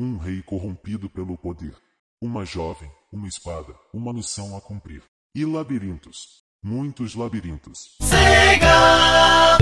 Um rei corrompido pelo poder. Uma jovem, uma espada, uma missão a cumprir. E labirintos. Muitos labirintos. Sega!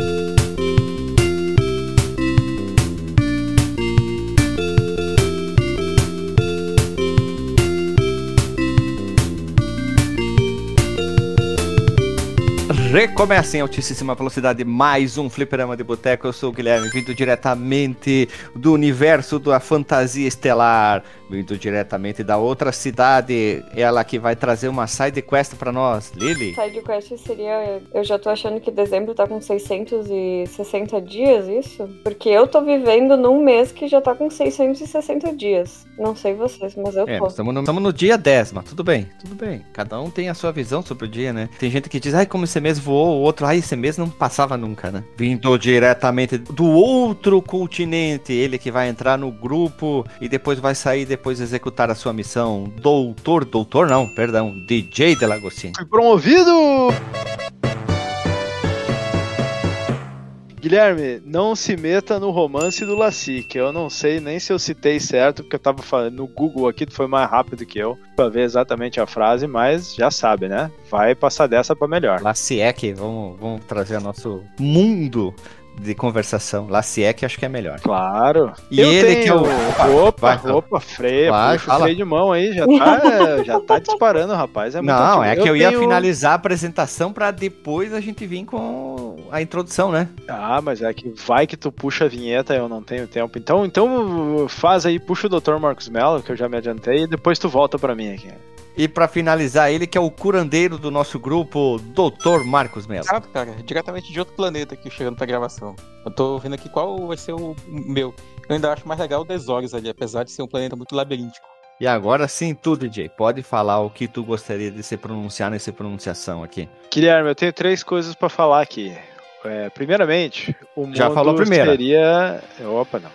Recomeça em altíssima velocidade mais um Fliperama de Boteco. Eu sou o Guilherme, vindo diretamente do universo da fantasia estelar, vindo diretamente da outra cidade. Ela que vai trazer uma side quest para nós, Lily. Side quest seria. Eu já tô achando que dezembro tá com 660 dias, isso? Porque eu tô vivendo num mês que já tá com 660 dias. Não sei vocês, mas eu é, tô. Estamos no, no, dia 10, mas tudo bem, tudo bem. Cada um tem a sua visão sobre o dia, né? Tem gente que diz, ai, como esse mês voou, o outro, ai, esse mês não passava nunca, né? Vindo diretamente do outro continente, ele que vai entrar no grupo e depois vai sair, depois executar a sua missão. Doutor, doutor não, perdão, DJ Delagostin. Fui promovido! Guilherme, não se meta no romance do Laci, que eu não sei nem se eu citei certo, porque eu tava falando no Google aqui, tu foi mais rápido que eu pra ver exatamente a frase, mas já sabe, né? Vai passar dessa pra melhor. Laciek, vamos, vamos trazer nosso mundo de conversação. Laciek acho que é melhor. Claro. E eu ele tenho... que é o. Opa, vai, opa, freia, vai, puxa, freio de mão aí, já tá, já tá disparando, rapaz. É Não, é que eu, eu ia finalizar a apresentação para depois a gente vir com a introdução, né? Ah, mas é que vai que tu puxa a vinheta, eu não tenho tempo. Então, então faz aí, puxa o Dr. Marcos Mello, que eu já me adiantei, e depois tu volta para mim aqui. E para finalizar, ele que é o curandeiro do nosso grupo, Dr. Marcos Mello. Exato, cara, diretamente de outro planeta aqui chegando pra gravação. Eu tô vendo aqui qual vai ser o meu. Eu ainda acho mais legal o Desores ali, apesar de ser um planeta muito labiríntico. E agora sim, tu, DJ, pode falar o que tu gostaria de se pronunciar nessa pronunciação aqui. Guilherme, eu tenho três coisas para falar aqui. É, primeiramente, o mundo Já falou primeiro. seria... Opa, não,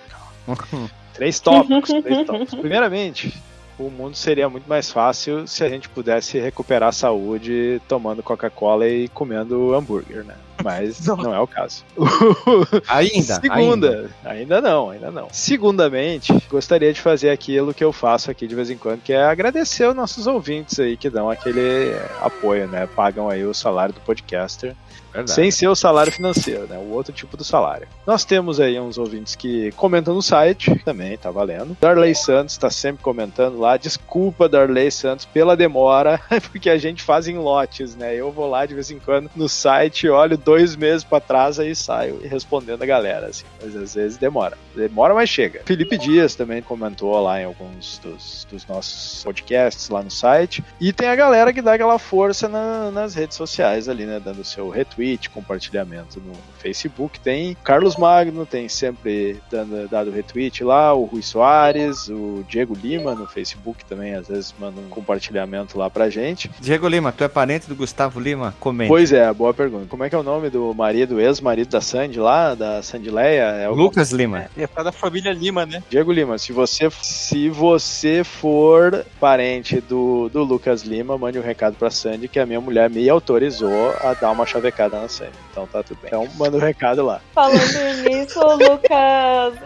três tópicos, três tópicos. Primeiramente, o mundo seria muito mais fácil se a gente pudesse recuperar a saúde tomando Coca-Cola e comendo hambúrguer, né? Mas não é o caso. ainda. Segunda, ainda. ainda não, ainda não. Segundamente, gostaria de fazer aquilo que eu faço aqui de vez em quando, que é agradecer os nossos ouvintes aí que dão aquele apoio, né? Pagam aí o salário do podcaster. Verdade. Sem ser o salário financeiro, né? O outro tipo do salário. Nós temos aí uns ouvintes que comentam no site, também tá valendo. Darley Santos tá sempre comentando lá. Desculpa, Darley Santos, pela demora, porque a gente faz em lotes, né? Eu vou lá de vez em quando no site, olho dois meses para trás aí saio respondendo a galera, assim. Mas às vezes demora. Demora, mas chega. Felipe Dias também comentou lá em alguns dos, dos nossos podcasts lá no site. E tem a galera que dá aquela força na, nas redes sociais ali, né? Dando seu retweet retweet, compartilhamento no Facebook. Tem Carlos Magno, tem sempre dando, dado retweet lá, o Rui Soares, o Diego Lima no Facebook também, às vezes manda um compartilhamento lá pra gente. Diego Lima, tu é parente do Gustavo Lima? Comenta. Pois é, boa pergunta. Como é que é o nome do marido, ex-marido da Sandy lá, da Sandileia? É o Lucas Lima. É, é da família Lima, né? Diego Lima, se você, se você for parente do, do Lucas Lima, mande um recado pra Sandy que a minha mulher me autorizou a dar uma chavecada na. Então tá tudo bem. Então manda um recado lá. Falando nisso, o Lucas.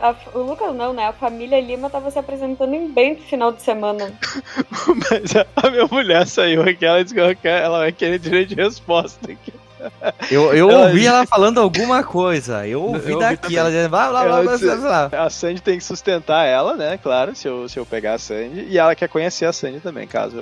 A, o Lucas não, né? A família Lima tava se apresentando em bem no final de semana. Mas a, a, minha mulher saiu aqui, ela disse que ela vai querer direito de resposta aqui. Eu, eu ela ouvi ela falando alguma coisa. Eu ouvi eu daqui, ouvi ela dizendo, blá, blá, blá, blá, blá, blá. A Sandy tem que sustentar ela, né? Claro, se eu, se eu pegar a Sandy. E ela quer conhecer a Sandy também, caso.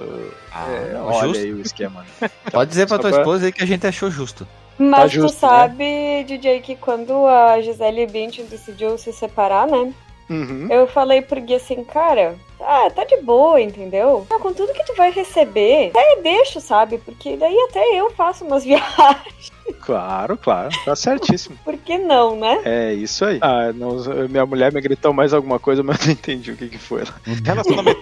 Ah, é, olha justo. aí o esquema. Né? Pode dizer pra tua pra... esposa aí que a gente achou justo. Mas tá justo, tu sabe, né? DJ, que quando a Gisele Bündchen decidiu se separar, né? Uhum. Eu falei pro Gui assim, cara, ah, tá de boa, entendeu? Ah, com tudo que tu vai receber, até deixo, sabe? Porque daí até eu faço umas viagens. Claro, claro, tá certíssimo. Por que não, né? É isso aí. Ah, não, minha mulher me gritou mais alguma coisa, mas não entendi o que, que foi lá. Relacionamento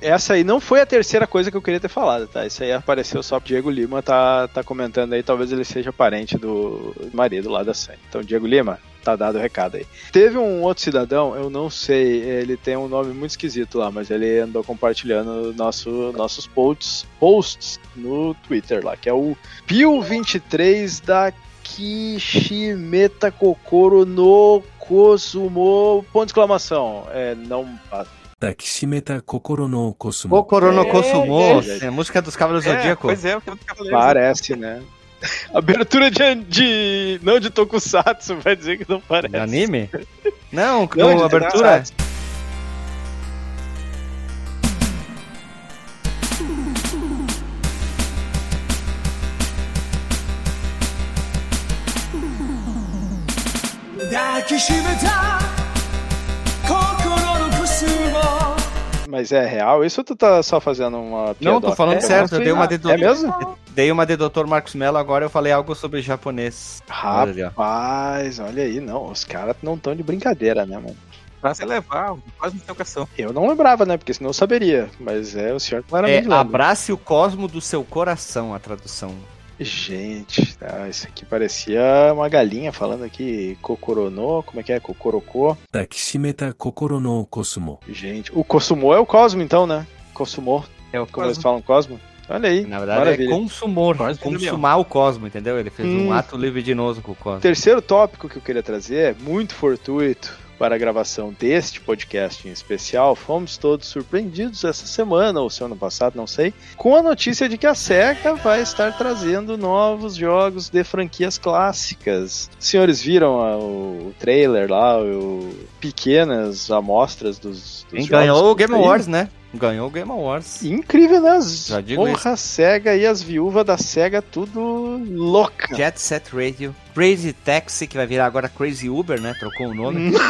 Essa aí não foi a terceira coisa que eu queria ter falado, tá? Isso aí apareceu só Diego Lima tá, tá comentando aí, talvez ele seja parente do marido lá da Sandy. Então, Diego Lima, tá dado o recado aí. Teve um outro cidadão, eu não sei, ele tem um nome muito esquisito lá, mas ele andou compartilhando nosso, nossos posts, posts no Twitter lá, que é o Pio23 da Kishimeta Kokoro no Kosumo, ponto de exclamação. É, não passa. Takishimeta Kokoro no Kosumo. Kokoro no Kosumo, é, é, música dos Cavaleiros é, Zodíaco. Pois é. Parece, né? Abertura de, de. Não de Tokusatsu, vai dizer que não parece. De anime? Não, não de abertura. Tokusatsu. Mas é real? Isso ou tu tá só fazendo uma piada? Não, tô falando é, certo. Eu dei uma de do... É mesmo? Dei uma de Dr. Marcos Mello, agora eu falei algo sobre japonês. Rapaz, olha aí, não. Os caras não estão de brincadeira, né, mano? Pra se levar, quase no educação. Eu não lembrava, né? Porque senão eu saberia. Mas é o senhor claramente é, Abrace o cosmo do seu coração, a tradução. Gente, tá, isso aqui parecia uma galinha falando aqui Kokorono, como é que é? Kokoroko. Takishimeta Kokorono Kosumo. Gente, o Kosumo é o Cosmo então, né? Kosumo. É o Como Cosmo. eles falam Cosmo? Olha aí. Na verdade é maravilha. é consumor, consumar o Cosmo, entendeu? Ele fez hum. um ato libidinoso com o Cosmo. Terceiro tópico que eu queria trazer é muito fortuito para a gravação deste podcast em especial, fomos todos surpreendidos essa semana, ou semana passada, não sei, com a notícia de que a SEGA vai estar trazendo novos jogos de franquias clássicas. Os senhores viram a, o trailer lá, o, pequenas amostras dos, dos jogos? Ganhou o Game Awards, né? Ganhou o Game Awards. Incrível, né? Já digo Porra, isso. SEGA e as viúvas da SEGA, tudo louca. Jet Set Radio. Crazy Taxi, que vai virar agora Crazy Uber, né? Trocou o nome.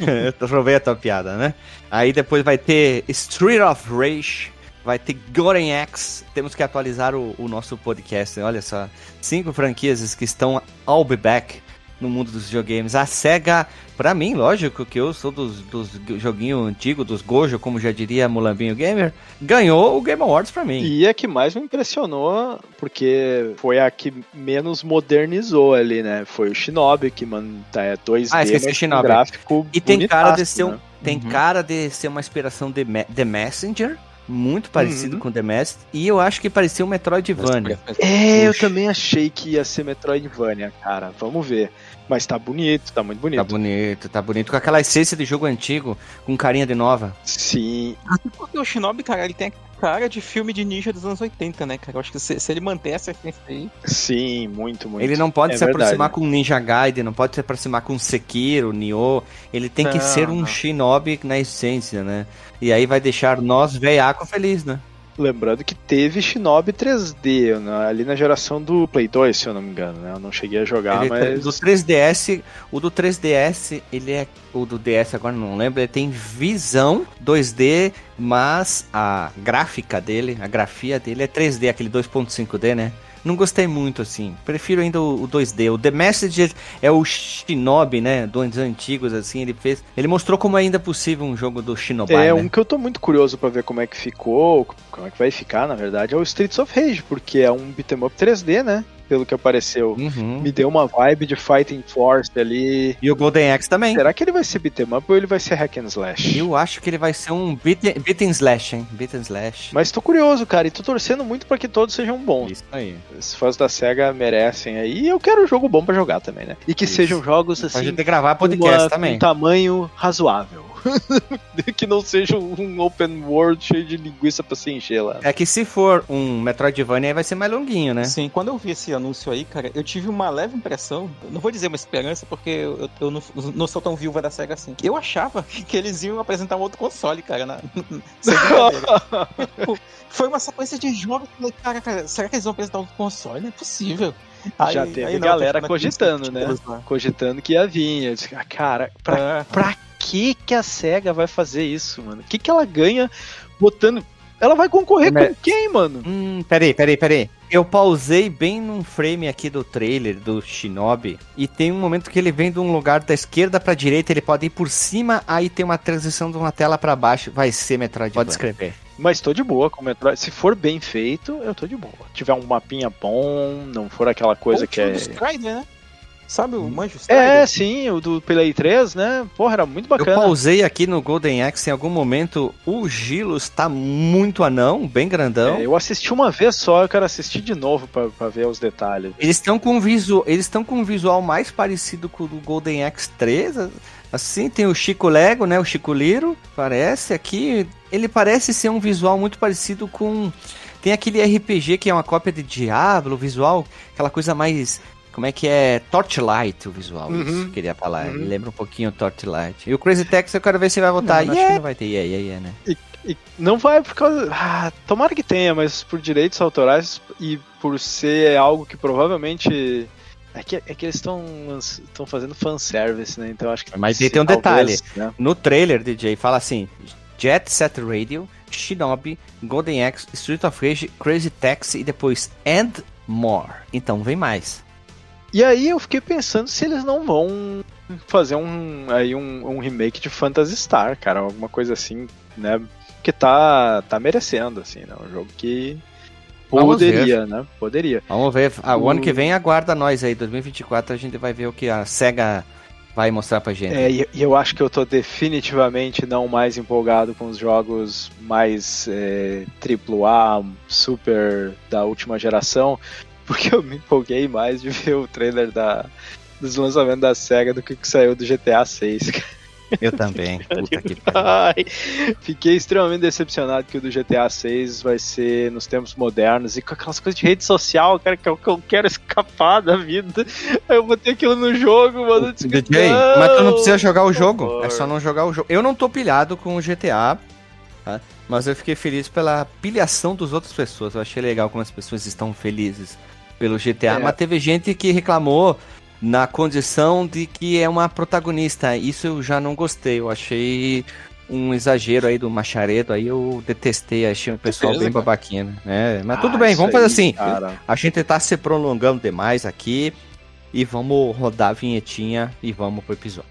Eu roubei a tua piada, né? Aí depois vai ter Street of Rage, vai ter Goren X. Temos que atualizar o, o nosso podcast. Olha só, cinco franquias que estão all be back no mundo dos videogames. A SEGA, para mim, lógico que eu sou dos, dos joguinhos antigos, dos Gojo, como já diria Mulambinho Gamer, ganhou o Game Awards para mim. E a que mais me impressionou, porque foi a que menos modernizou ali, né? Foi o Shinobi, que mano, tá, é 2D, ah, esqueci Shinobi. gráfico E tem cara de ser um, né? tem uhum. cara de ser uma inspiração de The Messenger, muito parecido uhum. com The Mask, e eu acho que parecia um Metroidvania. É, eu também achei que ia ser Metroidvania, cara. Vamos ver. Mas tá bonito, tá muito bonito. Tá bonito, tá bonito. Com aquela essência de jogo antigo, com carinha de nova. Sim. Até porque o Shinobi, cara, ele tem cara de filme de ninja dos anos 80, né, cara? Eu acho que se, se ele manter essa essência aí. Sim, muito, muito. Ele não pode é se verdade. aproximar com Ninja Gaiden, não pode se aproximar com Sekiro, Nioh. Ele tem não, que ser um não. Shinobi na essência, né? E aí vai deixar nós, veiaco, feliz, né? Lembrando que teve Shinobi 3D né, ali na geração do Play 2, se eu não me engano, né? Eu não cheguei a jogar, ele, mas. Do 3DS, o do 3DS, ele é. O do DS agora não lembro, ele tem visão 2D, mas a gráfica dele, a grafia dele é 3D, aquele 2.5D, né? Não gostei muito, assim. Prefiro ainda o, o 2D. O The Message é o Shinobi, né? Dos antigos, assim. Ele fez. Ele mostrou como ainda é possível um jogo do Shinobi. É, né? um que eu tô muito curioso para ver como é que ficou, como é que vai ficar, na verdade, é o Streets of Rage, porque é um beat'em up 3D, né? Pelo que apareceu. Uhum. Me deu uma vibe de Fighting Force ali. E o Golden Axe também. Será que ele vai ser beat'em up ou ele vai ser hack and slash? Eu acho que ele vai ser um beat'em slash, hein? Beat'em slash. Mas tô curioso, cara, e tô torcendo muito para que todos sejam bons. Isso aí. Os fãs da SEGA merecem aí. E eu quero um jogo bom para jogar também, né? E que Isso. sejam jogos assim. Pode gravar podcast uma, também. Um tamanho razoável. que não seja um open world cheio de linguiça pra se encher lá. É que se for um Metroidvania, vai ser mais longuinho, né? Sim, quando eu vi esse anúncio aí, cara, eu tive uma leve impressão, não vou dizer uma esperança, porque eu, eu não, não, sou tão viúva da SEGA assim. Eu achava que eles iam apresentar um outro console, cara, na, tipo, Foi uma sequência de jogos, falei, cara, cara, será que eles vão apresentar outro console? Não é possível. Aí, Já teve aí não, galera cogitando, né? Cogitando que ia vir. Eu disse, ah, cara, pra, é. pra que que a SEGA vai fazer isso, mano? O que que ela ganha botando... Ela vai concorrer Mas... com quem, mano? Hum, peraí, peraí, peraí. Eu pausei bem num frame aqui do trailer do Shinobi e tem um momento que ele vem de um lugar da esquerda pra direita, ele pode ir por cima, aí tem uma transição de uma tela para baixo. Vai ser Metroid. Pode escrever. Mas tô de boa com o Metroid. Se for bem feito, eu tô de boa. Se tiver um mapinha bom, não for aquela coisa Ou que é. Strider, né? Sabe o Manjo Strider? É, sim, o do Play 3, né? Porra, era muito bacana. Eu pausei aqui no Golden Axe em algum momento. O Gilos tá muito anão, bem grandão. É, eu assisti uma vez só, eu quero assistir de novo para ver os detalhes. Eles estão com um visual, eles estão com um visual mais parecido com o do Golden Axe 3. Assim, tem o Chico Lego, né? O Chico Liro, parece aqui. Ele parece ser um visual muito parecido com tem aquele RPG que é uma cópia de Diablo, o visual, aquela coisa mais como é que é Torchlight o visual, uhum. isso queria falar. Uhum. Lembra um pouquinho Torchlight. E o Crazy Taxi eu quero ver se vai voltar. Não, yeah. acho que não vai ter yeah, yeah, yeah, né? E, e não vai por causa. Ah, tomara que tenha, mas por direitos autorais e por ser algo que provavelmente. É que, é que eles estão fazendo fanservice, né? Então acho que. Mas tem, tem um detalhe. Né? No trailer, DJ, fala assim: Jet Set Radio, Shinobi, Golden Axe, Street of Rage, Crazy Taxi e depois And More. Então vem mais. E aí eu fiquei pensando se eles não vão fazer um, aí um, um remake de Phantasy Star, cara, alguma coisa assim, né? Que tá, tá merecendo, assim, né? Um jogo que poderia, né? Poderia. Vamos ver. Ah, o... o ano que vem aguarda nós aí, 2024, a gente vai ver o que a SEGA vai mostrar pra gente. É, e eu acho que eu tô definitivamente não mais empolgado com os jogos mais é, AAA, super da última geração, porque eu me empolguei mais de ver o trailer da, dos lançamentos da SEGA do que o que saiu do GTA 6. Eu também. Puta que Fiquei extremamente decepcionado que o do GTA 6 vai ser nos tempos modernos e com aquelas coisas de rede social, cara, que eu, que eu quero escapar da vida. Eu vou ter aquilo no jogo, mano. DJ, mas tu não precisa jogar o jogo. É só não jogar o jogo. Eu não tô pilhado com o GTA, tá? Mas eu fiquei feliz pela pilhação dos outras pessoas. Eu achei legal como as pessoas estão felizes pelo GTA, é. mas teve gente que reclamou na condição de que é uma protagonista. Isso eu já não gostei. Eu achei um exagero aí do macharedo, aí eu detestei, achei o pessoal bem babaquinho, né? Mas ah, tudo bem, vamos fazer aí, assim. Cara. A gente tá se prolongando demais aqui e vamos rodar a vinhetinha e vamos pro episódio.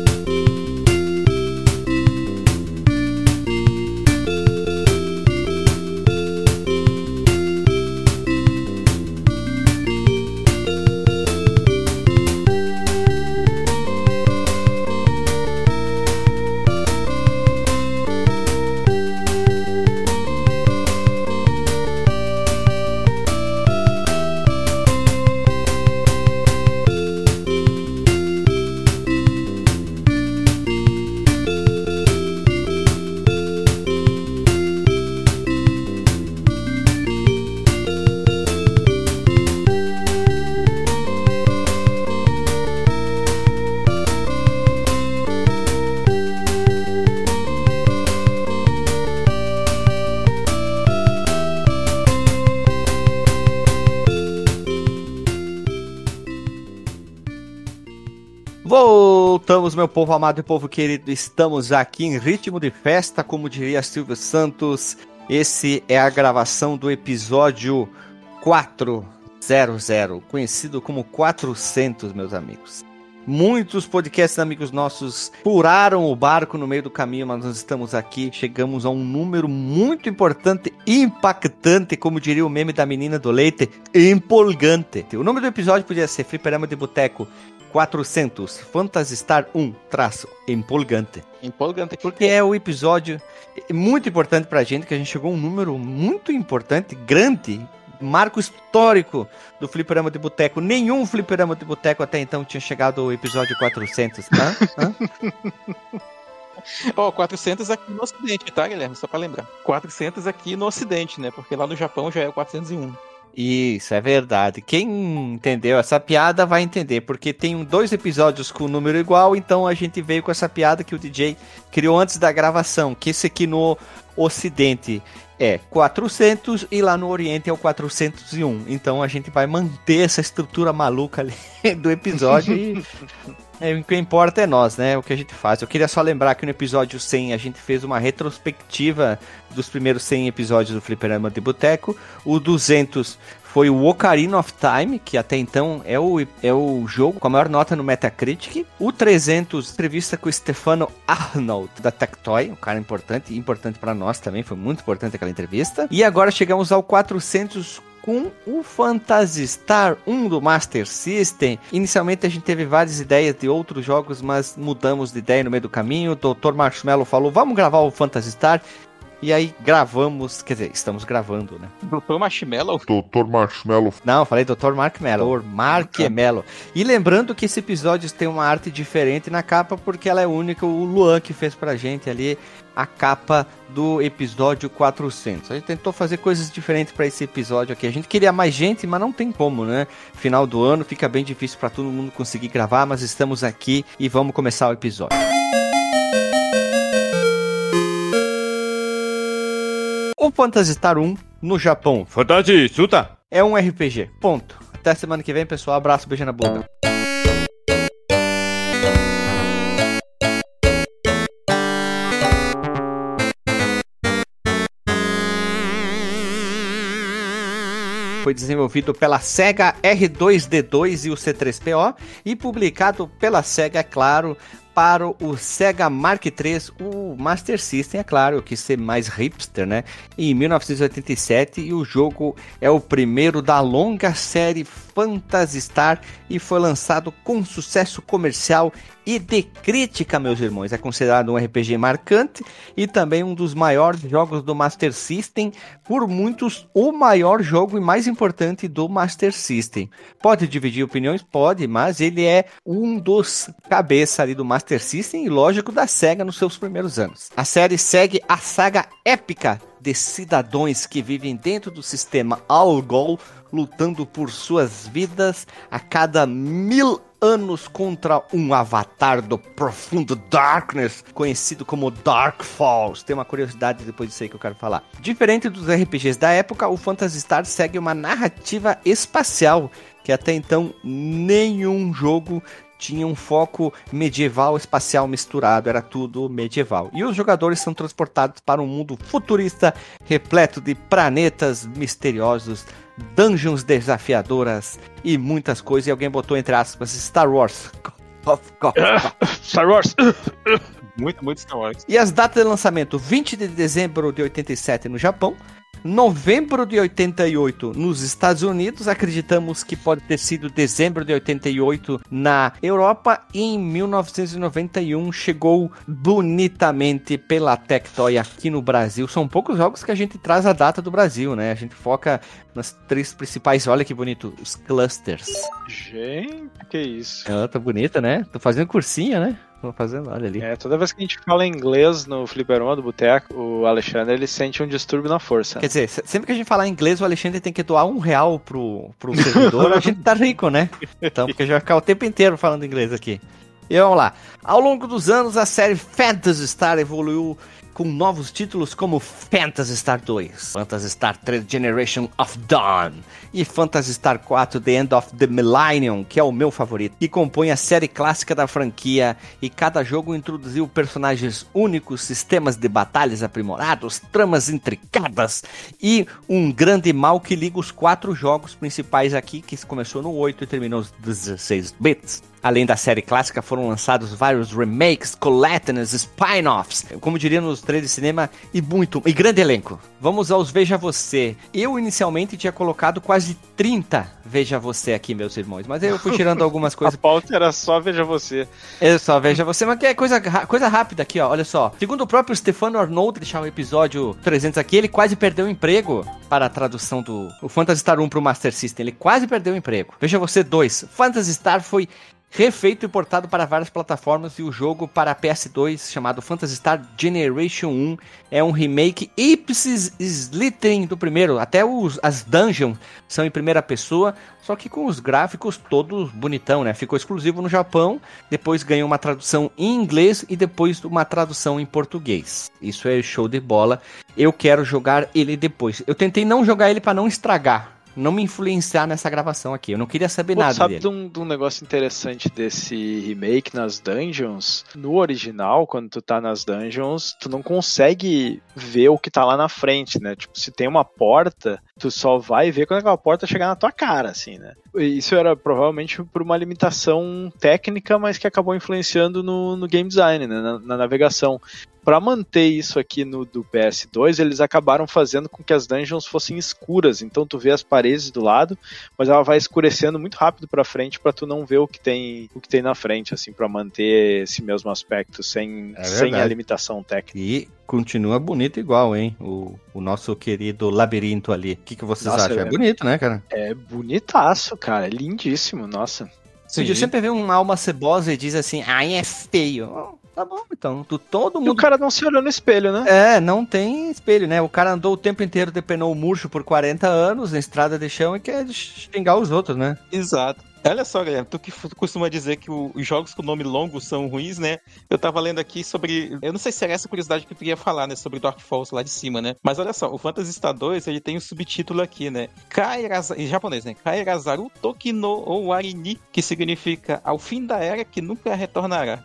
Meu povo amado e povo querido. Estamos aqui em ritmo de festa, como diria Silvio Santos. Esse é a gravação do episódio 400, conhecido como 400, meus amigos. Muitos podcasts amigos nossos furaram o barco no meio do caminho, mas nós estamos aqui, chegamos a um número muito importante, impactante, como diria o meme da menina do leite, empolgante. O nome do episódio podia ser Fliperama de Boteco 400, Phantasy Star 1, traço, empolgante. Empolgante. Porque é o episódio muito importante pra gente, que a gente chegou a um número muito importante, grande, marco histórico do fliperama de boteco. Nenhum fliperama de boteco até então tinha chegado ao episódio 400, tá? Ó, oh, 400 aqui no ocidente, tá, Guilherme? Só pra lembrar. 400 aqui no ocidente, né? Porque lá no Japão já é o 401. Isso, é verdade. Quem entendeu essa piada vai entender, porque tem dois episódios com o número igual, então a gente veio com essa piada que o DJ criou antes da gravação, que esse aqui no Ocidente é 400 e lá no Oriente é o 401. Então a gente vai manter essa estrutura maluca ali do episódio e é, o que importa é nós, né? O que a gente faz. Eu queria só lembrar que no episódio 100 a gente fez uma retrospectiva dos primeiros 100 episódios do Fliperama de Boteco. O 200 foi o Ocarina of Time, que até então é o, é o jogo com a maior nota no Metacritic. O 300, entrevista com o Stefano Arnold, da Tectoy, um cara importante, importante para nós também, foi muito importante aquela entrevista. E agora chegamos ao 400 com o Phantasy Star 1 do Master System. Inicialmente a gente teve várias ideias de outros jogos, mas mudamos de ideia no meio do caminho. O Dr. Marshmallow falou: vamos gravar o Phantasy Star. E aí gravamos, quer dizer, estamos gravando, né? Doutor Marshmallow? Doutor Marshmallow. Não, falei Doutor Mark Mello. Doutor Mark ah. Mello. E lembrando que esse episódio tem uma arte diferente na capa, porque ela é única, o Luan que fez pra gente ali a capa do episódio 400. A gente tentou fazer coisas diferentes para esse episódio aqui. A gente queria mais gente, mas não tem como, né? Final do ano fica bem difícil para todo mundo conseguir gravar, mas estamos aqui e vamos começar o episódio. O Phantasy Star 1 no Japão. Fantasy Suta. É um RPG. Ponto. Até semana que vem, pessoal. Abraço, beijo na boca. foi desenvolvido pela Sega R2D2 e o C3PO e publicado pela Sega, é claro, para o Sega Mark III, o Master System, é claro, que ser mais hipster, né? Em 1987, e o jogo é o primeiro da longa série Phantasy Star e foi lançado com sucesso comercial e de crítica, meus irmãos. É considerado um RPG marcante e também um dos maiores jogos do Master System, por muitos o maior jogo e mais importante do Master System. Pode dividir opiniões? Pode, mas ele é um dos cabeças ali do Master System e lógico da SEGA nos seus primeiros anos. A série segue a saga épica de cidadãos que vivem dentro do sistema Algol, lutando por suas vidas a cada mil anos contra um avatar do profundo Darkness, conhecido como Dark Falls. Tem uma curiosidade depois disso aí que eu quero falar. Diferente dos RPGs da época, o Phantasy Star segue uma narrativa espacial que até então nenhum jogo tinha um foco medieval espacial misturado, era tudo medieval. E os jogadores são transportados para um mundo futurista repleto de planetas misteriosos, dungeons desafiadoras e muitas coisas. E alguém botou entre aspas Star Wars. Star Wars. muito, muito Star Wars. E as datas de lançamento: 20 de dezembro de 87 no Japão, novembro de 88 nos Estados Unidos, acreditamos que pode ter sido dezembro de 88 na Europa e em 1991 chegou bonitamente pela Tectoy aqui no Brasil. São poucos jogos que a gente traz a data do Brasil, né? A gente foca nas três principais, olha que bonito, os clusters. Gente, que isso. Ela tá bonita, né? Tô fazendo cursinha, né? Tô fazendo, olha ali. É, toda vez que a gente fala inglês no fliperama do boteco, o Alexandre ele sente um distúrbio na força. Quer dizer, sempre que a gente falar inglês, o Alexandre tem que doar um real pro, pro servidor, a gente tá rico, né? Então, porque a gente vai ficar o tempo inteiro falando inglês aqui. E vamos lá. Ao longo dos anos, a série Phantasy Star evoluiu com novos títulos como Phantasy Star 2, Phantasy Star 3 Generation of Dawn e Phantasy Star 4 The End of the Millennium, que é o meu favorito, que compõe a série clássica da franquia e cada jogo introduziu personagens únicos, sistemas de batalhas aprimorados, tramas intricadas e um grande mal que liga os quatro jogos principais aqui, que começou no 8 e terminou nos 16 bits. Além da série clássica, foram lançados vários remakes, coletâneas, spin-offs, como diria nos trailers de cinema, e muito, e grande elenco. Vamos aos Veja Você. Eu inicialmente tinha colocado quase 30 Veja Você aqui, meus irmãos, mas eu fui tirando algumas coisas. A pauta era só Veja Você. É só Veja Você, mas que é coisa, coisa rápida aqui, ó, olha só. Segundo o próprio Stefano Arnold, deixar o episódio 300 aqui, ele quase perdeu o emprego para a tradução do o Phantasy Star 1 para o Master System. Ele quase perdeu o emprego. Veja Você 2. Phantasy Star foi refeito e portado para várias plataformas e o jogo para PS2 chamado Phantasy Star Generation 1 é um remake ipsis slitting do primeiro, até os, as dungeons são em primeira pessoa, só que com os gráficos todos bonitão, né? Ficou exclusivo no Japão, depois ganhou uma tradução em inglês e depois uma tradução em português. Isso é show de bola. Eu quero jogar ele depois. Eu tentei não jogar ele para não estragar, não me influenciar nessa gravação aqui. Eu não queria saber Pô, nada sabe dele. Sabe de, um, de um negócio interessante desse remake nas dungeons? No original, quando tu tá nas dungeons, tu não consegue ver o que tá lá na frente, né? Tipo, se tem uma porta, tu só vai ver quando aquela porta chegar na tua cara, assim, né? Isso era provavelmente por uma limitação técnica, mas que acabou influenciando no, no game design, né? na, na navegação para manter isso aqui no do PS2, eles acabaram fazendo com que as dungeons fossem escuras. Então tu vê as paredes do lado, mas ela vai escurecendo muito rápido para frente para tu não ver o que tem o que tem na frente, assim, para manter esse mesmo aspecto sem, é sem a limitação técnica. E continua bonito igual, hein? O, o nosso querido labirinto ali. O que, que vocês nossa, acham? É, é bonito, né, cara? É bonitaço, cara. É lindíssimo, nossa. Se você sempre vê uma alma cebosa e diz assim, ai, é feio. Tá bom, então. Tu, todo mundo. E o cara não se olhou no espelho, né? É, não tem espelho, né? O cara andou o tempo inteiro, depenou o murcho por 40 anos na estrada de chão e quer xingar os outros, né? Exato. Olha só, Guilherme, tu que costuma dizer que os jogos com nome longo são ruins, né? Eu tava lendo aqui sobre. Eu não sei se era essa curiosidade que tu ia falar, né? Sobre Dark Falls lá de cima, né? Mas olha só, o Phantasy Star 2 ele tem um subtítulo aqui, né? Kairaza... Em japonês, né? Kairazaru Tokino Owarini, que significa ao fim da era que nunca retornará.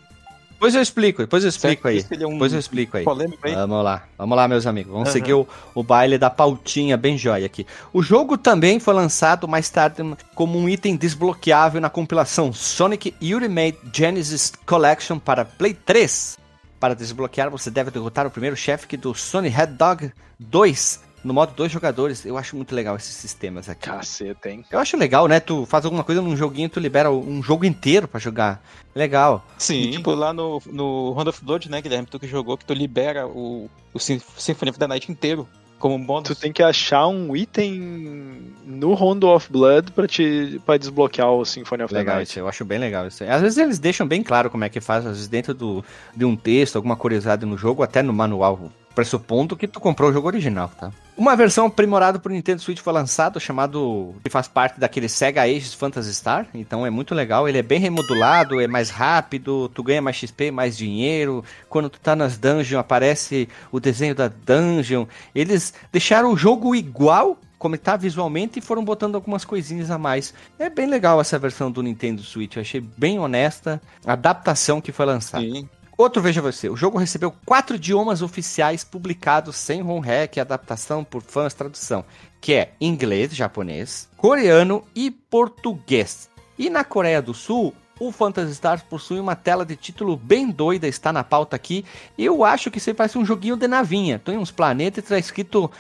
Depois eu explico, depois eu explico aí. É um depois eu explico aí. aí. Vamos lá, vamos lá, meus amigos. Vamos uhum. seguir o, o baile da pautinha bem jóia aqui. O jogo também foi lançado mais tarde como um item desbloqueável na compilação Sonic Ultimate Genesis Collection para Play 3. Para desbloquear, você deve derrotar o primeiro chefe do Sonic Red Dog 2 no modo dois jogadores. Eu acho muito legal esses sistemas aqui. Caceta, hein? Eu acho legal, né? Tu faz alguma coisa num joguinho, tu libera um jogo inteiro para jogar. Legal. Sim, e, tipo lá no, no Round of Blood, né, Guilherme? Tu que jogou, que tu libera o, o Symphony of the Night inteiro como bônus. Tu tem que achar um item no Rondo of Blood pra, te, pra desbloquear o Symphony of legal, the Night. Isso, eu acho bem legal isso. Às vezes eles deixam bem claro como é que faz, às vezes dentro do, de um texto, alguma curiosidade no jogo, até no manual pressupondo que tu comprou o jogo original, tá? Uma versão aprimorada pro Nintendo Switch foi lançado, chamado que faz parte daquele Sega Ages Phantasy Star, então é muito legal, ele é bem remodulado, é mais rápido, tu ganha mais XP, mais dinheiro, quando tu tá nas dungeons aparece o desenho da dungeon, eles deixaram o jogo igual como está visualmente e foram botando algumas coisinhas a mais. É bem legal essa versão do Nintendo Switch, eu achei bem honesta a adaptação que foi lançada. Sim. Outro, veja você, o jogo recebeu quatro idiomas oficiais publicados sem ROM hack, adaptação por fãs, tradução, que é inglês, japonês, coreano e português. E na Coreia do Sul, o Phantasy Stars possui uma tela de título bem doida, está na pauta aqui. Eu acho que isso parece um joguinho de navinha. Tem uns planetas e está escrito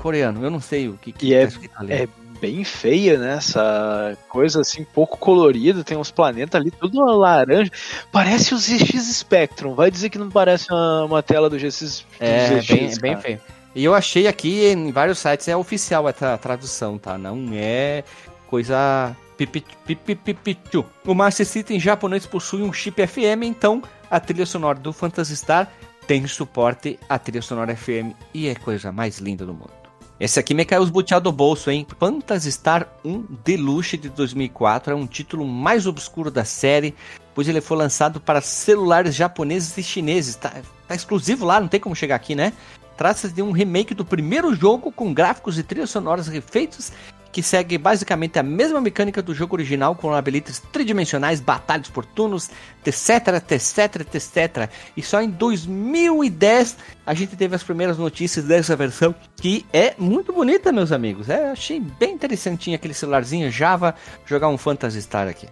coreano. Eu não sei o que, que e tá é, escrito ali. É bem feia, né? Essa coisa assim, pouco colorida, tem uns planetas ali, tudo laranja. Parece o ZX Spectrum. Vai dizer que não parece uma, uma tela do GX. É, ZX, bem, bem feio. E eu achei aqui em vários sites é oficial essa tradução, tá? Não é coisa pipipipipipichu. O Master System japonês possui um chip FM, então a trilha sonora do Phantasy Star tem suporte à trilha sonora FM e é coisa mais linda do mundo. Esse aqui me caiu os buteados do bolso, hein? Phantasy Star 1 Deluxe de 2004 é um título mais obscuro da série, pois ele foi lançado para celulares japoneses e chineses. Tá, tá exclusivo lá, não tem como chegar aqui, né? Trata-se de um remake do primeiro jogo com gráficos e trilhas sonoras refeitos que segue basicamente a mesma mecânica do jogo original, com habilidades tridimensionais, batalhas por turnos, etc, etc, etc. E só em 2010 a gente teve as primeiras notícias dessa versão, que é muito bonita, meus amigos. É, achei bem interessantinho aquele celularzinho Java jogar um Phantasy Star aqui.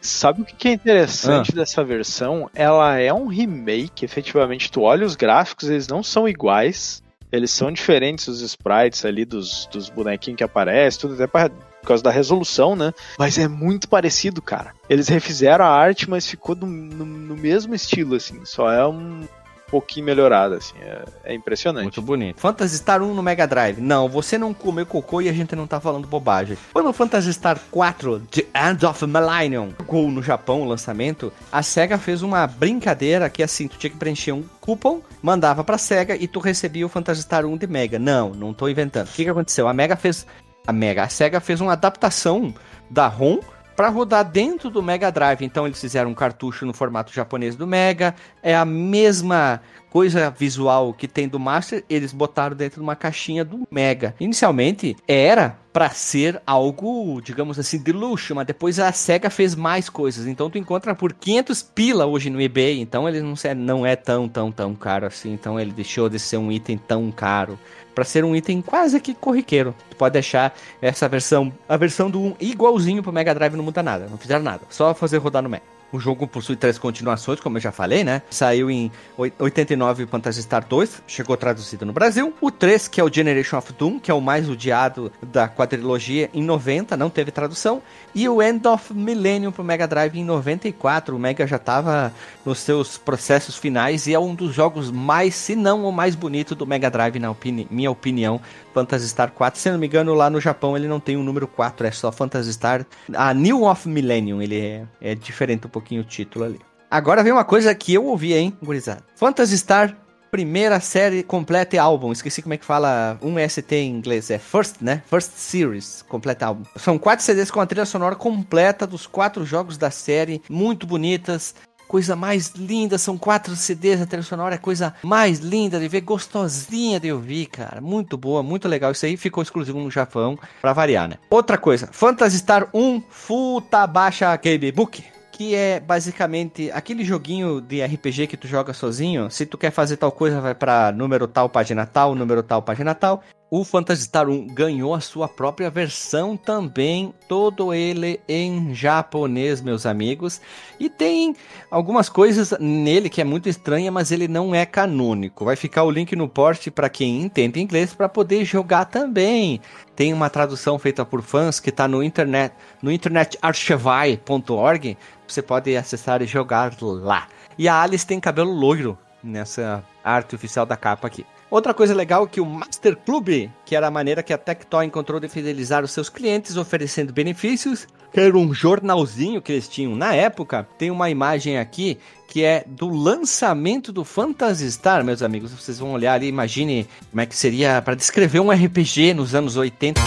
Sabe o que é interessante ah. dessa versão? Ela é um remake, efetivamente. Tu olha os gráficos, eles não são iguais. Eles são diferentes, os sprites ali dos, dos bonequinhos que aparecem, tudo até pra, por causa da resolução, né? Mas é muito parecido, cara. Eles refizeram a arte, mas ficou no, no, no mesmo estilo, assim. Só é um, pouquinho melhorada, assim. É, é, impressionante. Muito bonito. Phantasy Star 1 no Mega Drive. Não, você não comeu cocô e a gente não tá falando bobagem. Quando o Phantasy Star 4 The End of Millennium chegou no Japão, o lançamento, a SEGA fez uma brincadeira que assim, tu tinha que preencher um cupom, mandava pra SEGA e tu recebia o Phantasy Star 1 de Mega. Não, não tô inventando. O que que aconteceu? A Mega fez... A Mega, a SEGA fez uma adaptação da ROM para rodar dentro do Mega Drive. Então eles fizeram um cartucho no formato japonês do Mega, é a mesma coisa visual que tem do Master, eles botaram dentro de uma caixinha do Mega. Inicialmente era para ser algo, digamos assim, de luxo, mas depois a Sega fez mais coisas. Então tu encontra por 500 pila hoje no eBay, então ele não, não é tão, tão, tão caro assim. Então ele deixou de ser um item tão caro para ser um item quase que corriqueiro. Tu pode deixar essa versão, a versão do 1 igualzinho pro Mega Drive, não muda nada, não fizeram nada, só fazer rodar no Mega. O jogo possui três continuações, como eu já falei, né? Saiu em 89 Phantasy Star 2, chegou traduzido no Brasil. O 3, que é o Generation of Doom, que é o mais odiado da quadrilogia, em 90, não teve tradução. E o End of Millennium pro Mega Drive em 94. O Mega já estava nos seus processos finais e é um dos jogos mais, se não o mais bonito do Mega Drive, na opini minha opinião. Phantasy Star 4. Se não me engano, lá no Japão ele não tem o um número 4, é só Phantasy Star. A New of Millennium, ele é, é diferente um pouquinho o título ali. Agora vem uma coisa que eu ouvi, hein, gurizada. Phantasy Star, primeira série completa e álbum. Esqueci como é que fala um ST em inglês. É First, né? First Series, completa álbum. São quatro CDs com a trilha sonora completa dos quatro jogos da série, muito bonitas coisa mais linda. São quatro CDs, a trilha sonora é coisa mais linda de ver, gostosinha de ouvir, cara. Muito boa, muito legal. Isso aí ficou exclusivo no Japão, pra variar, né? Outra coisa, Phantasy Star 1 Futabasha Game Book que é basicamente aquele joguinho de RPG que tu joga sozinho. Se tu quer fazer tal coisa, vai para número tal, página tal, número tal, página tal o Phantasy Star 1 ganhou a sua própria versão também, todo ele em japonês, meus amigos. E tem algumas coisas nele que é muito estranha, mas ele não é canônico. Vai ficar o link no post para quem entende inglês para poder jogar também. Tem uma tradução feita por fãs que está no internet, no internetarchivai.org. Você pode acessar e jogar lá. E a Alice tem cabelo loiro nessa arte oficial da capa aqui. Outra coisa legal é que o Master Club, que era a maneira que a Tectoy encontrou de fidelizar os seus clientes oferecendo benefícios, que era um jornalzinho que eles tinham na época, tem uma imagem aqui que é do lançamento do Phantasy Star, meus amigos. Vocês vão olhar ali, imagine como é que seria para descrever um RPG nos anos 80.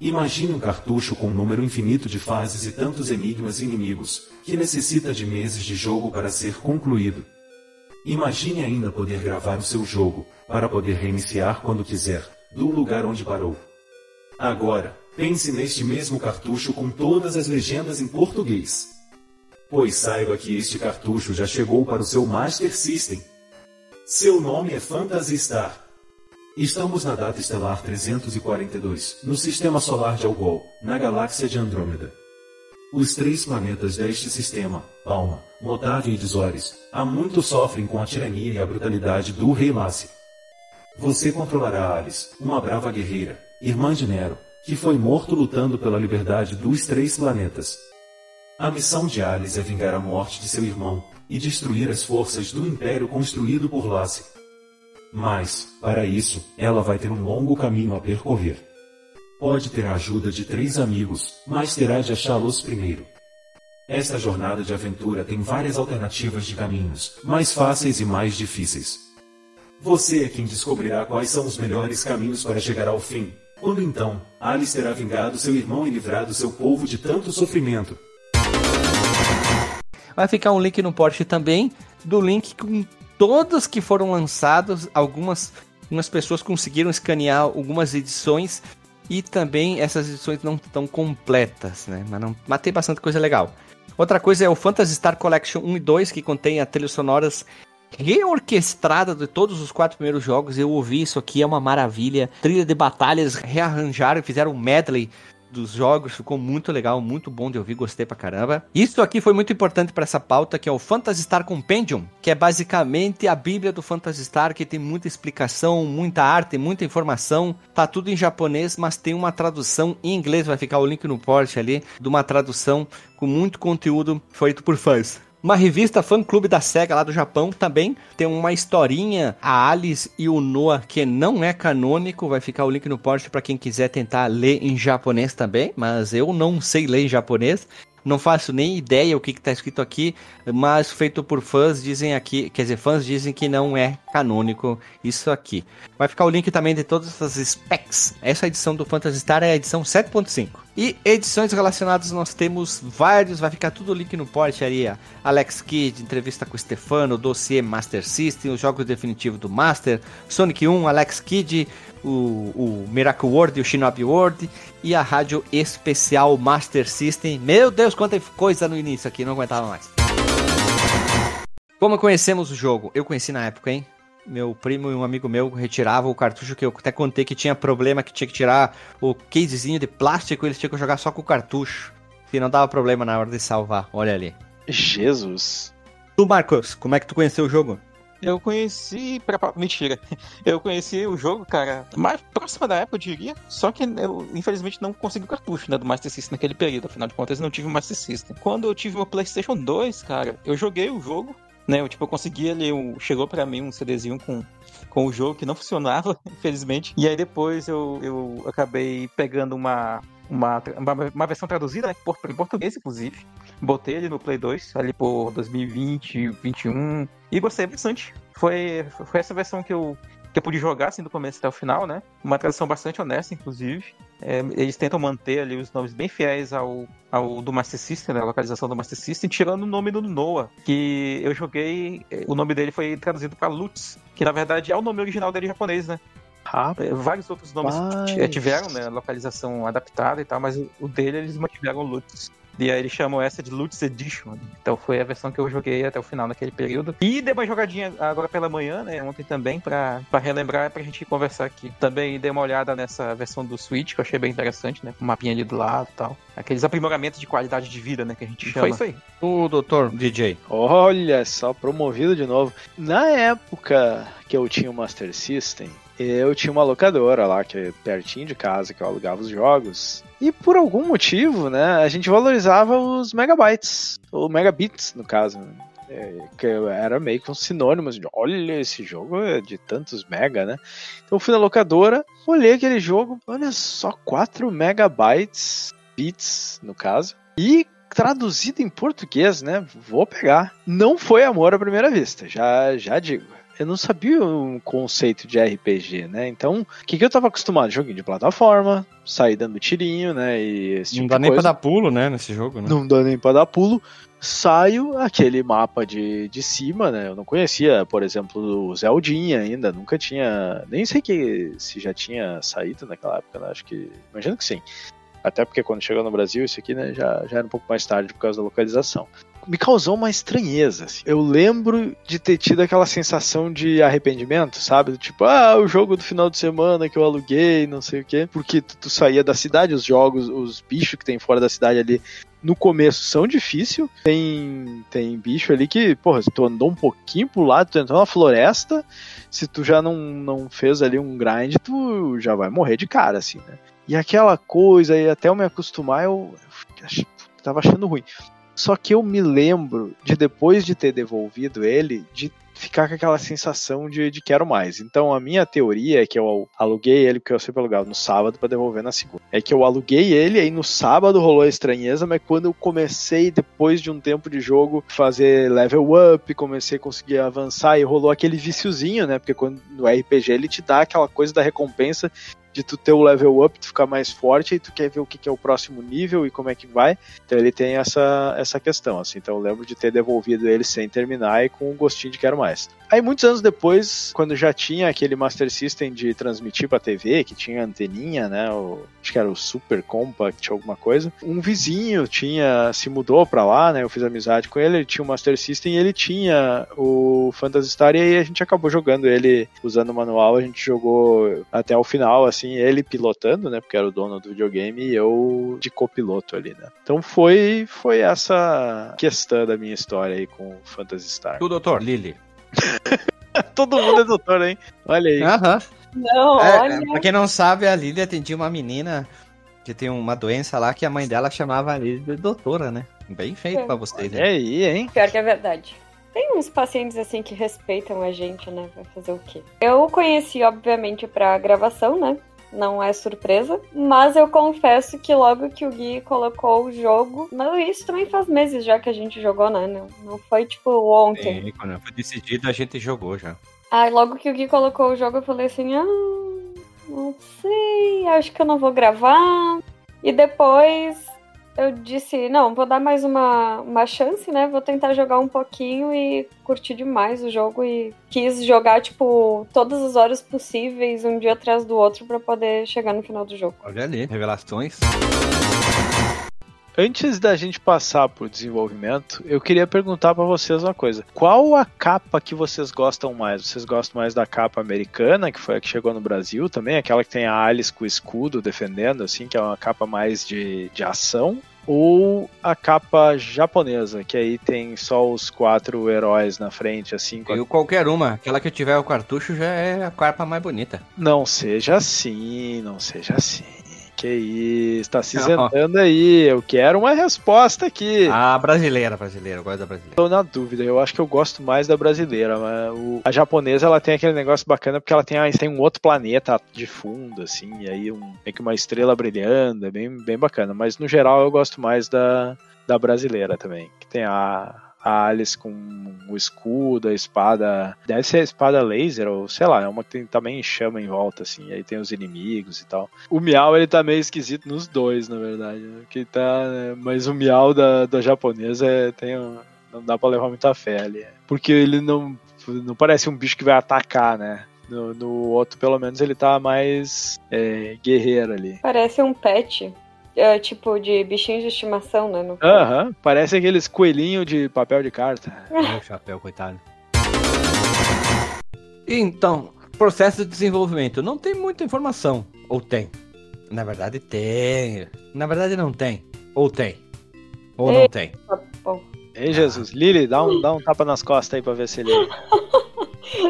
Imagine um cartucho com um número infinito de fases e tantos enigmas e inimigos, que necessita de meses de jogo para ser concluído. Imagine ainda poder gravar o seu jogo, para poder reiniciar quando quiser, do lugar onde parou. Agora, pense neste mesmo cartucho com todas as legendas em português. Pois saiba que este cartucho já chegou para o seu Master System. Seu nome é Phantasy Star. Estamos na data estelar 342, no sistema solar de Algol, na galáxia de Andrômeda. Os três planetas deste sistema, Palma, Motávia e Desores, há muito sofrem com a tirania e a brutalidade do Rei Lassi. Você controlará Alice, uma brava guerreira, irmã de Nero, que foi morto lutando pela liberdade dos três planetas. A missão de Alice é vingar a morte de seu irmão e destruir as forças do Império construído por Lassi. Mas, para isso, ela vai ter um longo caminho a percorrer. Pode ter a ajuda de três amigos, mas terá de achá-los primeiro. Esta jornada de aventura tem várias alternativas de caminhos, mais fáceis e mais difíceis. Você é quem descobrirá quais são os melhores caminhos para chegar ao fim. Quando então, Alice terá vingado seu irmão e livrado seu povo de tanto sofrimento. Vai ficar um link no post também, do link com todos que foram lançados, algumas, algumas pessoas conseguiram escanear algumas edições e também essas edições não estão completas, né? Mas, não, mas tem bastante coisa legal. Outra coisa é o Phantasy Star Collection 1 e 2, que contém a trilha sonoras reorquestrada de todos os quatro primeiros jogos. Eu ouvi isso aqui, é uma maravilha. Trilha de batalhas rearranjaram fizeram um medley dos jogos, ficou muito legal, muito bom de ouvir, gostei pra caramba. Isso aqui foi muito importante para essa pauta, que é o Phantasy Star Compendium, que é basicamente a bíblia do Phantasy Star, que tem muita explicação, muita arte, muita informação. Tá tudo em japonês, mas tem uma tradução em inglês, vai ficar o link no post ali, de uma tradução com muito conteúdo feito por fãs. Uma revista fã clube da SEGA lá do Japão também tem uma historinha, a Alice e o Noah, que não é canônico. Vai ficar o link no post para quem quiser tentar ler em japonês também, mas eu não sei ler em japonês. Não faço nem ideia o que está escrito aqui, mas feito por fãs dizem aqui, quer dizer, fãs dizem que não é canônico isso aqui. Vai ficar o link também de todas as specs. Essa edição do Phantasy Star é a edição 7.5. E edições relacionadas nós temos vários, vai ficar tudo link no post ali. Alex Kidd, entrevista com o Stefano, dossiê Master System, os jogos definitivos do Master, Sonic 1, Alex Kidd, o, o Miracle World o Shinobi World e a rádio especial Master System. Meu Deus, quanta coisa no início aqui, não aguentava mais. Como conhecemos o jogo? Eu conheci na época, hein? Meu primo e um amigo meu retiravam o cartucho que eu até contei que tinha problema, que tinha que tirar o casezinho de plástico e eles tinham que jogar só com o cartucho. Se não dava problema na hora de salvar, olha ali. Jesus. Tu, Marcos, como é que tu conheceu o jogo? Eu conheci. Pra... Mentira. Eu conheci o jogo, cara, mais próxima da época, eu diria. Só que eu, infelizmente, não consegui o cartucho, né? Do Master System naquele período. Afinal de contas, eu não tive o Master System. Quando eu tive o PlayStation 2, cara, eu joguei o jogo, né? Eu, tipo, eu consegui ali. Um... Chegou para mim um CDzinho com com o jogo que não funcionava, infelizmente. E aí depois eu, eu acabei pegando uma, uma, uma, versão traduzida, né, por, em português, inclusive. Botei ele no Play 2, ali por 2020, 2021, e gostei bastante. Foi, foi essa versão que eu, que eu pude jogar, assim, do começo até o final, né? Uma tradução bastante honesta, inclusive. É, eles tentam manter ali os nomes bem fiéis ao, ao do Master System, né? A localização do Master System, tirando o nome do Noah, que eu joguei, o nome dele foi traduzido para Lutz, que na verdade é o nome original dele japonês, né? Rapaz. Vários outros nomes tiveram, né? Localização adaptada e tal, mas o dele eles mantiveram Lutz. E aí eles chamam essa de Lutz Edition. Então foi a versão que eu joguei até o final naquele período. E dei uma jogadinha agora pela manhã, né? Ontem também, pra, pra relembrar, pra gente conversar aqui. Também dei uma olhada nessa versão do Switch, que eu achei bem interessante, né? Com o mapinha ali do lado e tal. Aqueles aprimoramentos de qualidade de vida, né? Que a gente chama. Foi isso aí. O doutor DJ. Olha só, promovido de novo. Na época que eu tinha o Master System, eu tinha uma locadora lá, que é pertinho de casa, que eu alugava os jogos. E por algum motivo, né, a gente valorizava os megabytes, ou megabits, no caso. É, que era meio que um sinônimo de olha, esse jogo é de tantos mega, né? Então eu fui na locadora, olhei aquele jogo, olha só, 4 megabytes, bits, no caso, e traduzido em português, né? Vou pegar. Não foi amor à primeira vista, já, já digo eu não sabia o conceito de RPG, né? Então, o que, que eu tava acostumado? Joguinho de plataforma, sair dando tirinho, né? E esse tipo não dá nem coisa. pra dar pulo, né? Nesse jogo, né? Não dá nem pra dar pulo. Saio aquele mapa de, de cima, né? Eu não conhecia, por exemplo, o Zeldinha ainda, nunca tinha. Nem sei que se já tinha saído naquela época, né? Acho que. Imagino que sim. Até porque quando chegou no Brasil, isso aqui né, já, já era um pouco mais tarde por causa da localização me causou uma estranheza. Assim. Eu lembro de ter tido aquela sensação de arrependimento, sabe? Tipo, ah, o jogo do final de semana que eu aluguei, não sei o quê. Porque tu, tu saía da cidade, os jogos, os bichos que tem fora da cidade ali no começo são difíceis. Tem, tem bicho ali que, porra, se tu andou um pouquinho pro lado, tu entrou na floresta, se tu já não, não fez ali um grind, tu já vai morrer de cara, assim, né? E aquela coisa, e até eu me acostumar, eu, eu tava achando ruim. Só que eu me lembro de depois de ter devolvido ele, de ficar com aquela sensação de, de quero mais. Então a minha teoria é que eu aluguei ele, porque eu sempre alugava no sábado para devolver na segunda. É que eu aluguei ele, aí no sábado rolou a estranheza, mas quando eu comecei, depois de um tempo de jogo, fazer level up, comecei a conseguir avançar e rolou aquele viciozinho, né? Porque quando no RPG ele te dá aquela coisa da recompensa de tu ter o level up, tu ficar mais forte, e tu quer ver o que, que é o próximo nível e como é que vai. Então ele tem essa, essa questão, assim. Então eu lembro de ter devolvido ele sem terminar e com um gostinho de quero mais. Aí muitos anos depois, quando já tinha aquele Master System de transmitir pra TV, que tinha anteninha, né? O, acho que era o Super Compact, alguma coisa. Um vizinho tinha, se mudou pra lá, né? Eu fiz amizade com ele, ele tinha o Master System e ele tinha o Phantasy Star e aí a gente acabou jogando ele usando o manual, a gente jogou até o final, assim, assim, ele pilotando, né? Porque era o dono do videogame e eu de copiloto ali, né? Então foi, foi essa questão da minha história aí com o Phantasy Star. O doutor, Lily. Todo mundo é doutor, hein? Olha aí. Aham. Não, é, olha. Pra quem não sabe, a Lily atendia uma menina que tem uma doença lá que a mãe dela chamava a Lily de doutora, né? Bem feito é. pra vocês. É aí, hein? Pior que é verdade. Tem uns pacientes assim que respeitam a gente, né? Vai fazer o quê? Eu conheci, obviamente, pra gravação, né? Não é surpresa. Mas eu confesso que logo que o Gui colocou o jogo. Mas isso também faz meses já que a gente jogou, né? Não, não foi tipo ontem. Quando foi decidido, a gente jogou já. Aí logo que o Gui colocou o jogo, eu falei assim: ah, não sei, acho que eu não vou gravar. E depois eu disse, não, vou dar mais uma, uma chance, né? Vou tentar jogar um pouquinho e curtir demais o jogo e quis jogar, tipo, todas as horas possíveis, um dia atrás do outro, para poder chegar no final do jogo. Olha ali, revelações. Antes da gente passar pro desenvolvimento, eu queria perguntar para vocês uma coisa. Qual a capa que vocês gostam mais? Vocês gostam mais da capa americana, que foi a que chegou no Brasil também? Aquela que tem a Alice com o escudo defendendo, assim, que é uma capa mais de, de ação? ou a capa japonesa, que aí tem só os quatro heróis na frente, assim. Eu qualquer uma, aquela que tiver o cartucho já é a capa mais bonita. Não seja assim, não seja assim. Que isso, tá se isentando aí. Eu quero uma resposta aqui. A brasileira, brasileira, eu gosto da brasileira. Tô na dúvida, eu acho que eu gosto mais da brasileira, mas o, a japonesa ela tem aquele negócio bacana porque ela tem, tem um outro planeta de fundo, assim, e aí um, meio que uma estrela brilhando, é bem, bem bacana. Mas no geral eu gosto mais da, da brasileira também, que tem a a Alice com o escudo, a espada. Deve ser a espada laser, ou sei lá, é uma que tem também chama em volta, assim. Aí tem os inimigos e tal. O Miau, ele tá meio esquisito nos dois, na verdade. Né? Que tá, né? Mas o Miau da, da japonesa é, tem um, não dá pra levar muita fé ali. Porque ele não, não parece um bicho que vai atacar, né? No, no outro, pelo menos, ele tá mais é, guerreiro ali. Parece um pet é, tipo de bichinho de estimação, né? Aham, uhum, parece aqueles coelhinhos de papel de carta. É, o chapéu, coitado. Então, processo de desenvolvimento. Não tem muita informação. Ou tem? Na verdade, tem. Na verdade, não tem. Ou tem. Ou Ei, não tem. Tá Ei, Jesus. Lili, dá um, dá um tapa nas costas aí pra ver se ele.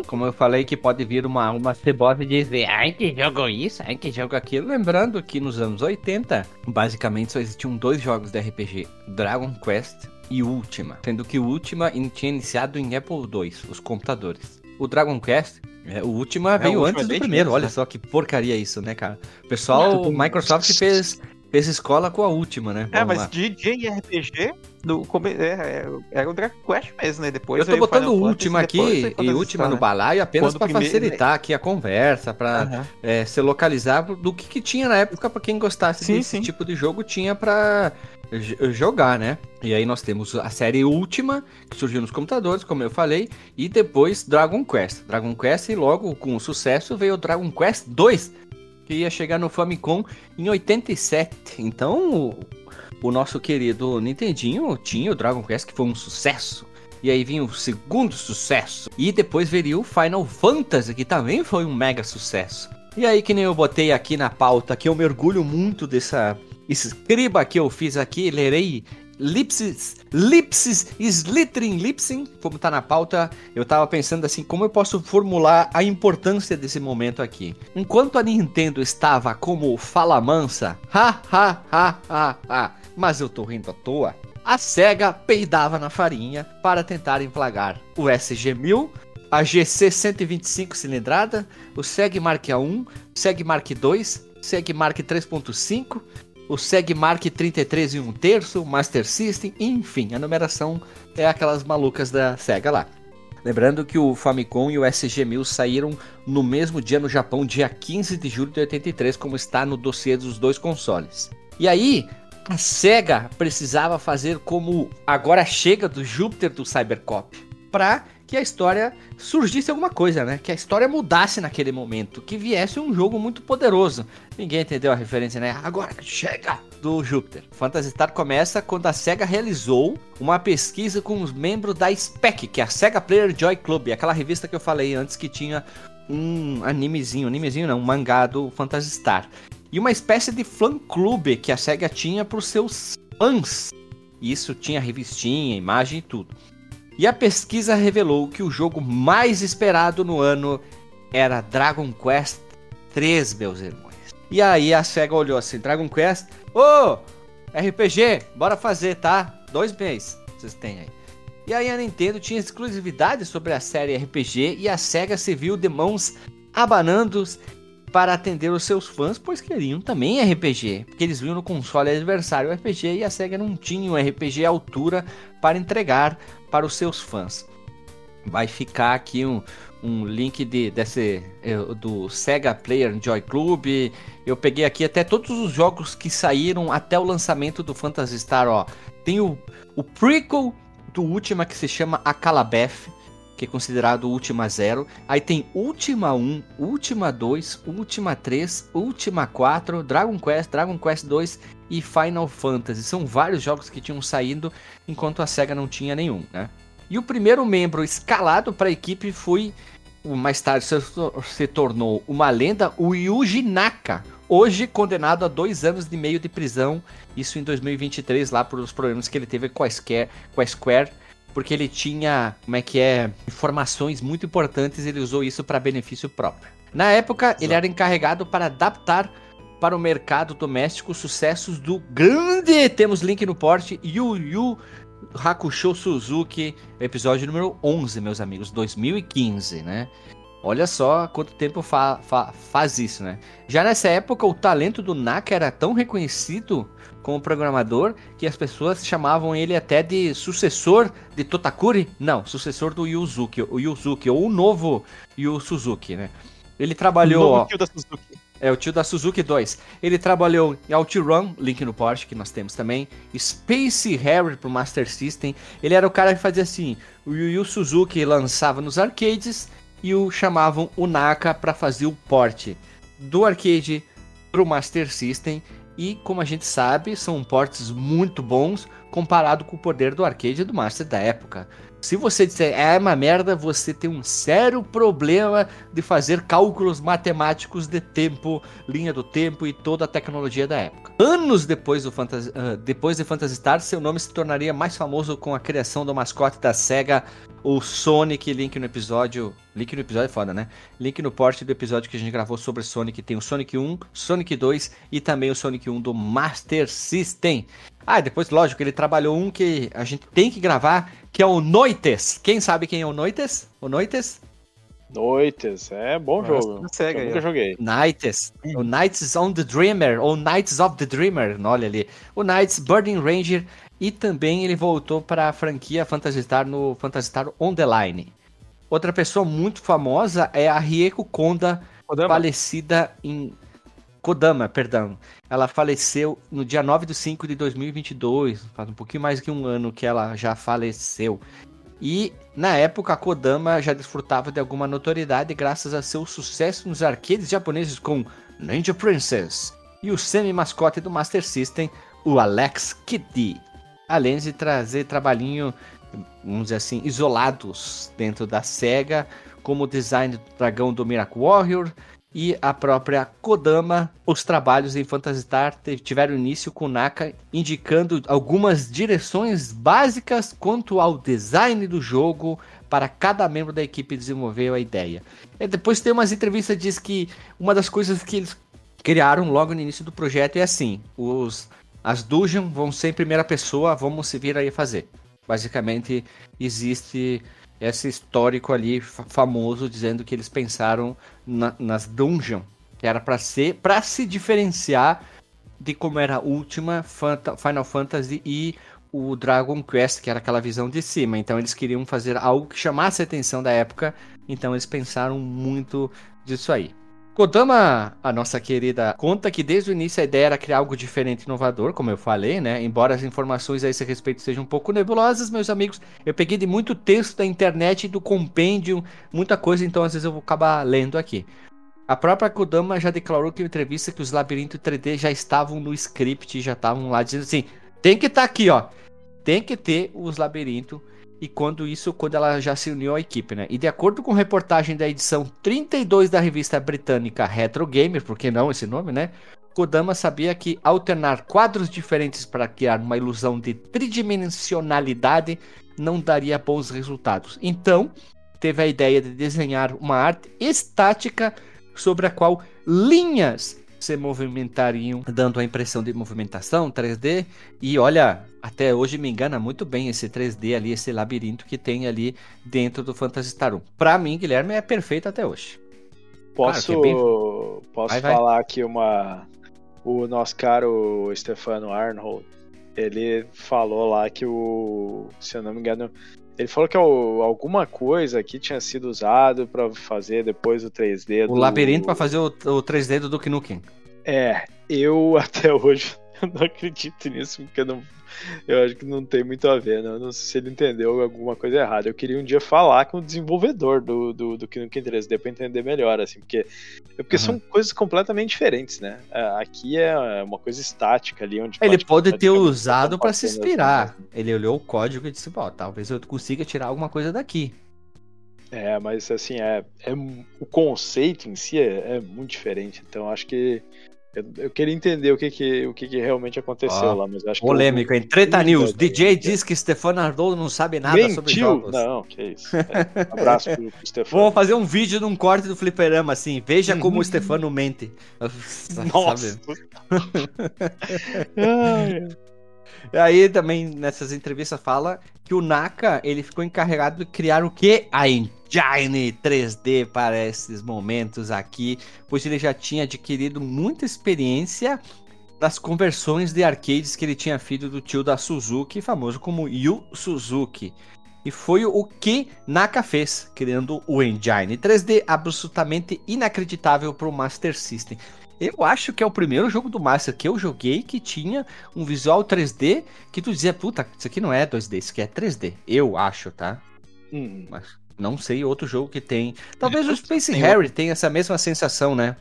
Como eu falei que pode vir uma, uma cebosa e dizer, ai que jogo isso, ai que jogo aquilo. Lembrando que nos anos 80, basicamente só existiam dois jogos de RPG, Dragon Quest e Ultima. Sendo que o Ultima tinha iniciado em Apple II, os computadores. O Dragon Quest é, o Ultima é, veio antes do primeiro, olha né? só que porcaria isso, né, cara? O pessoal, o Microsoft fez, fez escola com a última, né? É, Vamos é, mas lá. de RPG, do, é, é, era o Dragon Quest mesmo, né? Depois eu tô botando o último aqui e última no balaio apenas para facilitar aqui a conversa, para uhum. é, se localizar do que, que tinha na época para quem gostasse sim, desse sim. tipo de jogo tinha para jogar, né? E aí nós temos a série Última, que surgiu nos computadores, como eu falei, e depois Dragon Quest. Dragon Quest e logo com o sucesso veio o Dragon Quest 2, que ia chegar no Famicom em 87. Então, o, o nosso querido Nintendinho tinha o Dragon Quest, que foi um sucesso. E aí vinha o segundo sucesso. E depois veio o Final Fantasy, que também foi um mega sucesso. E aí, que nem eu botei aqui na pauta, que eu mergulho muito dessa escriba que eu fiz aqui, lerei Lipsis, Lipsis, Slittering Lipsing, como tá na pauta, eu tava pensando assim, como eu posso formular a importância desse momento aqui. Enquanto a Nintendo estava como fala mansa, ha ha ha ha ha, mas eu tô rindo à toa, a SEGA peidava na farinha para tentar emplagar o SG-1000, a GC 125 cilindrada, o SEG Mark A1, SEG Mark II, SEG Mark 3.5, o Seg Mark 33 e 1 terço, Master System, enfim, a numeração é aquelas malucas da SEGA lá. Lembrando que o Famicom e o SG-1000 saíram no mesmo dia no Japão, dia 15 de julho de 83, como está no dossiê dos dois consoles. E aí, a SEGA precisava fazer como agora chega do Júpiter do Cybercop, para que a história surgisse alguma coisa, né? Que a história mudasse naquele momento, que viesse um jogo muito poderoso. Ninguém entendeu a referência, né? Agora chega do Júpiter. Phantasy Star começa quando a SEGA realizou uma pesquisa com os membros da SPEC, que é a SEGA Player Joy Club, aquela revista que eu falei antes que tinha um animezinho, animezinho não, um mangá do Phantasy Star. E uma espécie de fã clube que a SEGA tinha para os seus fãs. Isso tinha revistinha, imagem e tudo. E a pesquisa revelou que o jogo mais esperado no ano era Dragon Quest 3, meus irmãos. E aí a SEGA olhou assim, Dragon Quest, ô, oh, RPG, bora fazer, tá? Dois meses vocês têm aí. E aí a Nintendo tinha exclusividade sobre a série RPG e a SEGA se viu de mãos abanando para atender os seus fãs, pois queriam também RPG, porque eles viam no console adversário o RPG e a SEGA não tinha um RPG à altura para entregar para os seus fãs. Vai ficar aqui um, um link de, desse, eh, do Sega Player Joy Club. Eu peguei aqui até todos os jogos que saíram até o lançamento do Phantasy Star. Ó. Tem o, o prequel do Ultima que se chama Akalabeth que é considerado Ultima 0. Aí tem Ultima 1, Ultima 2, Ultima 3, Ultima 4, Dragon Quest, Dragon Quest 2 e Final Fantasy. São vários jogos que tinham saído enquanto a SEGA não tinha nenhum, né? E o primeiro membro escalado para a equipe foi, mais tarde se tornou uma lenda, o Yuji Naka, hoje condenado a dois anos e meio de prisão, isso em 2023, lá por os problemas que ele teve com a Square, com a Square porque ele tinha, como é que é, informações muito importantes, ele usou isso para benefício próprio. Na época, Exato. ele era encarregado para adaptar para o mercado doméstico sucessos do grande, temos link no porte, Yu Yu Hakusho Suzuki, episódio número 11, meus amigos, 2015, né? Olha só quanto tempo fa fa faz isso, né? Já nessa época, o talento do Naka era tão reconhecido como programador que as pessoas chamavam ele até de sucessor de Totakuri. Não, sucessor do Yuzuki, o Yuzuki, ou o novo Yu Suzuki, né? Ele trabalhou. O novo tio da Suzuki. É, o tio da Suzuki 2. Ele trabalhou em OutRun, link no Porsche, que nós temos também. Space Harrier pro Master System. Ele era o cara que fazia assim: o Yu Yu Suzuki lançava nos arcades e o chamavam o Naka para fazer o porte do arcade pro Master System e como a gente sabe, são portes muito bons comparado com o poder do arcade e do Master da época. Se você disser é uma merda, você tem um sério problema de fazer cálculos matemáticos de tempo, linha do tempo e toda a tecnologia da época. Anos depois, do Fantasy, uh, depois de Phantasy Star, seu nome se tornaria mais famoso com a criação do mascote da SEGA, o Sonic. Link no episódio. Link no episódio é foda, né? Link no porte do episódio que a gente gravou sobre Sonic. Tem o Sonic 1, Sonic 2 e também o Sonic 1 do Master System. Ah, depois, lógico, ele trabalhou um que a gente tem que gravar, que é o Noites. Quem sabe quem é o Noites? O Noites? Noites, é bom jogo. Sega, eu nunca joguei. Nights, o Nights on the Dreamer, ou Nights of the Dreamer, olha ali. O Nights Burning Ranger e também ele voltou para a franquia Phantasy Star no Phantasy Star On The Line. Outra pessoa muito famosa é a Rieko Konda, Kodama. falecida em Kodama, perdão. Ela faleceu no dia 9 de 5 de 2022, faz um pouquinho mais que um ano que ela já faleceu. E na época a Kodama já desfrutava de alguma notoriedade graças a seu sucesso nos arcades japoneses com Ninja Princess e o semi-mascote do Master System, o Alex Kidd. Além de trazer trabalhinho, vamos dizer assim, isolados dentro da SEGA, como o design do dragão do Miracle Warrior, e a própria Kodama, os trabalhos em Phantasy Star tiveram início com Naka indicando algumas direções básicas quanto ao design do jogo para cada membro da equipe desenvolver a ideia. E depois tem umas entrevistas diz que uma das coisas que eles criaram logo no início do projeto é assim, os as dungeons vão ser em primeira pessoa, vamos se vir aí fazer. Basicamente existe esse histórico ali famoso dizendo que eles pensaram na, nas dungeons, que era para ser para se diferenciar de como era a última Final Fantasy e o Dragon Quest, que era aquela visão de cima. Então eles queriam fazer algo que chamasse a atenção da época, então eles pensaram muito disso aí. Kodama, a nossa querida, conta que desde o início a ideia era criar algo diferente e inovador, como eu falei, né? Embora as informações a esse respeito sejam um pouco nebulosas, meus amigos, eu peguei de muito texto da internet do compêndio, muita coisa, então às vezes eu vou acabar lendo aqui. A própria Kodama já declarou que em entrevista que os labirintos 3D já estavam no script, já estavam lá dizendo assim: tem que estar tá aqui, ó. Tem que ter os labirintos e quando isso, quando ela já se uniu à equipe, né? E de acordo com reportagem da edição 32 da revista britânica Retro Gamer, por que não esse nome, né? Kodama sabia que alternar quadros diferentes para criar uma ilusão de tridimensionalidade não daria bons resultados. Então, teve a ideia de desenhar uma arte estática sobre a qual linhas se movimentariam, dando a impressão de movimentação 3D. E olha, até hoje me engana muito bem esse 3D ali, esse labirinto que tem ali dentro do Phantasy Star 1. Pra mim, Guilherme, é perfeito até hoje. Posso, claro é bem... posso vai, falar vai. aqui uma. O nosso caro Stefano Arnold, ele falou lá que o. Se eu não me engano, ele falou que alguma coisa aqui tinha sido usado para fazer depois o 3D. O do... labirinto para fazer o, o 3D do Duke Nukem. É, eu até hoje não acredito nisso, porque eu não, eu acho que não tem muito a ver, não. não sei se ele entendeu alguma coisa errada. Eu queria um dia falar com o desenvolvedor do, do, do Kingdom 3D pra entender melhor, assim, porque, porque uhum. são coisas completamente diferentes, né? É, aqui é uma coisa estática ali, onde. Ele pode ter usado para se inspirar. Ele olhou o código e disse, pô, talvez eu consiga tirar alguma coisa daqui. É, mas assim, é, é o conceito em si é, é muito diferente. Então acho que eu, eu, queria entender o que, que, o que, que realmente aconteceu ah, lá, mas acho polêmico, que. Polêmico, em Treta News. DJ diz que Stefano Ardolo não sabe nada Mentiu? sobre jogos. Não, que isso. É, abraço pro, pro Stefano. Vou fazer um vídeo num corte do fliperama, assim. Veja como o Stefano mente. Nossa. E aí também nessas entrevistas fala que o Naka ele ficou encarregado de criar o que? A engine 3D para esses momentos aqui, pois ele já tinha adquirido muita experiência nas conversões de arcades que ele tinha feito do tio da Suzuki, famoso como Yu Suzuki. E foi o que Naka fez, criando o engine 3D absolutamente inacreditável para o Master System. Eu acho que é o primeiro jogo do Master que eu joguei que tinha um visual 3D que tu dizia, puta, isso aqui não é 2D, isso aqui é 3D. Eu acho, tá? Hum. Mas não sei outro jogo que tem. Talvez o Space Harry tenha essa mesma sensação, né?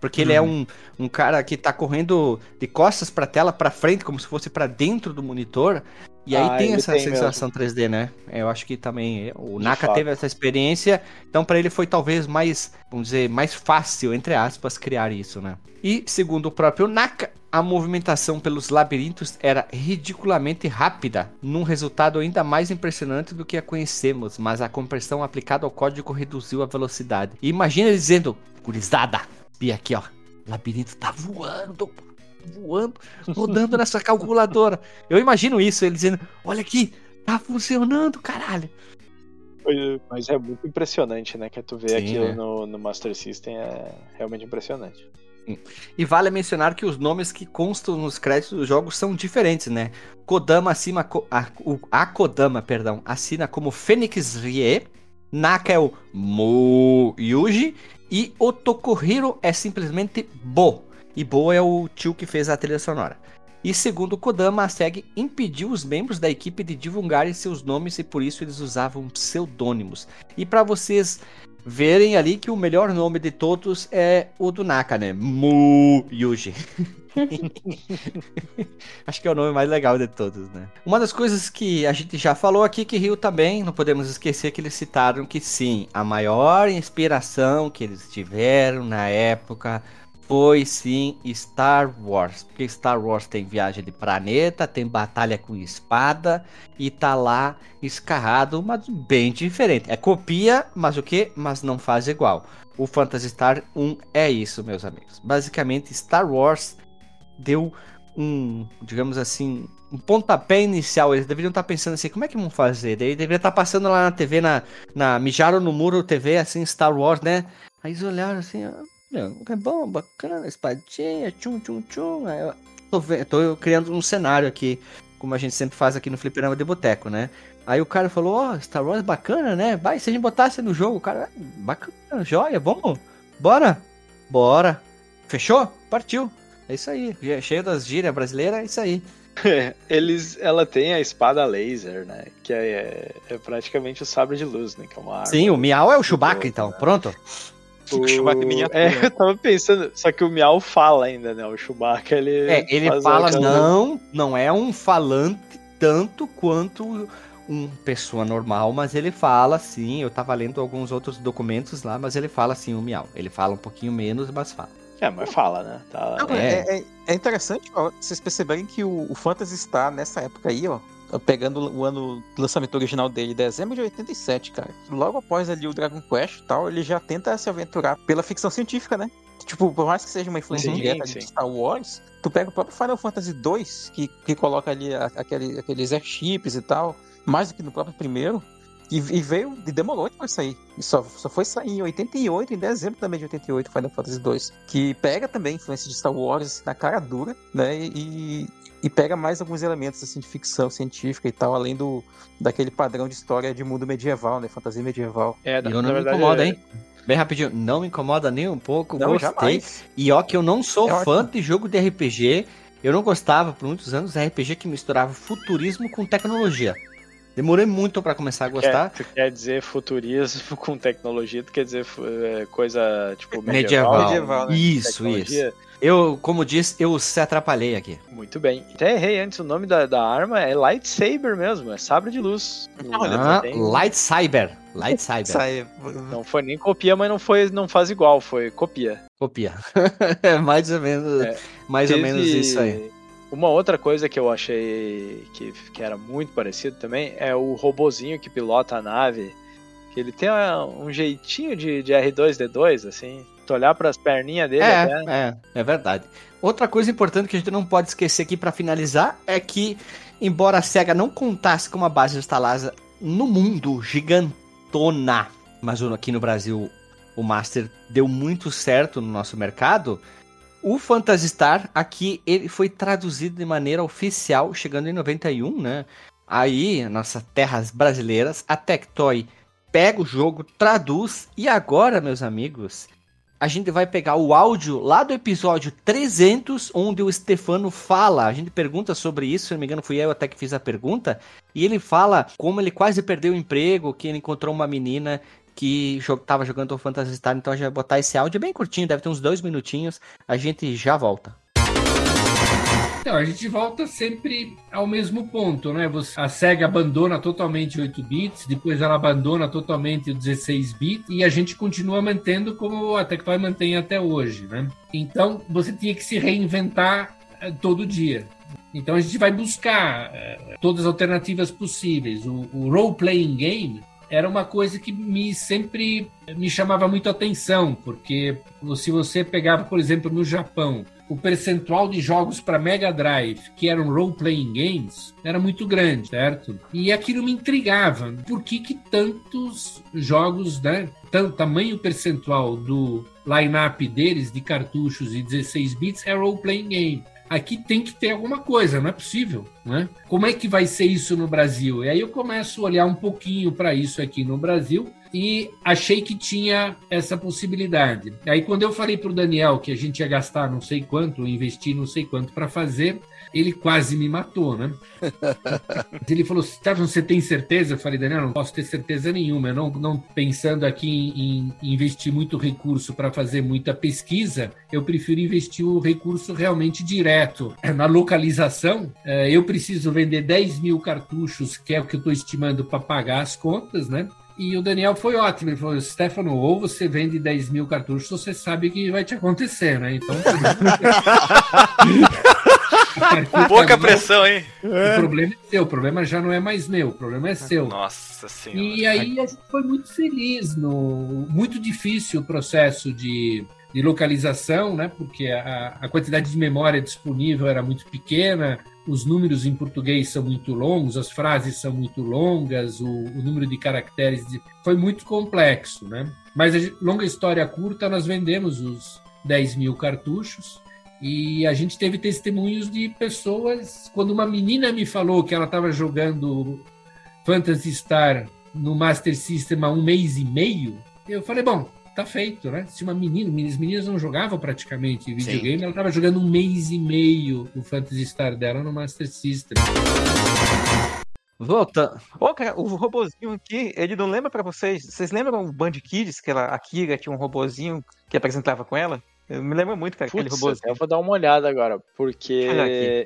Porque ele é uhum. um, um cara que tá correndo de costas pra tela pra frente, como se fosse para dentro do monitor. E aí ah, tem essa tem sensação mesmo. 3D, né? Eu acho que também o De Naka fato. teve essa experiência, então para ele foi talvez mais, vamos dizer, mais fácil, entre aspas, criar isso, né? E segundo o próprio Naka, a movimentação pelos labirintos era ridiculamente rápida, num resultado ainda mais impressionante do que a conhecemos, mas a compressão aplicada ao código reduziu a velocidade. E imagina ele dizendo, gurizada, e aqui ó, labirinto tá voando, voando, rodando nessa calculadora. Eu imagino isso, ele dizendo: Olha aqui, tá funcionando, caralho. Mas é muito impressionante, né? Que tu vê Sim, aquilo é. no, no Master System é realmente impressionante. E vale mencionar que os nomes que constam nos créditos dos jogos são diferentes, né? Kodama acima a, a Kodama, perdão, assina como Phoenix Rie, Naka é o Mu Yuji e o Tokuhiro é simplesmente Bo. E Bo é o tio que fez a trilha sonora. E segundo Kodama, a SEG impediu os membros da equipe de divulgarem seus nomes e por isso eles usavam pseudônimos. E para vocês verem ali que o melhor nome de todos é o do Naka, né? Mu Yuji. Acho que é o nome mais legal de todos, né? Uma das coisas que a gente já falou aqui que Rio também, não podemos esquecer que eles citaram que sim, a maior inspiração que eles tiveram na época foi sim Star Wars. Porque Star Wars tem viagem de planeta, tem batalha com espada e tá lá escarrado, mas bem diferente. É copia, mas o que? Mas não faz igual. O Phantasy Star 1 é isso, meus amigos. Basicamente, Star Wars deu um, digamos assim, um pontapé inicial. Eles deveriam estar pensando assim, como é que vão fazer? Daí deveria estar passando lá na TV, na, na mijaram no muro TV, assim, Star Wars, né? Aí eles olharam assim, é bom, bacana, espadinha, tchum, tchum, tchum. Aí eu tô, tô criando um cenário aqui, como a gente sempre faz aqui no Fliperama de Boteco, né? Aí o cara falou, ó, oh, Star Wars bacana, né? Vai, se a gente botasse no jogo, o cara, ah, bacana, joia, vamos, bora, bora. Fechou? Partiu. É isso aí, cheio das gírias brasileiras, é isso aí. Eles, ela tem a espada laser, né? Que é, é, praticamente o sabre de luz, né? Que é uma. Sim, o Miau é o Chewbacca, então. Pronto. O Chewbacca miniatura. É, eu tava pensando, só que o Miau fala ainda, né? O Chewbacca, ele. É, ele fala, aquela... não, não é um falante tanto quanto um pessoa normal, mas ele fala sim. Eu tava lendo alguns outros documentos lá, mas ele fala sim o Miau. Ele fala um pouquinho menos, mas fala. É, mas fala, né? Tá... Não, é. É, é, é interessante ó, vocês perceberem que o, o Fantasy está nessa época aí, ó, pegando o ano do lançamento original dele, dezembro de 87, cara. Logo após ali o Dragon Quest e tal, ele já tenta se aventurar pela ficção científica, né? tipo, por mais que seja uma influência sim, direta sim. de Star Wars, tu pega o próprio Final Fantasy 2, que, que coloca ali aquele, aqueles airships e tal, mais do que no próprio primeiro, e, e veio e demorou para sair. E só, só foi sair em 88, em dezembro também de 88, Final Fantasy 2. Que pega também influência de Star Wars assim, na cara dura, né? E, e pega mais alguns elementos assim, de ficção científica e tal, além do daquele padrão de história de mundo medieval, né? Fantasia medieval. É, da, e eu não me incomoda, é... hein? Bem rapidinho, não me incomoda nem um pouco, não, gostei. Jamais. E ó, que eu não sou é fã ótimo. de jogo de RPG. Eu não gostava por muitos anos de RPG que misturava futurismo com tecnologia. Demorei muito para começar a gostar. Quer, tu quer dizer futurismo com tecnologia, tu quer dizer é, coisa tipo medieval? Medieval, medieval né? Isso, isso. Eu, como disse, eu se atrapalhei aqui. Muito bem. Até errei antes, o nome da, da arma é lightsaber mesmo, é sabre de luz. Ah, lightsaber. Lightsaber. Não foi nem copia, mas não foi, não faz igual, foi copia. Copia. é mais ou menos, é, mais teve... ou menos isso aí. Uma outra coisa que eu achei que, que era muito parecido também é o robozinho que pilota a nave. Que ele tem um jeitinho de, de R2D2, assim. Tu olhar para as perninhas dele. É, até... é, é verdade. Outra coisa importante que a gente não pode esquecer aqui para finalizar é que, embora a SEGA não contasse com uma base instalada no mundo gigantona, mas aqui no Brasil o Master deu muito certo no nosso mercado, o Phantasy Star aqui ele foi traduzido de maneira oficial, chegando em 91, né? Aí, nossas terras brasileiras, a Tectoy pega o jogo, traduz e agora, meus amigos, a gente vai pegar o áudio lá do episódio 300, onde o Stefano fala. A gente pergunta sobre isso, se não me engano, fui eu até que fiz a pergunta. E ele fala como ele quase perdeu o emprego, que ele encontrou uma menina que estava jogando o Phantasy Star, então a gente vai botar esse áudio bem curtinho, deve ter uns dois minutinhos, a gente já volta. Então, a gente volta sempre ao mesmo ponto, né? A SEGA abandona totalmente 8 bits, depois ela abandona totalmente o 16 bits e a gente continua mantendo como a Tectoy mantém até hoje, né? Então, você tinha que se reinventar eh, todo dia. Então a gente vai buscar uh, todas as alternativas possíveis. O, o role-playing game era uma coisa que me sempre me chamava muito atenção, porque se você pegava, por exemplo, no Japão, o percentual de jogos para Mega Drive que eram role-playing games era muito grande, certo? E aquilo me intrigava. Por que, que tantos jogos, né? Tanto tamanho percentual do line-up deles de cartuchos e 16 bits é role-playing game aqui tem que ter alguma coisa, não é possível, né? Como é que vai ser isso no Brasil? E aí eu começo a olhar um pouquinho para isso aqui no Brasil e achei que tinha essa possibilidade. Aí quando eu falei para o Daniel que a gente ia gastar não sei quanto, investir não sei quanto para fazer, ele quase me matou, né? ele falou: Stefano, você tem certeza? Eu falei, Daniel, não posso ter certeza nenhuma. Eu não, não pensando aqui em, em investir muito recurso para fazer muita pesquisa, eu prefiro investir o recurso realmente direto. Na localização, é, eu preciso vender 10 mil cartuchos, que é o que eu estou estimando para pagar as contas, né? E o Daniel foi ótimo. Ele falou: Stefano, ou você vende 10 mil cartuchos, você sabe o que vai te acontecer, né? Então. Pouca pressão, hein? O problema é seu, o problema já não é mais meu, o problema é seu. Nossa senhora. E aí a gente foi muito feliz, no, muito difícil o processo de, de localização, né? Porque a, a quantidade de memória disponível era muito pequena, os números em português são muito longos, as frases são muito longas, o, o número de caracteres de... foi muito complexo, né? Mas, a, longa história curta, nós vendemos os 10 mil cartuchos e a gente teve testemunhos de pessoas. Quando uma menina me falou que ela estava jogando Phantasy Star no Master System há um mês e meio, eu falei: bom, tá feito, né? Se uma menina, as meninas não jogavam praticamente videogame, Sim. ela estava jogando um mês e meio o Phantasy Star dela no Master System. Volta. Ô, oh, cara, o robozinho aqui, ele não lembra para vocês? Vocês lembram o Band Kids, que ela, a Kira tinha um robozinho que apresentava com ela? Eu me lembro muito, cara, Putz, aquele robôzinho. Eu vou dar uma olhada agora, porque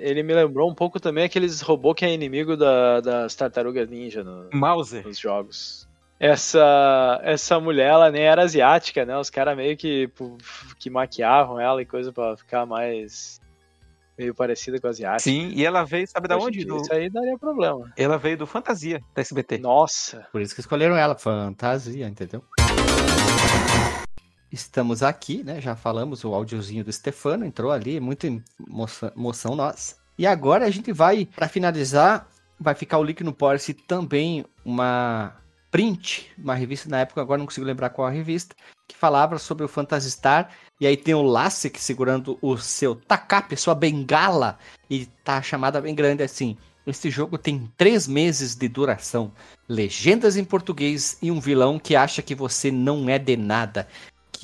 ele me lembrou um pouco também aqueles robôs que é inimigo da, das tartarugas ninja no, Mauser. nos jogos. Essa, essa mulher, ela nem era asiática, né? Os caras meio que, que maquiavam ela e coisa para ficar mais meio parecida com a asiática. Sim, e ela veio, sabe da onde? Do... Isso aí daria problema. Ela veio do Fantasia, da SBT. Nossa! Por isso que escolheram ela, Fantasia, entendeu? estamos aqui, né? Já falamos o áudiozinho do Stefano, entrou ali, muita emoção, emoção nossa. E agora a gente vai, para finalizar, vai ficar o link no Porsche também uma print, uma revista na época, agora não consigo lembrar qual a revista, que falava sobre o Phantasy Star. E aí tem o Lassek segurando o seu tacape, sua bengala, e tá chamada bem grande assim. Este jogo tem três meses de duração, legendas em português e um vilão que acha que você não é de nada.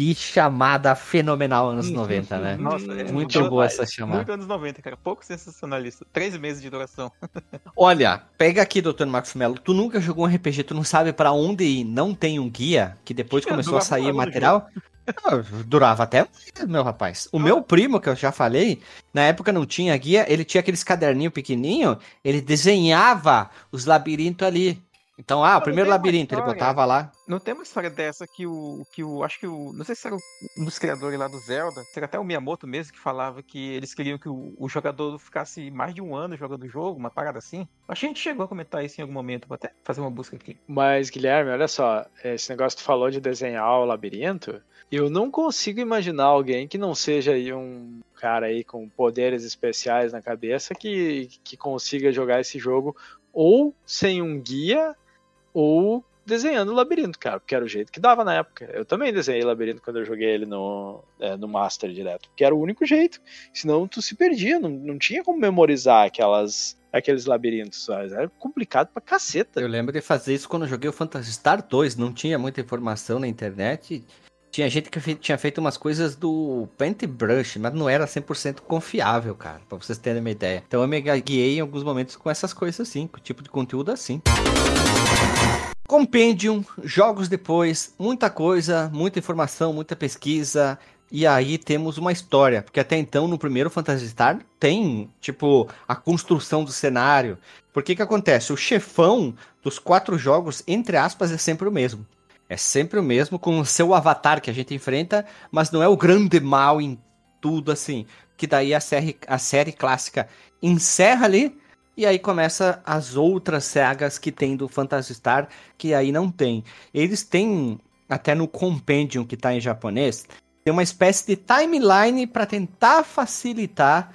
Que chamada fenomenal anos 90, né? Nossa, é muito boa boa essa chamada. Muito anos 90, cara. Pouco sensacionalista. Três meses de duração. Olha, pega aqui, Dr. Marcos Mello. Tu nunca jogou um RPG, tu não sabe para onde ir, não tem um guia, que depois começou a sair material. Ah, durava até meu rapaz. O meu primo, que eu já falei, na época não tinha guia, ele tinha aqueles caderninho pequenininho, ele desenhava os labirintos ali. Então, ah, o primeiro labirinto, ele botava lá. Não tem uma história dessa que o. que o. Acho que o. Não sei se era um dos criadores lá do Zelda, era até o Miyamoto mesmo que falava que eles queriam que o, o jogador ficasse mais de um ano jogando o jogo, uma parada assim. Acho que a gente chegou a comentar isso em algum momento, vou até fazer uma busca aqui. Mas, Guilherme, olha só, esse negócio que tu falou de desenhar o labirinto, eu não consigo imaginar alguém que não seja aí um cara aí com poderes especiais na cabeça que, que consiga jogar esse jogo ou sem um guia ou desenhando o labirinto, cara, porque era o jeito que dava na época. Eu também desenhei labirinto quando eu joguei ele no, é, no Master direto, porque era o único jeito. Senão tu se perdia, não, não tinha como memorizar aquelas, aqueles labirintos? Era complicado pra caceta. Eu lembro de fazer isso quando eu joguei o Phantasy Star 2, não tinha muita informação na internet. Tinha gente que tinha feito umas coisas do Paintbrush, mas não era 100% confiável, cara, pra vocês terem uma ideia. Então eu me guiei em alguns momentos com essas coisas assim, com o tipo de conteúdo assim. Compendium, jogos depois, muita coisa, muita informação, muita pesquisa. E aí temos uma história, porque até então no primeiro Phantasy Star tem, tipo, a construção do cenário. Por que que acontece? O chefão dos quatro jogos, entre aspas, é sempre o mesmo. É sempre o mesmo com o seu avatar que a gente enfrenta, mas não é o grande mal em tudo assim. Que daí a série, a série clássica encerra ali e aí começa as outras sagas que tem do Phantasy Star, que aí não tem. Eles têm, até no Compendium que está em japonês, tem uma espécie de timeline para tentar facilitar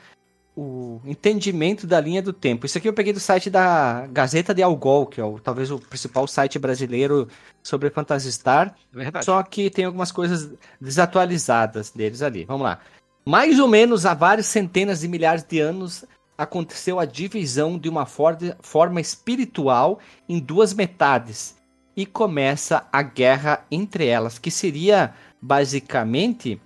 o entendimento da linha do tempo. Isso aqui eu peguei do site da Gazeta de Algol, que é o, talvez o principal site brasileiro sobre Phantasy Star. Verdade. Só que tem algumas coisas desatualizadas deles ali. Vamos lá. Mais ou menos há várias centenas de milhares de anos aconteceu a divisão de uma forma espiritual em duas metades e começa a guerra entre elas, que seria basicamente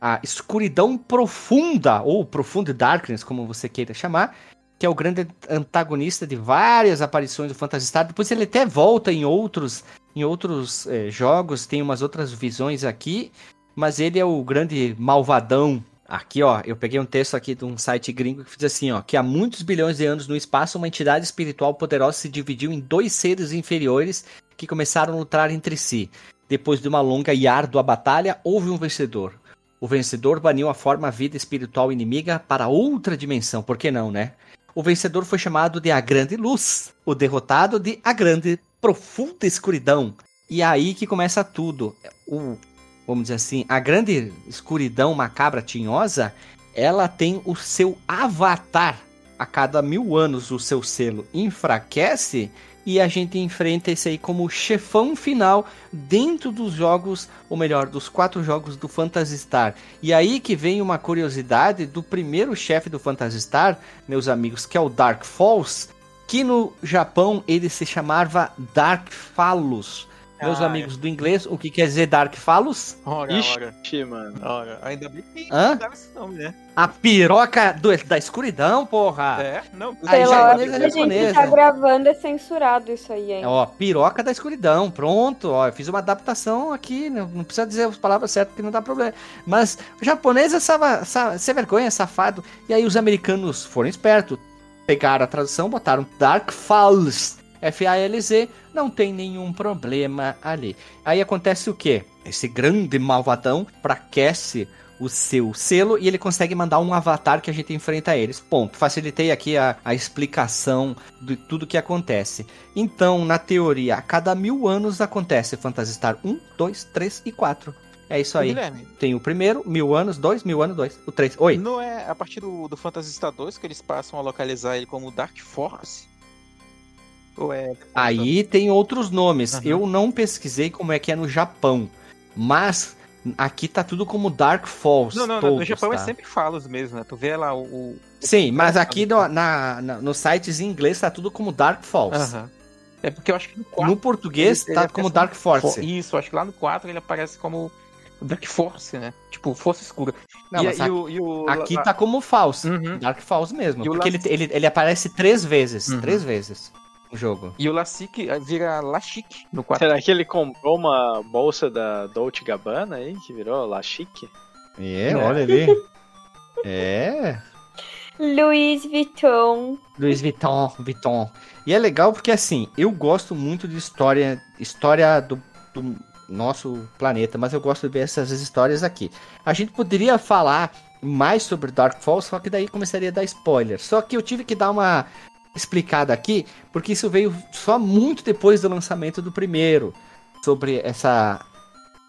a escuridão profunda, ou profundo darkness, como você queira chamar, que é o grande antagonista de várias aparições do Phantasy. Depois ele até volta em outros, em outros eh, jogos, tem umas outras visões aqui, mas ele é o grande malvadão. Aqui, ó, eu peguei um texto aqui de um site gringo que diz assim, ó, que há muitos bilhões de anos no espaço, uma entidade espiritual poderosa se dividiu em dois seres inferiores que começaram a lutar entre si. Depois de uma longa e árdua batalha, houve um vencedor. O vencedor baniu a forma vida espiritual inimiga para outra dimensão, por que não, né? O vencedor foi chamado de A Grande Luz, o derrotado de A Grande Profunda Escuridão. E é aí que começa tudo. O, vamos dizer assim, a grande escuridão macabra tinhosa, ela tem o seu avatar. A cada mil anos o seu selo enfraquece e a gente enfrenta esse aí como chefão final dentro dos jogos, ou melhor, dos quatro jogos do Phantasy Star. E aí que vem uma curiosidade do primeiro chefe do Phantasy Star, meus amigos, que é o Dark Falls, que no Japão ele se chamava Dark Phallus. Meus ah, amigos é. do inglês, o que quer dizer Dark Phallus? Ora, Ixi, ora. mano. Ora, ainda bem que Hã? esse nome, né? A piroca do, da escuridão, porra. É, não. Pela hora que a gente tá gravando é censurado isso aí, hein? Ó, piroca da escuridão, pronto. Ó, eu fiz uma adaptação aqui, não, não precisa dizer as palavras certas que não dá problema. Mas o japonês é sem vergonha, safado. E aí os americanos foram espertos, pegaram a tradução, botaram Dark Falls F-A-L-Z, não tem nenhum problema ali. Aí acontece o que? Esse grande malvadão fraquece o seu selo e ele consegue mandar um avatar que a gente enfrenta eles. Ponto. Facilitei aqui a, a explicação de tudo que acontece. Então, na teoria, a cada mil anos acontece Phantasy Star 1, 2, 3 e 4. É isso aí. Guilherme. Tem o primeiro, mil anos, dois, mil anos, dois. O três. Oi. Não é a partir do, do Phantasy Star 2 que eles passam a localizar ele como Dark Force? Ou é... Aí tem outros nomes. Uhum. Eu não pesquisei como é que é no Japão. Mas aqui tá tudo como Dark Falls. Não, não, todos, no Japão é tá? é sempre falos mesmo, né? Tu vê lá o. o... Sim, mas aqui no, na, na, nos sites em inglês tá tudo como Dark Falls. Uhum. É porque eu acho que no 4. No português ele, tá ele como Dark Force. Isso, acho que lá no 4 ele aparece como Dark Force, né? Tipo, Força Escura. Não, e, mas e aqui, o, e o... aqui tá como False. Uhum. Dark False mesmo. porque ele, ele, ele aparece três vezes. Uhum. Três vezes no jogo. E o Lassic eh, vira Lashik no 4. Será que ele comprou uma bolsa da Dolce Gabbana aí, que virou Lashik? É, é, olha ali. é. Louis Vuitton. Louis Vuitton, Vuitton. E é legal porque assim, eu gosto muito de história, história do, do nosso planeta, mas eu gosto de ver essas histórias aqui. A gente poderia falar mais sobre Dark Falls, só que daí começaria a dar spoiler. Só que eu tive que dar uma explicada aqui, porque isso veio só muito depois do lançamento do primeiro, sobre essa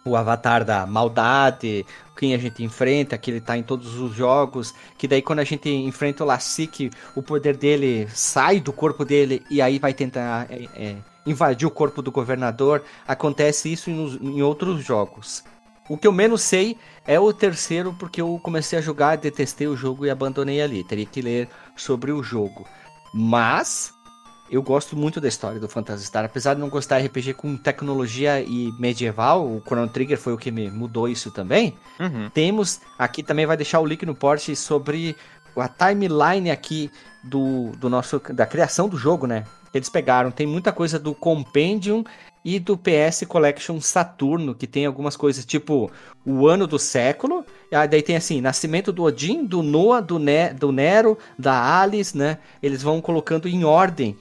o avatar da maldade, quem a gente enfrenta, que ele tá em todos os jogos, que daí quando a gente enfrenta o Lassic, o poder dele sai do corpo dele e aí vai tentar é, é, invadir o corpo do governador. Acontece isso em, em, outros jogos. O que eu menos sei é o terceiro, porque eu comecei a jogar, detestei o jogo e abandonei ali. Teria que ler sobre o jogo. Mas eu gosto muito da história do Phantasy Star, apesar de não gostar de RPG com tecnologia e medieval, o Chrono Trigger foi o que me mudou isso também. Uhum. Temos aqui também vai deixar o link no porte sobre a timeline aqui do, do nosso da criação do jogo, né? Eles pegaram, tem muita coisa do Compendium e do PS Collection Saturno, que tem algumas coisas tipo o ano do século, e daí tem assim, nascimento do Odin, do Noah, do, ne do Nero, da Alice, né? Eles vão colocando em ordem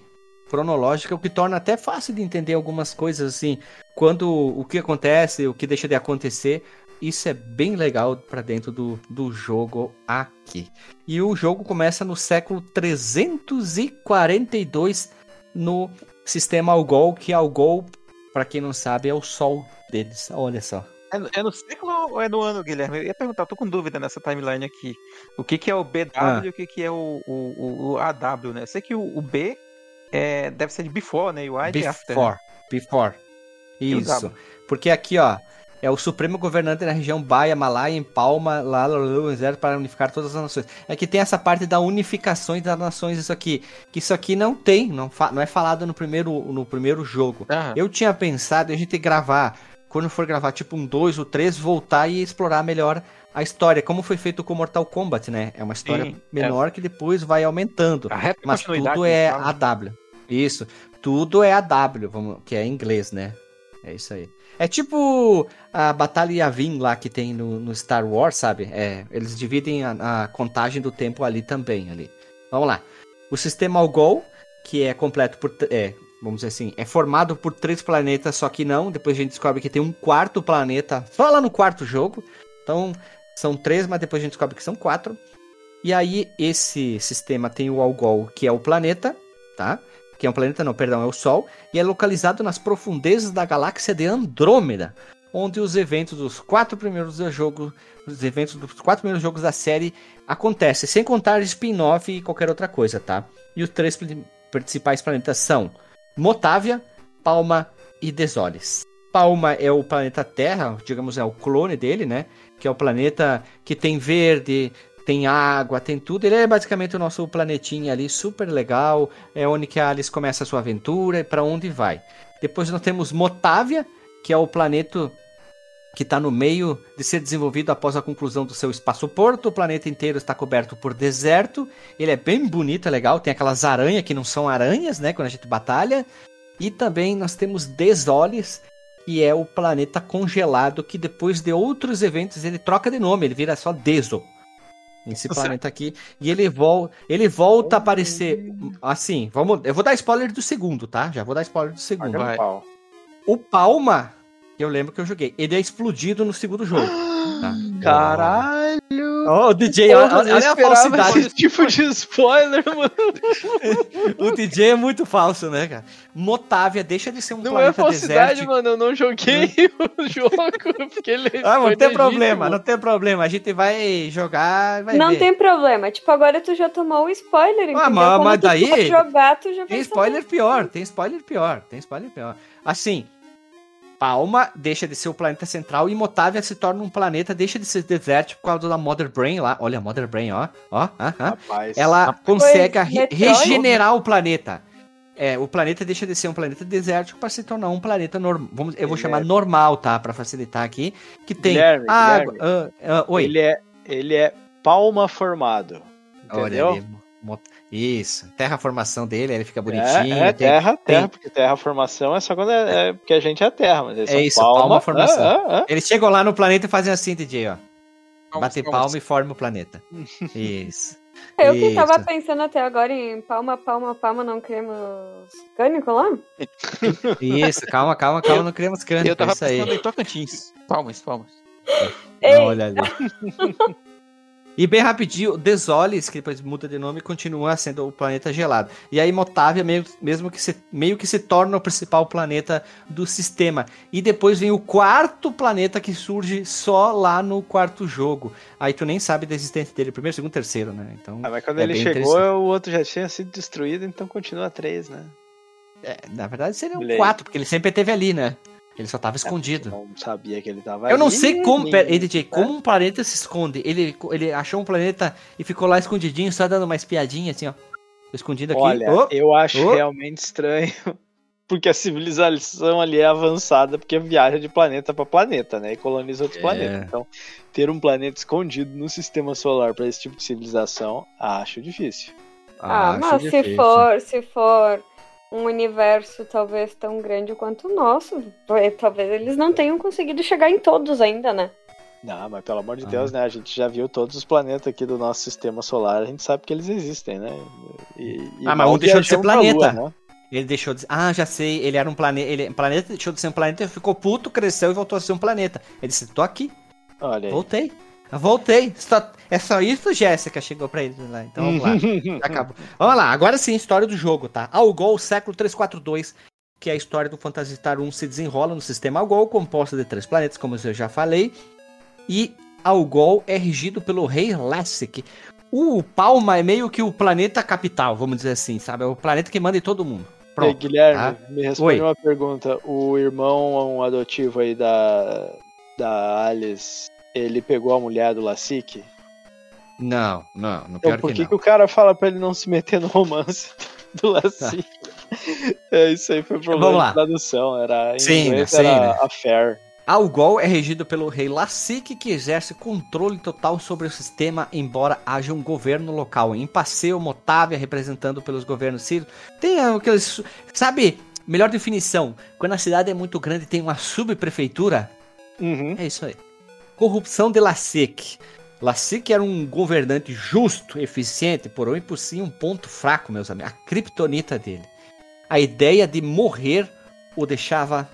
cronológica, o que torna até fácil de entender algumas coisas assim, quando o que acontece, o que deixa de acontecer. Isso é bem legal para dentro do, do jogo aqui. E o jogo começa no século 342 no sistema Algol, que Algol Pra quem não sabe, é o sol deles. Olha só. É, é no século ou é no ano, Guilherme? Eu ia perguntar, tô com dúvida nessa timeline aqui. O que, que é o BW ah. e o que, que é o, o, o, AW, né? sei que o, o B é, deve ser de before, né? E o A é de after. Before. Né? Before. Isso. Porque aqui, ó, é o supremo governante da região Baia, Malaya, em Palma, lá, zero para unificar todas as nações. É que tem essa parte da unificação das nações, isso aqui. Que isso aqui não tem, não, não é falado no primeiro, no primeiro jogo. Uhum. Eu tinha pensado em a gente gravar, quando for gravar tipo um 2 ou 3, voltar e explorar melhor a história, como foi feito com Mortal Kombat, né? É uma história Sim, menor é. que depois vai aumentando. Mas tudo é AW. Isso. Tudo é AW, vamos, que é em inglês, né? É isso aí. É tipo a Batalha Yavin lá que tem no, no, Star Wars, sabe? É, eles dividem a, a, contagem do tempo ali também. ali. Vamos lá. O sistema Algol, que é completo por. É, vamos dizer assim, é formado por três planetas, só que não. Depois a gente descobre que tem um quarto planeta só lá no quarto jogo. Então, são três, mas depois a gente descobre que são quatro. E aí, esse sistema tem o Algol, que é o planeta, tá? Que é um planeta não, perdão, é o Sol, e é localizado nas profundezas da galáxia de Andrômeda, onde os eventos dos quatro primeiros jogos, os eventos dos quatro primeiros jogos da série acontecem, sem contar spin-off e qualquer outra coisa, tá? E os três principais planetas são Motávia, Palma e Desolis. Palma é o planeta Terra, digamos, é o clone dele, né? Que é o planeta que tem verde, tem água, tem tudo. Ele é basicamente o nosso planetinha ali, super legal. É onde que a Alice começa a sua aventura e para onde vai. Depois nós temos Motávia, que é o planeta que está no meio de ser desenvolvido após a conclusão do seu espaço-porto. O planeta inteiro está coberto por deserto. Ele é bem bonito, é legal. Tem aquelas aranhas que não são aranhas, né? Quando a gente batalha. E também nós temos Desolis, que é o planeta congelado, que depois de outros eventos ele troca de nome, ele vira só Deso esse planeta aqui. E ele, vol ele volta a aparecer. Assim, vamos. Eu vou dar spoiler do segundo, tá? Já vou dar spoiler do segundo. Vai. O Palma, eu lembro que eu joguei. Ele é explodido no segundo jogo. Tá? Caralho! Oh, o DJ, olha, olha a falsidade. Esse tipo de spoiler, mano. o DJ é muito falso, né, cara? Motávia deixa de ser um não planeta Não é falsidade, desértico. mano. Eu não joguei o jogo porque ele. Ah, não tem problema, não tem problema. A gente vai jogar. Vai não ver. tem problema. Tipo, agora tu já tomou o spoiler, ah, entendeu? Ah, mas, mas daí. Jogar, tu já tem spoiler pior, tem spoiler pior, tem spoiler pior. Assim, Palma deixa de ser o planeta central e Motávia se torna um planeta, deixa de ser desértico por causa da Mother Brain lá. Olha a Mother Brain, ó. ó ah, ah. Rapaz, Ela rapaz. consegue re regenerar o planeta. É, o planeta deixa de ser um planeta desértico para se tornar um planeta normal. Vamos, eu vou chamar normal, tá? Para facilitar aqui. Que tem Guilherme, água. Guilherme. Uh, uh, oi. Ele é, ele é palma formado. Entendeu? Olha ali, isso. Terraformação dele, ele fica bonitinho. É, é tem, terra, tem... terra, porque terraformação é só quando é, é porque a gente é terra, mas é isso, palma, palma formação. Ah, ah, ah. Eles chegam lá no planeta e fazem assim, DJ, ó. Bate palma e forma o planeta. Isso. Eu que tava pensando até agora em palma, palma, palma, não criamos cânico lá? Isso, calma, calma, calma, não criamos cânico. Eu tava pensando em Tocantins. Palmas, palmas. Olha ali. E bem rapidinho, Desolis, que depois muda de nome, continua sendo o planeta gelado. E aí Motávia meio, mesmo que se, meio que se torna o principal planeta do sistema. E depois vem o quarto planeta que surge só lá no quarto jogo. Aí tu nem sabe da existência dele, primeiro, segundo, terceiro, né? Então, ah, mas quando é ele chegou, o outro já tinha sido destruído, então continua três, né? É, na verdade seria um quatro, porque ele sempre esteve ali, né? Ele só tava é, escondido. Eu não sabia que ele tava Eu não sei como, pera, DJ, como um planeta se esconde. Ele, ele achou um planeta e ficou lá escondidinho, só dando uma espiadinha assim, ó. Escondido aqui. Olha, oh, eu acho oh. realmente estranho. Porque a civilização ali é avançada, porque viaja de planeta para planeta, né? E coloniza outros é. planetas. Então, ter um planeta escondido no sistema solar para esse tipo de civilização, acho difícil. Ah, ah mas difícil. se for, se for um universo talvez tão grande quanto o nosso. Talvez eles não tenham conseguido chegar em todos ainda, né? Não, mas pelo amor de ah. Deus, né? A gente já viu todos os planetas aqui do nosso sistema solar, a gente sabe que eles existem, né? E, e ah, mas um deixou de ser planeta. Lua, né? Ele deixou de Ah, já sei, ele era um planeta. Ele planeta deixou de ser um planeta, ficou puto, cresceu e voltou a ser um planeta. Ele disse, tô aqui. Olha aí. Voltei. Voltei. Só, é só isso, Jéssica chegou pra ele lá. Então vamos lá. Acabou. Vamos lá, agora sim, história do jogo, tá? Algol, século 342, que é a história do Phantasy Star 1 se desenrola no sistema Algol, composto de três planetas, como eu já falei. E Algol é regido pelo rei Lassic. O Palma é meio que o planeta capital, vamos dizer assim, sabe? É o planeta que manda em todo mundo. Pronto, Ei, Guilherme, tá? me responde Oi. uma pergunta. O irmão adotivo aí da, da Alice ele pegou a mulher do Lassique? Não, não, no então, pior então, por que, que, que o cara fala pra ele não se meter no romance do Lassique? é, isso aí foi problema de tradução, era em sim, inglês sim, era né? affair. Algol é regido pelo rei Lassique, que exerce controle total sobre o sistema, embora haja um governo local. Em Passeio, Motávia, representando pelos governos sírios. Tem aqueles. Sabe, melhor definição: quando a cidade é muito grande tem uma subprefeitura. Uhum. É isso aí. Corrupção de Lassique. Lassique era um governante justo, eficiente, porém por si um ponto fraco, meus amigos. A criptonita dele. A ideia de morrer o deixava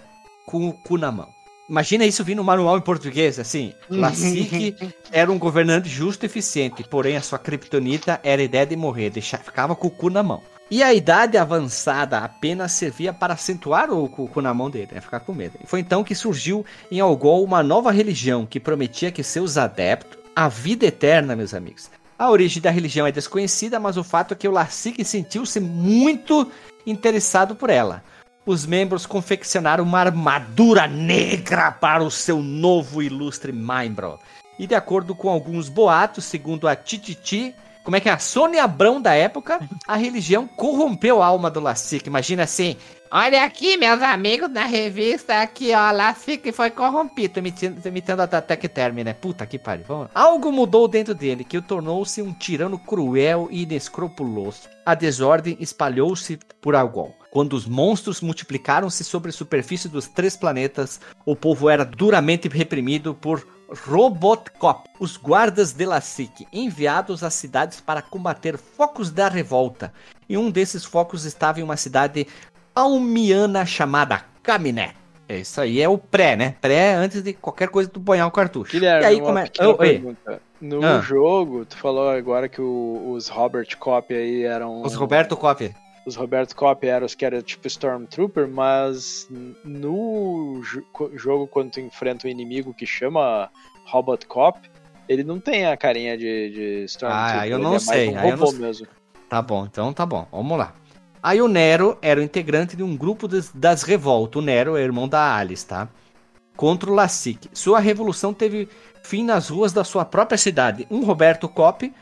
com o cu na mão. Imagina isso vindo no manual em português, assim. Lassique era um governante justo e eficiente, porém a sua criptonita era a ideia de morrer, deixava, ficava com o cu na mão. E a idade avançada apenas servia para acentuar o cu na mão dele, né? ficar com medo. Foi então que surgiu em Algol uma nova religião que prometia que seus adeptos a vida eterna, meus amigos. A origem da religião é desconhecida, mas o fato é que o Lassique sentiu-se muito interessado por ela. Os membros confeccionaram uma armadura negra para o seu novo ilustre membro. E de acordo com alguns boatos, segundo a Tititi, como é que é? A Sônia Abrão da época, a religião corrompeu a alma do Lacique. Imagina assim, Olha aqui, meus amigos da revista, aqui, ó, Lacique foi corrompido, imitando, imitando a Term, né? Puta que pariu. Vamos Algo mudou dentro dele, que o tornou-se um tirano cruel e inescrupuloso. A desordem espalhou-se por Algon. Quando os monstros multiplicaram-se sobre a superfície dos três planetas, o povo era duramente reprimido por Robotcop, os guardas de Lassic, enviados às cidades para combater focos da revolta. E um desses focos estava em uma cidade almiana chamada Caminé. É isso aí, é o pré, né? Pré antes de qualquer coisa do banhar o cartucho. Guilherme, e aí como é? Oh, No ah. jogo, tu falou agora que o, os Robert Cop aí eram. Os Roberto Cop. Os Roberto Cop eram os que eram tipo Stormtrooper, mas no jogo, quando tu enfrenta um inimigo que chama Robot Cop, ele não tem a carinha de, de Stormtrooper. Ah, eu não é sei. Um eu não... mesmo. Tá bom, então tá bom. Vamos lá. Aí o Nero era o integrante de um grupo das, das revoltas. O Nero é irmão da Alice, tá? Contra o Lassic. Sua revolução teve fim nas ruas da sua própria cidade. Um Roberto Cop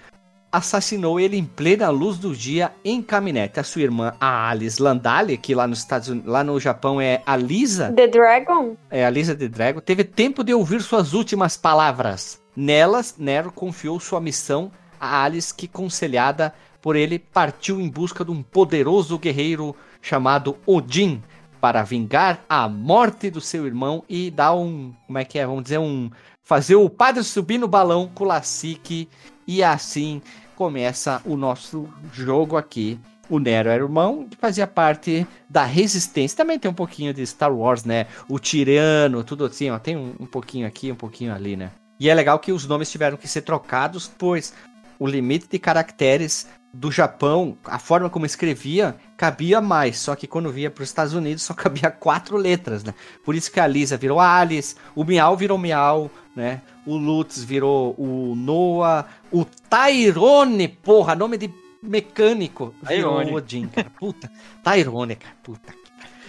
assassinou ele em plena luz do dia em caminhonete. A sua irmã, a Alice Landale, que lá nos Estados Unidos, lá no Japão é a Lisa. The Dragon? É a Lisa The Dragon. Teve tempo de ouvir suas últimas palavras. Nelas, Nero confiou sua missão a Alice, que conselhada por ele, partiu em busca de um poderoso guerreiro chamado Odin para vingar a morte do seu irmão e dar um, como é que é, vamos dizer um, fazer o padre subir no balão com o Lassique e assim começa o nosso jogo aqui. O Nero era irmão que fazia parte da resistência. Também tem um pouquinho de Star Wars, né? O tirano, tudo assim, ó. Tem um, um pouquinho aqui, um pouquinho ali, né? E é legal que os nomes tiveram que ser trocados, pois o limite de caracteres do Japão, a forma como escrevia, cabia mais. Só que quando via para os Estados Unidos, só cabia quatro letras, né? Por isso que a Lisa virou Alice, o Miau virou Miau, né? O Lutz virou o Noah, o Tyrone, porra, nome de mecânico, virou Tyrone. o Odin, cara. Puta, Tyrone, cara, puta.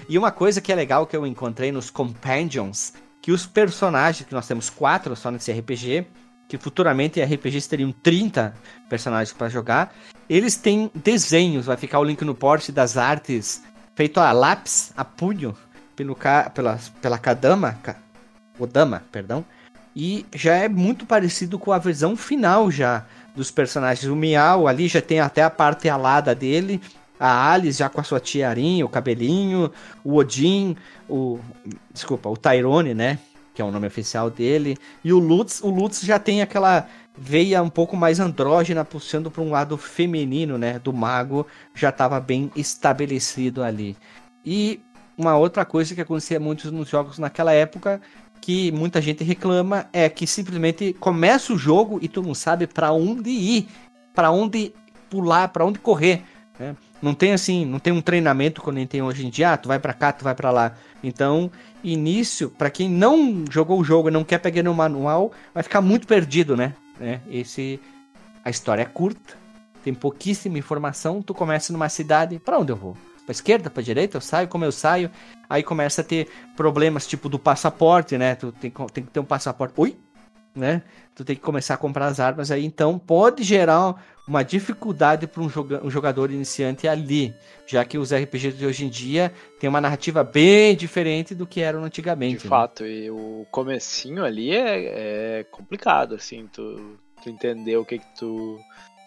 E uma coisa que é legal que eu encontrei nos Companions, que os personagens, que nós temos quatro só nesse RPG, que futuramente RPGs teriam 30 personagens para jogar. Eles têm desenhos, vai ficar o link no post das artes feito a lápis, a punho, pelo, pela, pela Kadama, Odama, perdão. E já é muito parecido com a versão final já dos personagens. O Miau ali já tem até a parte alada dele. A Alice já com a sua tiarinha, o cabelinho. O Odin, o... Desculpa, o Tyrone, né? Que é o nome oficial dele. E o Lutz, o Lutz já tem aquela veia um pouco mais andrógena, puxando para um lado feminino, né? Do mago, já estava bem estabelecido ali. E uma outra coisa que acontecia muito nos jogos naquela época, que muita gente reclama, é que simplesmente começa o jogo e tu não sabe para onde ir, para onde pular, para onde correr. Né? Não tem assim, não tem um treinamento como nem tem hoje em dia, ah, tu vai para cá, tu vai para lá. Então, início, para quem não jogou o jogo e não quer pegar no manual, vai ficar muito perdido, né? né? Esse a história é curta, tem pouquíssima informação, tu começa numa cidade, para onde eu vou? Para esquerda, para direita, eu saio, como eu saio, aí começa a ter problemas tipo do passaporte, né? Tu tem, tem que ter um passaporte. Oi? Né? Tu tem que começar a comprar as armas aí, então pode gerar uma dificuldade para um, joga um, jogador iniciante ali, já que os RPGs de hoje em dia têm uma narrativa bem diferente do que eram antigamente. De né? fato, e o comecinho ali é, é complicado, assim, tu, tu, entender o que, que tu,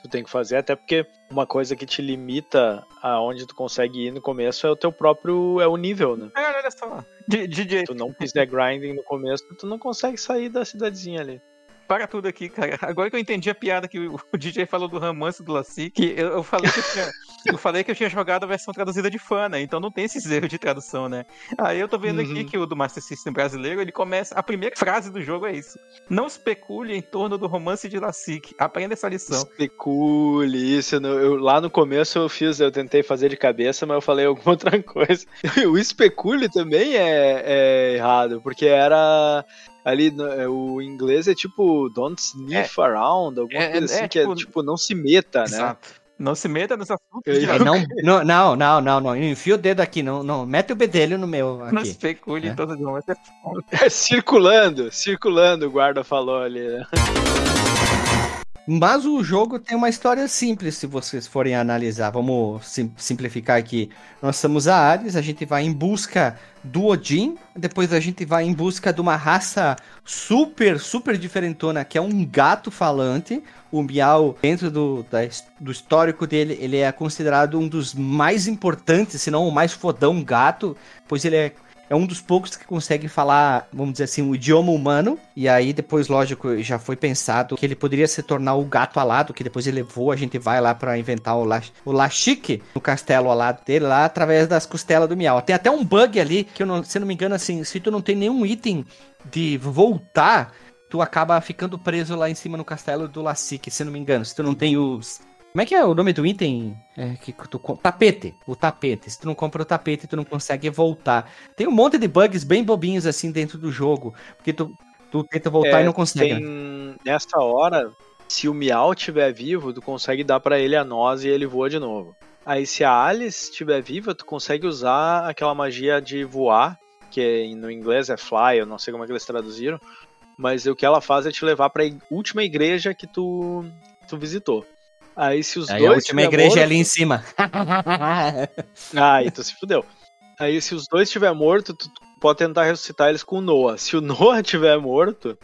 tu tem que fazer, até porque uma coisa que te limita aonde tu consegue ir no começo é o teu próprio, é o nível, né? É, olha só. DJ. Tu não fizer grinding no começo, tu não consegue sair da cidadezinha ali para tudo aqui, cara. Agora que eu entendi a piada que o, DJ falou do romance do Lassie, que eu, eu, falei que eu, tinha, eu falei que eu tinha jogado a versão traduzida de fã, né? Então não tem esses erros de tradução, né? Aí eu tô vendo uhum. aqui que o do Master System brasileiro, ele começa. A primeira frase do jogo é isso. Não especule em torno do romance de Lassic. Aprenda essa lição. Especule, isso. Eu, lá no começo eu fiz, eu tentei fazer de cabeça, mas eu falei alguma outra coisa. O especule também é, é errado, porque era ali é, o inglês é tipo don't sniff é, around, alguma é, coisa é, assim, que tipo, é tipo não se meta, né? Exato. Não se meta nos assuntos. É, não, não, não, não, não, não. Enfia o dedo aqui, não, não. Mete o bedelho no meu. Aqui. Não especule é. todo mundo. É circulando, circulando, o guarda falou ali. Né? Mas o jogo tem uma história simples, se vocês forem analisar. Vamos sim simplificar aqui. Nós somos a Ares, a gente vai em busca do Odin, depois a gente vai em busca de uma raça super, super diferentona, que é um gato falante. O Miau, dentro do, da, do histórico dele, ele é considerado um dos mais importantes, se não o mais fodão gato, pois ele é é um dos poucos que consegue falar, vamos dizer assim, o idioma humano. E aí, depois, lógico, já foi pensado que ele poderia se tornar o gato alado, que depois ele voa, a gente vai lá para inventar o, La, o Lachique no castelo alado dele, lá através das costelas do Miau. Tem até um bug ali, que eu não, se não me engano, assim, se tu não tem nenhum item de voltar tu acaba ficando preso lá em cima no castelo do Lassique, se não me engano. Se tu não tem os. Como é que é o nome do item? É, que tu, tapete. O tapete. Se tu não compra o tapete, tu não consegue voltar. Tem um monte de bugs bem bobinhos assim dentro do jogo. Porque tu, tu tenta voltar é, e não consegue. Tem... Né? Nessa hora, se o Miau estiver vivo, tu consegue dar para ele a noz e ele voa de novo. Aí se a Alice estiver viva, tu consegue usar aquela magia de voar, que no inglês é fly, eu não sei como é que eles traduziram, mas o que ela faz é te levar para a última igreja que tu, tu visitou. Aí se os Aí dois. A última igreja morto... é ali em cima. ah, então se fudeu. Aí se os dois estiver morto, tu pode tentar ressuscitar eles com o Noah. Se o Noah estiver morto,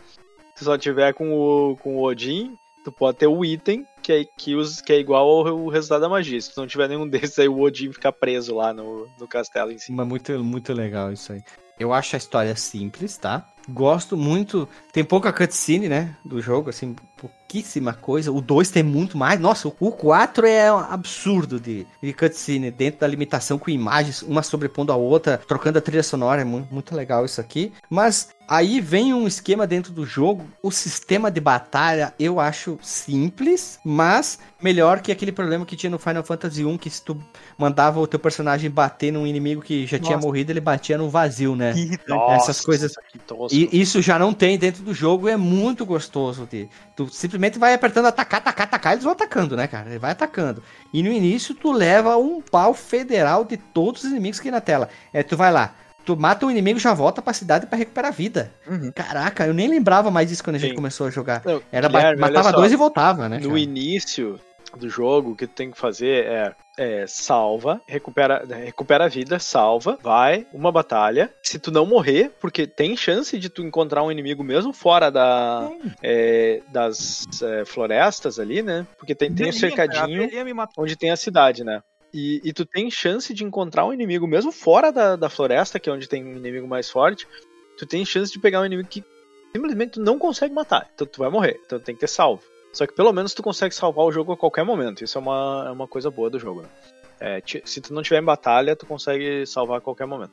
tu só tiver com o, com o Odin, tu pode ter o item que é, que, os, que é igual ao, resultado da magia. Se tu não tiver nenhum desses, aí o Odin fica preso lá no, no castelo em cima. Muito, muito legal isso aí. Eu acho a história simples, tá? Gosto muito. Tem pouca cutscene, né? Do jogo, assim, pouquíssima coisa. O 2 tem muito mais. Nossa, o 4 é um absurdo de, de cutscene. Dentro da limitação com imagens, uma sobrepondo a outra, trocando a trilha sonora. É muito, muito legal isso aqui. Mas Aí vem um esquema dentro do jogo. O sistema de batalha eu acho simples, mas melhor que aquele problema que tinha no Final Fantasy 1, que se tu mandava o teu personagem bater num inimigo que já Nossa. tinha morrido, ele batia no vazio, né? Nossa, Essas coisas. E isso já não tem dentro do jogo, é muito gostoso. De... Tu simplesmente vai apertando atacar, atacar, atacar, eles vão atacando, né, cara? Ele vai atacando. E no início tu leva um pau federal de todos os inimigos que na tela. É, tu vai lá tu mata um inimigo já volta pra cidade para recuperar a vida. Uhum. Caraca, eu nem lembrava mais disso quando a gente Sim. começou a jogar. Não, Era Guilherme, matava dois e voltava, né? No cara? início do jogo, o que tu tem que fazer é, é, salva, recupera, recupera a vida, salva, vai, uma batalha. Se tu não morrer, porque tem chance de tu encontrar um inimigo mesmo fora da, é, das é, florestas ali, né? Porque tem, tem um cercadinho onde tem a cidade, né? E, e, tu tem chance de encontrar um inimigo, mesmo fora da, da floresta, que é onde tem um inimigo mais forte, tu tem chance de pegar um inimigo que simplesmente tu não consegue matar. Então tu vai morrer. Então tem que ter salvo. Só que pelo menos tu consegue salvar o jogo a qualquer momento. Isso é uma, é uma coisa boa do jogo. Né? É, se tu não tiver em batalha, tu consegue salvar a qualquer momento.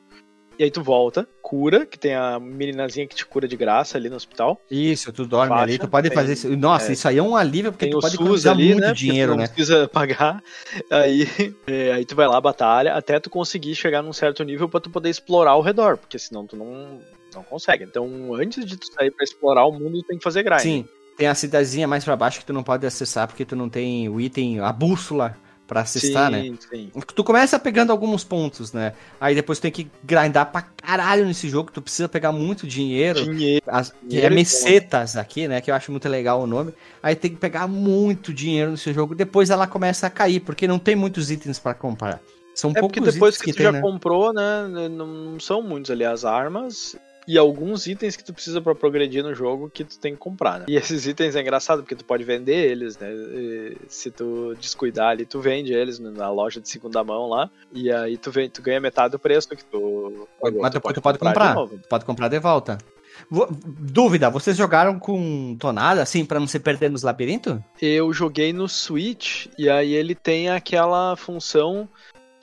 E aí tu volta, cura, que tem a meninazinha que te cura de graça ali no hospital. Isso, tu dorme Baixa, ali, tu pode tem, fazer isso. Nossa, é, isso aí é um alívio, porque tu pode SUS ali, muito né, dinheiro, tu não né? precisa pagar. Aí, é, aí tu vai lá, batalha, até tu conseguir chegar num certo nível para tu poder explorar ao redor, porque senão tu não, não consegue. Então, antes de tu sair para explorar o mundo, tu tem que fazer grind. Sim. Tem a cidadezinha mais para baixo que tu não pode acessar porque tu não tem o item, a bússola para acessar, sim, né? Sim. Tu começa pegando alguns pontos, né? Aí depois tu tem que grindar pra caralho nesse jogo, tu precisa pegar muito dinheiro. Dinheiro. As, dinheiro é mesetas aqui, né? Que eu acho muito legal o nome. Aí tem que pegar muito dinheiro nesse jogo. Depois ela começa a cair, porque não tem muitos itens para comprar. São é poucos porque depois que, que tu tem, já né? comprou, né? Não são muitos ali as armas e alguns itens que tu precisa para progredir no jogo que tu tem que comprar, né? E esses itens é engraçado porque tu pode vender eles, né? E se tu descuidar ali, tu vende eles na loja de segunda mão lá, e aí tu, vem, tu ganha metade do preço que tu pagou. Mas tu pode, tu pode comprar, comprar pode comprar de volta. Dúvida, vocês jogaram com tonada, assim, para não se perder nos labirintos? Eu joguei no Switch, e aí ele tem aquela função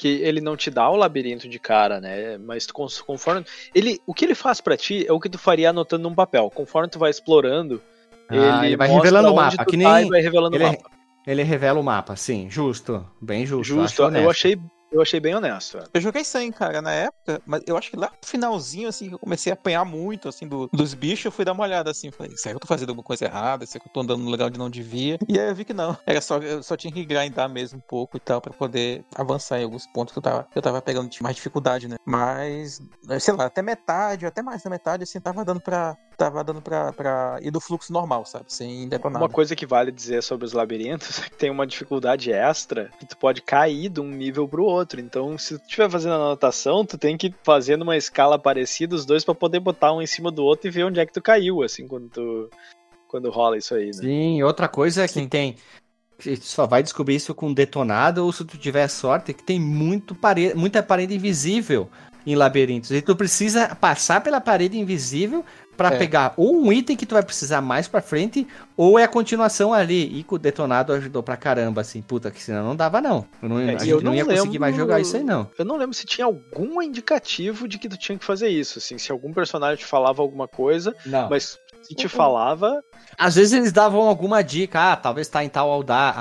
que ele não te dá o labirinto de cara, né? Mas tu, conforme ele, o que ele faz para ti é o que tu faria anotando num papel. Conforme tu vai explorando, ah, ele, ele vai revelando o mapa, que nem tá vai revelando ele, o mapa. Ele revela o mapa, sim, justo, bem justo. Justo, eu achei eu achei bem honesto. Eu joguei sem, cara, na época, mas eu acho que lá no finalzinho, assim, que eu comecei a apanhar muito, assim, do, dos bichos, eu fui dar uma olhada, assim, falei, será que eu tô fazendo alguma coisa errada? Será que eu tô andando no lugar onde não devia? E aí eu vi que não. Era só, eu só tinha que grindar mesmo um pouco e tal, pra poder avançar em alguns pontos que eu tava, eu tava pegando mais dificuldade, né? Mas, sei lá, até metade, até mais da metade, assim, tava dando pra, tava dando pra, pra ir do fluxo normal, sabe? Sem detonar. Uma coisa que vale dizer sobre os labirintos é que tem uma dificuldade extra que tu pode cair de um nível pro outro outro. Então, se tu estiver fazendo anotação, tu tem que fazer numa escala parecida os dois para poder botar um em cima do outro e ver onde é que tu caiu, assim, quando tu quando rola isso aí, né? Sim, outra coisa é que Sim. tem só vai descobrir isso com detonado ou se tu tiver sorte, que tem muito parede, muita parede invisível em labirintos. E tu precisa passar pela parede invisível para é. pegar ou um item que tu vai precisar mais para frente, ou é a continuação ali. E com o detonado ajudou pra caramba, assim, puta, que senão não dava, não. Eu não, é, eu não, não ia lembro, conseguir mais jogar isso aí, não. Eu não lembro se tinha algum indicativo de que tu tinha que fazer isso, assim, se algum personagem te falava alguma coisa, não. mas Se te falava. Às vezes eles davam alguma dica, ah, talvez tá em tal andar,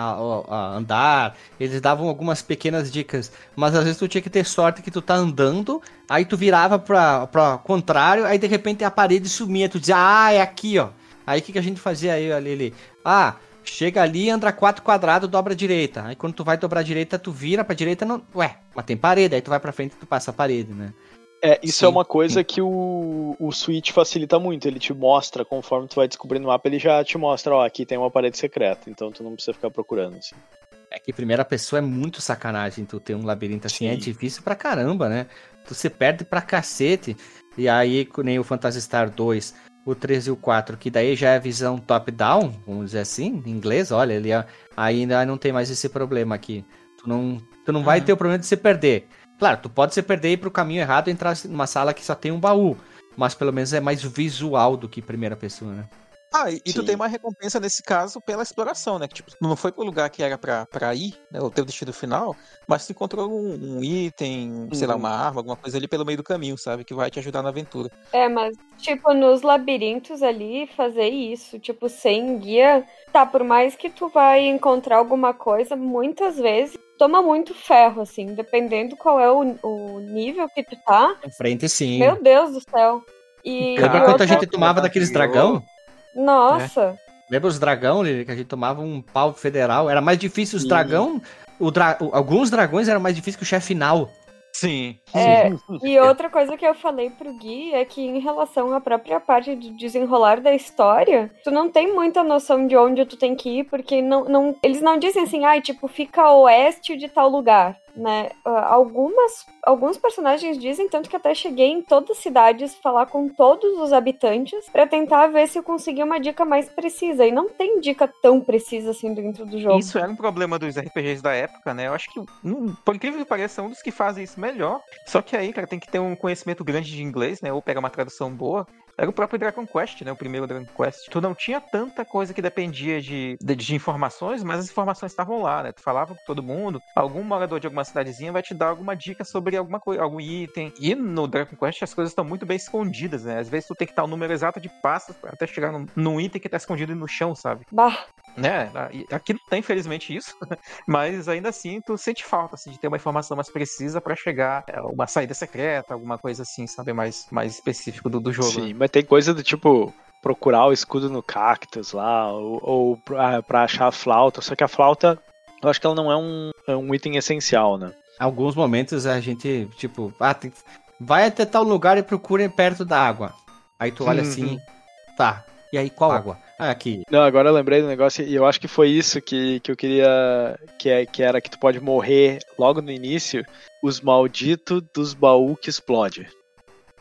andar. Eles davam algumas pequenas dicas. Mas às vezes tu tinha que ter sorte que tu tá andando, aí tu virava pra, pra contrário, aí de repente a parede sumia. Tu dizia, ah, é aqui, ó. Aí o que, que a gente fazia aí, ali, ali? Ah, chega ali, anda quatro quadrados, dobra a direita. Aí quando tu vai dobrar a direita, tu vira pra direita, não. Ué, mas tem parede, aí tu vai pra frente e tu passa a parede, né? É, isso sim, é uma coisa que o, o Switch facilita muito. Ele te mostra, conforme tu vai descobrindo o mapa, ele já te mostra, ó, aqui tem uma parede secreta, então tu não precisa ficar procurando, assim. É que primeira pessoa é muito sacanagem tu ter um labirinto assim, é sim. é difícil pra caramba, né? Tu se perde pra cacete. E aí, nem o Phantasy Star 2, o 3 e o 4, que daí já é visão top-down, vamos dizer assim, em inglês, olha, ele é, ainda não tem mais esse problema aqui. Tu não, tu não uhum. vai ter o problema de se perder. Claro, tu pode se perder ir pro caminho errado e entrar numa sala que só tem um baú. Mas pelo menos é mais visual do que primeira pessoa, né? Ah, e, e tu tem uma recompensa nesse caso pela exploração, né? Que, tipo, não foi pro lugar que era pra, pra ir, né? O teu destino final, mas tu encontrou um, um item, sei lá, uhum. uma arma, alguma coisa ali pelo meio do caminho, sabe? Que vai te ajudar na aventura. É, mas, tipo, nos labirintos ali, fazer isso, tipo, sem guia, tá, por mais que tu vai encontrar alguma coisa, muitas vezes toma muito ferro, assim, dependendo qual é o, o nível que tu tá. Em frente, sim. Meu Deus do céu. E, Lembra quanto outra... a gente tomava daqueles dragão? Nossa. É. Lembra os dragão, Lili, que a gente tomava um pau federal? Era mais difícil os dragão. O dra... Alguns dragões eram mais difíceis que o chefe final. Sim. É, e outra coisa que eu falei pro Gui é que em relação à própria parte de desenrolar da história, tu não tem muita noção de onde tu tem que ir, porque não, não, eles não dizem assim, ai, ah, tipo, fica a oeste de tal lugar né? Ah, algumas, alguns personagens dizem tanto que até cheguei em todas as cidades falar com todos os habitantes para tentar ver se eu conseguia uma dica mais precisa. E não tem dica tão precisa assim dentro do jogo. Isso era um problema dos RPGs da época, né? Eu acho que, hum, por incrível que pareça, é um dos que fazem isso melhor. Só que aí, cara, tem que ter um conhecimento grande de inglês, né? Ou pegar uma tradução boa era o próprio Dragon Quest, né? O primeiro Dragon Quest. Tu não tinha tanta coisa que dependia de, de, de, informações, mas as informações estavam lá, né? Tu falava com todo mundo. Algum morador de alguma cidadezinha vai te dar alguma dica sobre alguma coisa, algum item. E no Dragon Quest as coisas estão muito bem escondidas, né? Às vezes tu tem que estar o número exato de passos até chegar num, num item que tá escondido no chão, sabe? Bah. Né? Aqui não tem, infelizmente, isso, mas ainda assim tu sente falta assim, de ter uma informação mais precisa para chegar a é, uma saída secreta, alguma coisa assim, sabe? Mais, mais específico do, do jogo. Sim, né? mas tem coisa do tipo procurar o escudo no cactus lá, ou, ou pra, pra, achar a flauta, só que a flauta, eu acho que ela não é um, é um item essencial, né? Alguns momentos a gente, tipo, ah, tem, vai até tal lugar e procura perto da água. Aí tu olha assim, uhum. tá, e aí qual água? Ah, aqui. Não, agora eu lembrei do negócio e eu acho que foi isso que, que eu queria. Que, é, que era que tu pode morrer logo no início. Os malditos dos baús que explode.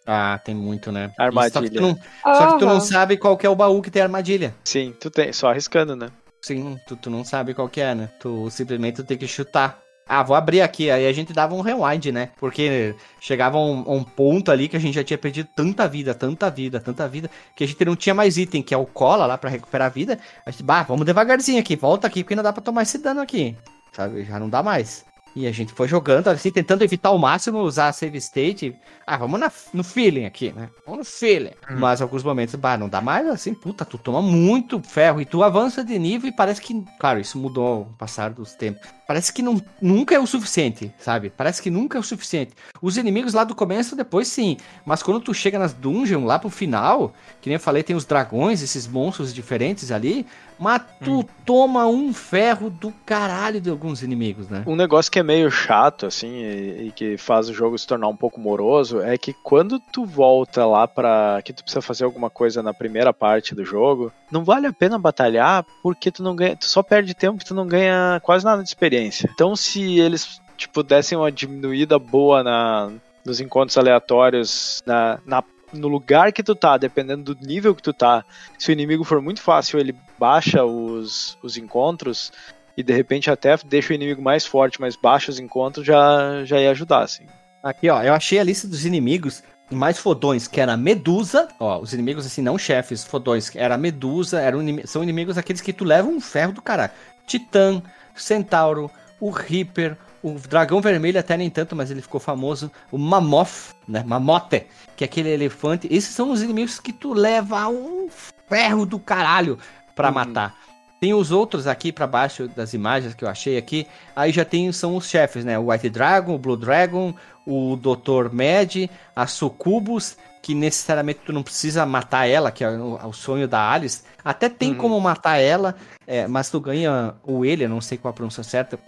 Ah, tem muito, né? Armadilha. Só que, tu não, só que tu não sabe qual que é o baú que tem armadilha. Sim, tu tem, só arriscando, né? Sim, tu, tu não sabe qual que é, né? Tu simplesmente tem que chutar. Ah, vou abrir aqui. Aí a gente dava um rewind, né? Porque chegava um, um, ponto ali que a gente já tinha perdido tanta vida, tanta vida, tanta vida, que a gente não tinha mais item, que é o cola lá para recuperar a vida. A gente, bah, vamos devagarzinho aqui, volta aqui, porque não dá pra tomar esse dano aqui. Sabe? Já não dá mais. E a gente foi jogando, assim, tentando evitar ao máximo usar a save state. Ah, vamos na, no feeling aqui, né? Vamos no feeling. Hum. Mas alguns momentos, bah, não dá mais assim, puta, tu toma muito ferro e tu avança de nível e parece que, claro, isso mudou com o passar dos tempos. Parece que não, nunca é o suficiente, sabe? Parece que nunca é o suficiente. Os inimigos lá do começo, depois sim. Mas quando tu chega nas dungeons, lá pro final, que nem eu falei, tem os dragões, esses monstros diferentes ali. Mas tu hum. toma um ferro do caralho de alguns inimigos, né? Um negócio que é meio chato, assim, e, e, que faz o jogo se tornar um pouco moroso, é que quando tu volta lá para que tu precisa fazer alguma coisa na primeira parte do jogo, não vale a pena batalhar porque tu não ganha, tu só perde tempo, tu não ganha quase nada de experiência. Então, se eles tipo dessem uma diminuída boa na nos encontros aleatórios na, na no lugar que tu tá, dependendo do nível que tu tá, se o inimigo for muito fácil, ele baixa os, os encontros e de repente até deixa o inimigo mais forte, mas baixa os encontros, já, já ia ajudar, assim. Aqui, ó, eu achei a lista dos inimigos mais fodões, que era Medusa, ó, os inimigos assim, não chefes, fodões, era Medusa, eram são inimigos aqueles que tu leva um ferro do caralho. Titã, Centauro, o Reaper, o dragão vermelho até nem tanto, mas ele ficou famoso. O Mamoth, né? Mamote, que é aquele elefante. Esses são os inimigos que tu leva um ferro do caralho pra uhum. matar. Tem os outros aqui para baixo das imagens que eu achei aqui. Aí já tem são os chefes, né? O White Dragon, o Blue Dragon, o Dr. Med, a Sucubus, que necessariamente tu não precisa matar ela, que é o, sonho da Alice. Até tem uhum. como matar ela, é, mas tu ganha o ele, não sei qual a pronúncia certa,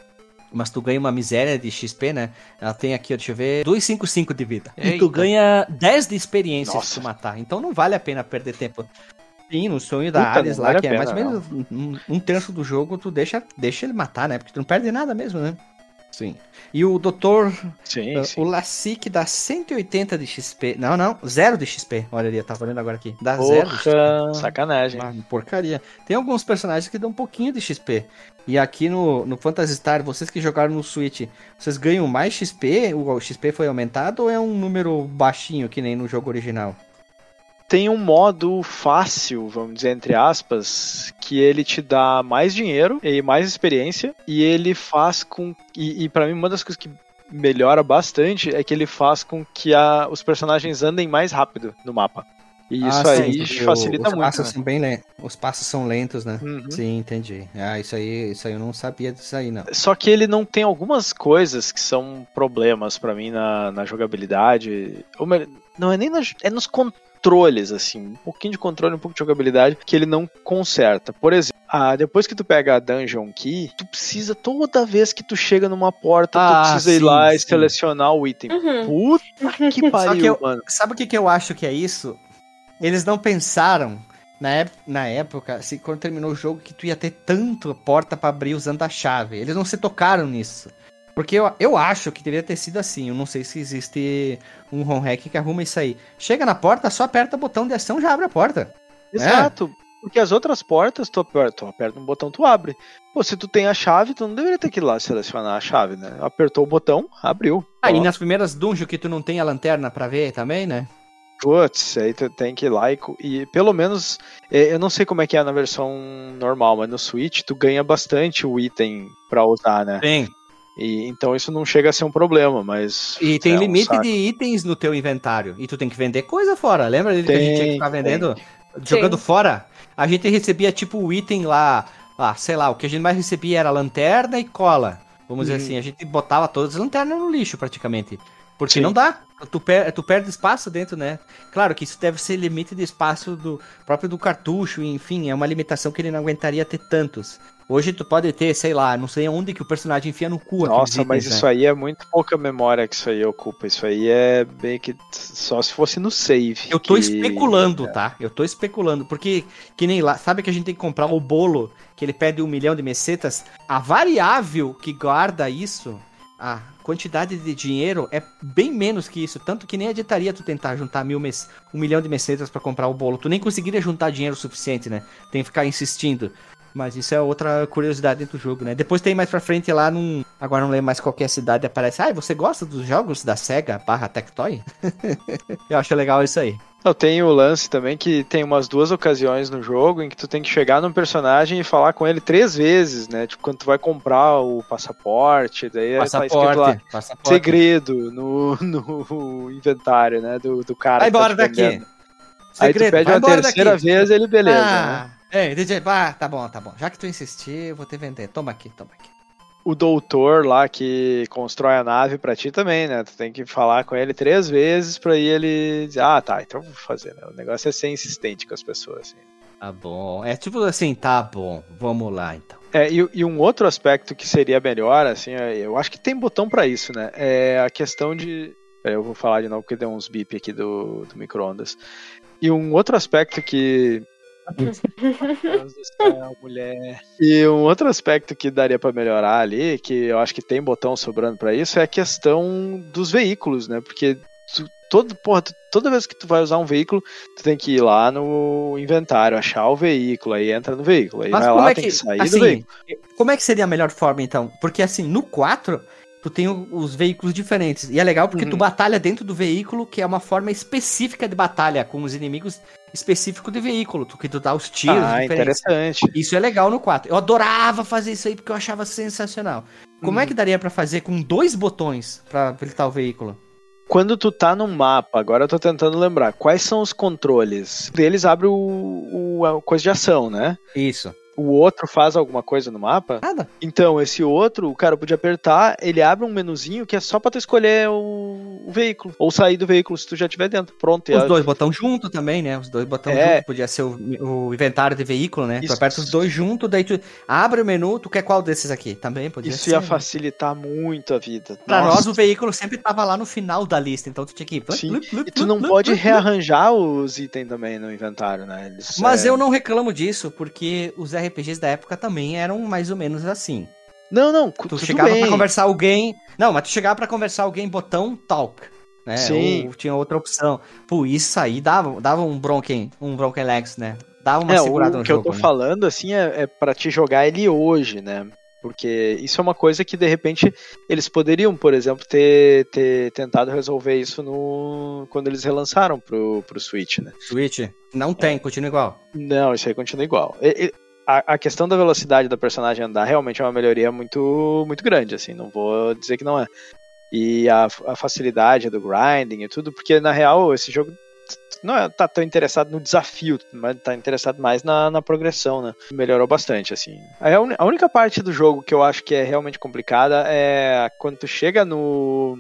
mas tu ganha uma miséria de XP, né? Ela tem aqui, deixa eu ver, 255 de vida. Eita. E tu ganha 10 de experiência Nossa. se tu matar. Então não vale a pena perder tempo. Sim, no sonho da Puta, Ares lá, vale que é mais ou menos um, um, terço do jogo, tu deixa, deixa ele matar, né? Porque tu não perde nada mesmo, né? Sim. E o doutor. Sim, uh, sim. O Lassic dá 180 de XP. Não, não. Zero de XP. Olha ali, tá olhando agora aqui. Dá Porra, zero de XP. Sacanagem. Uma porcaria. Tem alguns personagens que dão um pouquinho de XP. E aqui no, no Phantasy Star, vocês que jogaram no Switch, vocês ganham mais XP? O XP foi aumentado ou é um número baixinho, que nem no jogo original? Tem um modo fácil, vamos dizer, entre aspas, que ele te dá mais dinheiro e mais experiência, e ele faz com. E, e para mim, uma das coisas que melhora bastante é que ele faz com que a, os personagens andem mais rápido no mapa. E isso ah, aí sim, facilita os muito. Passos né? são bem lentos. Os passos são lentos, né? Uhum. Sim, entendi. Ah, isso aí, isso aí eu não sabia disso aí, não. Só que ele não tem algumas coisas que são problemas para mim na, na jogabilidade. Ou melhor, não é nem na, é nos controles controles, assim, um pouquinho de controle, um pouco de jogabilidade que ele não conserta. Por exemplo, ah, depois que tu pega a Dungeon Key, tu precisa, toda vez que tu chega numa porta, ah, tu precisa sim, ir lá sim. e selecionar o item. Uhum. Puta que pariu, eu, mano. Sabe o que, que eu acho que é isso? Eles não pensaram na, na época, assim, quando terminou o jogo, que tu ia ter tanto porta para abrir usando a chave. Eles não se tocaram nisso. Porque eu, eu acho que deveria ter sido assim. Eu não sei se existe um home hack que arruma isso aí. Chega na porta, só aperta o botão de ação já abre a porta. Exato. É. Porque as outras portas, tu aperta, tu aperta um botão, tu abre. Pô, se tu tem a chave, tu não deveria ter que ir lá selecionar a chave, né? Apertou o botão, abriu. Ah, e nas primeiras dungeons que tu não tem a lanterna pra ver também, né? Putz, aí tu tem que ir lá e, e, pelo menos, é, eu não sei como é que é na versão normal, mas no Switch tu ganha bastante o item pra usar, né? Sim. E, então isso não chega a ser um problema, mas. E tem é limite um de itens no teu inventário. E tu tem que vender coisa fora. Lembra tem, que a gente tinha que ficar vendendo? Tem. Jogando Sim. fora? A gente recebia tipo o item lá. Ah, sei lá, o que a gente mais recebia era lanterna e cola. Vamos dizer uhum. assim, a gente botava todas as lanternas no lixo praticamente. Porque Sim. não dá. Tu, per tu perde espaço dentro, né? Claro que isso deve ser limite de espaço do próprio do cartucho, enfim, é uma limitação que ele não aguentaria ter tantos. Hoje tu pode ter, sei lá, não sei onde que o personagem enfia no cu. Nossa, itens, mas né? isso aí é muito pouca memória que isso aí ocupa. Isso aí é bem que só se fosse no save. Eu tô que... especulando, tá? Eu tô especulando, porque que nem lá, sabe que a gente tem que comprar o bolo que ele pede um milhão de mesetas? A variável que guarda isso, a quantidade de dinheiro é bem menos que isso. Tanto que nem adiantaria tu tentar juntar mil mes... um milhão de mesetas para comprar o bolo. Tu nem conseguiria juntar dinheiro suficiente, né? Tem que ficar insistindo. Mas isso é outra curiosidade dentro do jogo, né? Depois tem mais pra frente lá num. Agora não lembro mais qualquer cidade, aparece. Ah, você gosta dos jogos da SEGA barra Tectoy? Eu acho legal isso aí. Eu tenho o lance também que tem umas duas ocasiões no jogo em que tu tem que chegar num personagem e falar com ele três vezes, né? Tipo, quando tu vai comprar o passaporte, daí passaporte, tá escrito lá passaporte. segredo no, no inventário, né? Do, do cara. Vai embora tá daqui. Segredo, Aí tu pede uma terceira daqui. vez ele beleza. Ah. Né? É, DJ, ah, tá bom, tá bom. Já que tu insistir, eu vou te vender. Toma aqui, toma aqui. O doutor lá que constrói a nave pra ti também, né? Tu tem que falar com ele três vezes pra ele dizer, ah, tá, então vou fazer, né? O negócio é ser insistente com as pessoas, assim. Tá bom. É tipo assim, tá bom, vamos lá então. É, e, e um outro aspecto que seria melhor, assim, é, eu acho que tem botão para isso, né? É a questão de. Eu vou falar de novo porque deu uns bip aqui do, do micro-ondas. E um outro aspecto que céu, mulher. E um outro aspecto que daria para melhorar ali, que eu acho que tem botão sobrando para isso, é a questão dos veículos, né? Porque tu, todo, porra, tu, toda vez que tu vai usar um veículo, tu tem que ir lá no inventário, achar o veículo, aí entra no veículo, aí Mas vai lá, é que, tem que sair assim, do veículo. Como é que seria a melhor forma então? Porque assim, no 4 tu tem os veículos diferentes. E é legal porque uhum. tu batalha dentro do veículo, que é uma forma específica de batalha, com os inimigos específicos de veículo, tu, que tu dá os tiros ah, diferentes. interessante. Isso é legal no 4. Eu adorava fazer isso aí porque eu achava sensacional. Como é uhum. é que daria para fazer com dois botões para habilitar o veículo? Quando tu tá no mapa, agora eu tô tentando lembrar, quais são os controles? Eles abrem o, o a coisa de ação, né? Isso o outro faz alguma coisa no mapa? Nada. Então, esse outro, o cara podia apertar, ele abre um menuzinho que é só pra tu escolher o, o veículo. Ou sair do veículo se tu já estiver dentro. Pronto. Os dois botão junto também, né? Os dois botão é. junto. Podia ser o, o, inventário de veículo, né? Isso. Tu aperta os dois junto, daí tu abre o menu, tu quer qual desses aqui? Também podia Isso ser. ia né? facilitar muito a vida. Pra Nossa. nós, o veículo sempre tava lá no final da lista, então tu tinha que. Sim. e tu não pode rearranjar os itens também no inventário, né? Eles, Mas é... eu não reclamo disso, porque os RPGs da época também eram mais ou menos assim. Não, não, tu chegava bem. pra conversar alguém. Não, mas tu chegava pra conversar alguém, botão talk. Né? Sim. Ou tinha outra opção. Pô, isso aí dava, dava um Bronken, um Bronken Lex, né? Dava uma é, segurada o no que jogo, eu tô né? falando, assim, é, é para te jogar ele hoje, né? Porque isso é uma coisa que, de repente, eles poderiam, por exemplo, ter, ter tentado resolver isso no quando eles relançaram pro, pro Switch, né? Switch? Não tem, continua igual. Não, isso aí continua igual. A, a, questão da velocidade da personagem andar realmente é uma melhoria muito, muito grande, assim, não vou dizer que não é. E a, a facilidade do grinding e tudo, porque na real esse jogo não é, tá tão interessado no desafio, mas tá interessado mais na, na progressão, né? Melhorou bastante, assim. A, a, única parte do jogo que eu acho que é realmente complicada é quando tu chega no,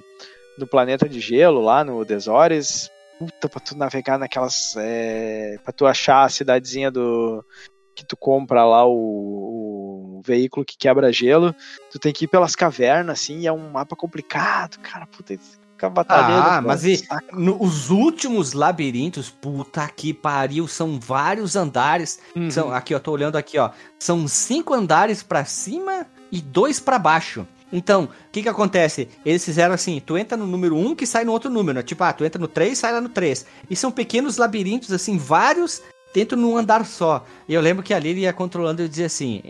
no planeta de gelo, lá no Desores, puta, pra tu navegar naquelas. É, pra tu achar a cidadezinha do, que tu compra lá o, o, veículo que quebra gelo, tu tem que ir pelas cavernas, assim, e é um mapa complicado, cara, puta, fica batalhando. Ah, mas e, no, os últimos labirintos, puta que pariu, são vários andares, uhum. são, aqui, ó, tô olhando aqui, ó, são cinco andares para cima e dois para baixo. Então, o que que acontece? Eles fizeram assim, tu entra no número 1 que sai no outro número, né? tipo, ah, tu entra no 3, sai lá no 3. E são pequenos labirintos, assim, vários dentro num andar só. E eu lembro que ali ele ia controlando e dizia assim: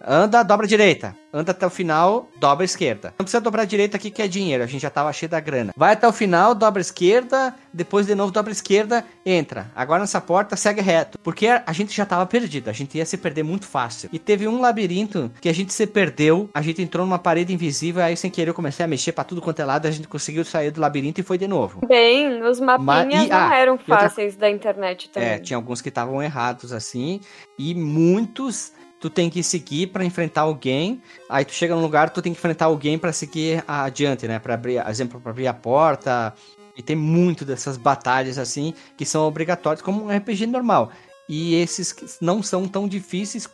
anda, dobra direita anda até o final, dobra a esquerda. Não precisa dobrar a direita aqui que é dinheiro, a gente já tava cheio da grana. Vai até o final, dobra a esquerda, depois de novo dobra a esquerda, entra. Agora nessa porta segue reto, porque a gente já tava perdido, a gente ia se perder muito fácil. E teve um labirinto que a gente se perdeu, a gente entrou numa parede invisível, aí sem querer eu comecei a mexer para tudo quanto é lado, a gente conseguiu sair do labirinto e foi de novo. Bem, os mapinhas e, não ah, eram fáceis outra... da internet também. É, tinha alguns que estavam errados assim, e muitos tu tem que seguir para enfrentar alguém. Aí tu chega num lugar, tu tem que enfrentar alguém para seguir adiante, né? Para abrir, exemplo, para abrir a porta. E tem muito dessas batalhas assim que são obrigatórias como um RPG normal. E esses não são tão difíceis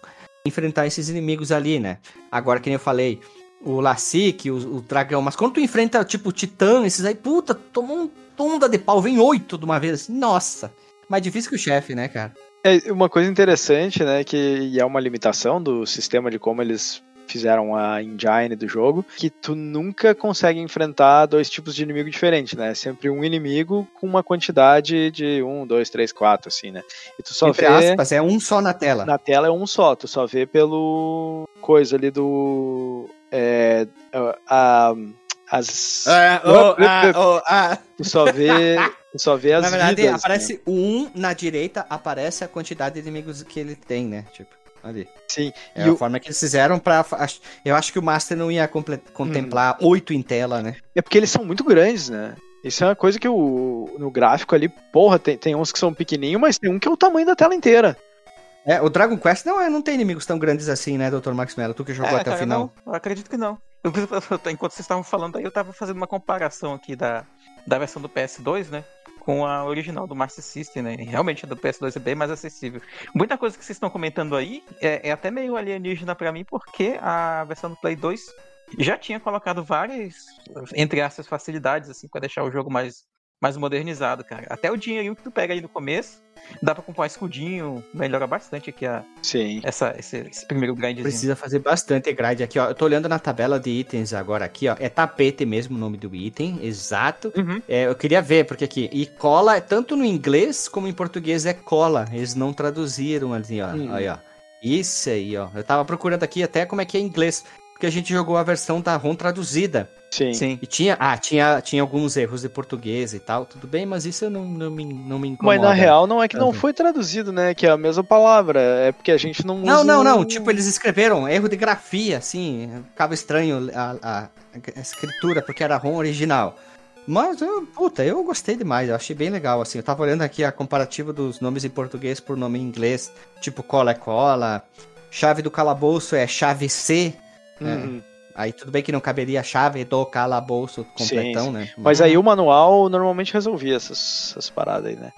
enfrentar esses inimigos ali, né? Agora que nem eu falei, o Lassic, o, o dragão, mas quando tu enfrenta tipo o Titã, esses aí, puta, tomou um tunda de pau, vem oito de uma vez assim. Nossa, mais difícil que o chefe, né, cara? É uma coisa interessante, né, que é uma limitação do sistema de como eles fizeram a engine do jogo, que tu nunca consegue enfrentar dois tipos de inimigo diferentes, né? Sempre um inimigo com uma quantidade de um, dois, três, quatro, assim, né? E tu só Entre vê... aspas, é um só na tela. Na tela é um só, tu só vê pelo coisa ali do... É, a, as... Ah, oh, ah, oh, ah. Tu só vê só vê as Na verdade, vidas, aparece né? o 1 na direita, aparece a quantidade de inimigos que ele tem, né? Tipo, ali. Sim. É e a o... forma que eles fizeram pra. Eu acho que o Master não ia contemplar hum. oito em tela, né? É porque eles são muito grandes, né? Isso é uma coisa que o, no gráfico ali, porra, tem, tem uns que são pequenininhos, mas tem um que é o tamanho da tela inteira. É, o Dragon Quest não, é, não tem inimigos tão grandes assim, né, Dr. Max Mello? Tu que jogou é, até cara, o final. Não, eu acredito que não. enquanto vocês estavam falando aí, eu tava fazendo uma comparação aqui da, da versão do PS2, né? Com a original do Master System, né? Realmente a do PS2 é bem mais acessível. Muita coisa que vocês estão comentando aí é, é até meio alienígena para mim, porque a versão do Play 2 já tinha colocado várias, entre essas facilidades, assim, para deixar o jogo mais mais modernizado, cara. Até o dinheirinho que tu pega aí no começo, dá pra comprar um escudinho, melhora bastante aqui a, Sim. Essa, esse, esse primeiro grindzinho. Precisa fazer bastante grind aqui, ó. Eu tô olhando na tabela de itens agora aqui, ó. É tapete mesmo o nome do item, exato. Uhum. É, eu queria ver, porque aqui, e cola, tanto no inglês como em português é cola. Eles não traduziram ali, ó. Uhum. Aí, ó. Isso aí, ó. Eu tava procurando aqui até como é que é em inglês porque a gente jogou a versão da ROM traduzida. Sim. Sim. E tinha, ah, tinha, tinha alguns erros de português e tal, tudo bem, mas isso não, não, me, não me incomoda. Mas na real não é que não foi traduzido, né? Que é a mesma palavra, é porque a gente não Não, não, não, tipo, eles escreveram erro de grafia, assim, ficava estranho a, a, a escritura, porque era ROM original. Mas, eu, puta, eu gostei demais, eu achei bem legal, assim. Eu tava olhando aqui a comparativa dos nomes em português por nome em inglês, tipo cola é cola, chave do calabouço é chave C. Né? Uhum. É, aí tudo bem que não caberia a chave do calabouço completão, sim, sim. né? Mas aí o manual normalmente resolvia essas, essas paradas aí, né?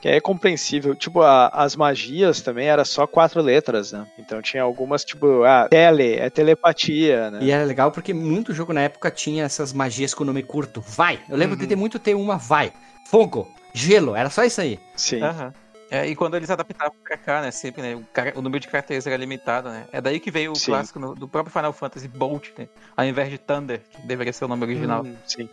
Que é compreensível. Tipo, a, as magias também era só quatro letras, né? Então tinha algumas, tipo, ah, tele, é telepatia, né? E era legal porque muito jogo na época tinha essas magias com nome curto. Vai! Eu lembro uhum. de ter muito ter uma vai. Fogo, gelo, era só isso aí. Sim. Uhum. É, e quando eles adaptavam pra cá, né? Sempre, né? O, cara, o número de caracteres era limitado, né? É daí que veio o sim. clássico no, do próprio Final Fantasy Bolt, né? Ao invés de Thunder, que deveria ser o nome original. Hum, sim.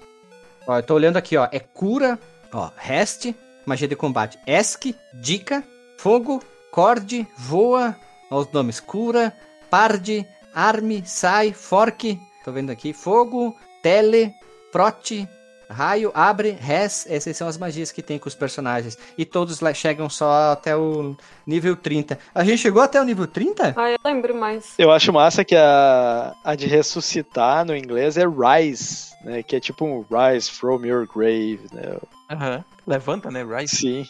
Ó, eu tô olhando aqui, ó. É cura, ó, rest, magia de combate. Esc, dica, fogo, corde, voa, os nomes cura, parde, arme, sai, fork, tô vendo aqui, fogo, tele, prote, raio, abre, res, essas são as magias que tem com os personagens. E todos lá chegam só até o nível 30. A gente chegou até o nível 30? Ah, eu lembro mais. Eu acho massa que a, a de ressuscitar no inglês é rise, né? Que é tipo um rise from your grave, né? Aham. Uhum. Levanta, né? Rise. Sim.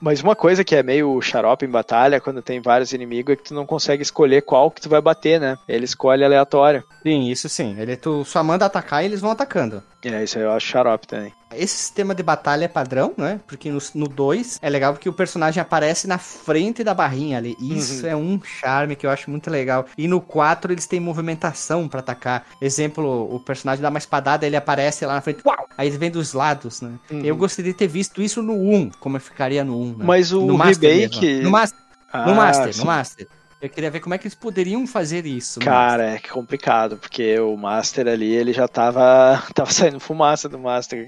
Mas uma coisa que é meio xarope em batalha, quando tem vários inimigos, é que tu não consegue escolher qual que tu vai bater, né? Ele escolhe aleatório. Sim, isso sim. Ele tu só manda atacar e eles vão atacando. É, isso aí eu acho xarope também. Esse sistema de batalha é padrão, né? Porque no 2 é legal porque o personagem aparece na frente da barrinha ali. Isso uhum. é um charme que eu acho muito legal. E no 4 eles têm movimentação para atacar. Exemplo, o personagem dá uma espadada, ele aparece lá na frente. Uau! Aí ele vem dos lados, né? Uhum. Eu gostaria de ter visto isso no 1, como ficaria no 1. Né? Mas o no remake. No Master. Ah, no Master, sim. no Master. Eu queria ver como é que eles poderiam fazer isso. Cara, é complicado, porque o Master ali, ele já tava, tava saindo fumaça do Master.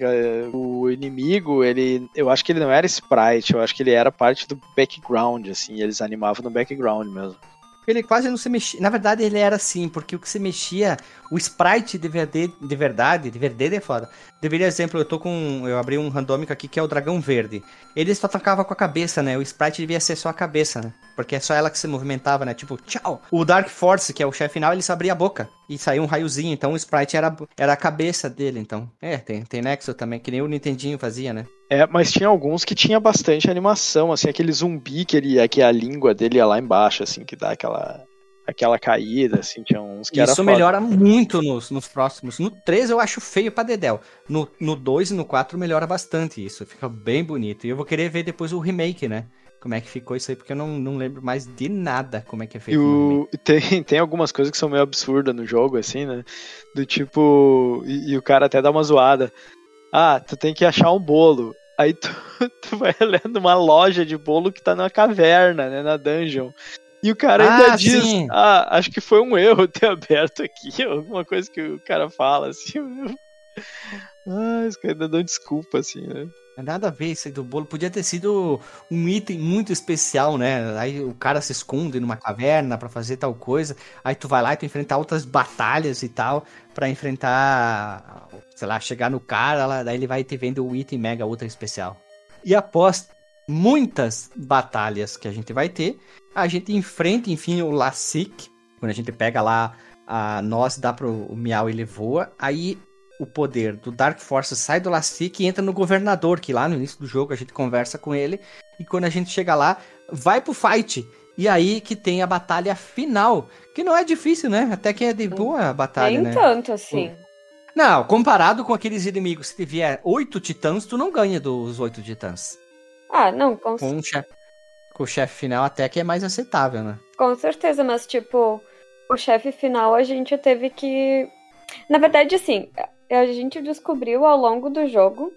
O inimigo, ele, eu acho que ele não era sprite, eu acho que ele era parte do background, assim, eles animavam no background mesmo ele quase não se mexia. Na verdade, ele era assim, porque o que se mexia, o sprite de verdade, de verdade, de verdade é foda. Deveria, exemplo, eu tô com. Eu abri um randômico aqui que é o dragão verde. Ele só atacava com a cabeça, né? O sprite devia ser só a cabeça, né? Porque é só ela que se movimentava, né? Tipo, tchau. O Dark Force, que é o chefe final, ele só abria a boca e saiu um raiozinho. Então o sprite era, era a cabeça dele. Então, é, tem, tem Nexo também, que nem o Nintendinho fazia, né? É, mas tinha alguns que tinha bastante animação, assim, aquele zumbi que ele que a língua dele ia lá embaixo, assim, que dá aquela aquela caída, assim, tinha uns que Isso melhora muito nos, nos próximos. No 3 eu acho feio pra Dedel. No, no 2 e no 4 melhora bastante isso. Fica bem bonito. E eu vou querer ver depois o remake, né? Como é que ficou isso aí, porque eu não, não lembro mais de nada como é que é feito. O, tem, tem algumas coisas que são meio absurdas no jogo, assim, né? Do tipo. E, e o cara até dá uma zoada. Ah, tu tem que achar um bolo. Aí tu, tu vai lendo uma loja de bolo que tá na caverna, né? Na dungeon. E o cara ainda ah, diz, sim. ah, acho que foi um erro ter aberto aqui, alguma coisa que o cara fala, assim. ah, os caras ainda dão desculpa, assim, né? Nada a ver isso aí do bolo. Podia ter sido um item muito especial, né? Aí o cara se esconde numa caverna para fazer tal coisa. Aí tu vai lá e tu enfrenta outras batalhas e tal. para enfrentar, sei lá, chegar no cara. Lá, daí ele vai te vendo o item mega ultra especial. E após muitas batalhas que a gente vai ter, a gente enfrenta, enfim, o Lassik. Quando a gente pega lá a nós, dá pro o Miau e ele voa. Aí o poder do Dark Force sai do Lassik e entra no governador, que lá no início do jogo a gente conversa com ele. E quando a gente chega lá, vai pro fight. E aí que tem a batalha final, que não é difícil, né? Até que é de boa a batalha, Nem né? tanto assim. Não, comparado com aqueles inimigos, se vier oito titãs, tu não ganha dos oito titãs. Ah, não, com, com o chefe com o chefe final até que é mais aceitável, né? Com certeza, mas tipo, o chefe final a gente teve que. Na verdade, assim, a gente descobriu ao longo do jogo.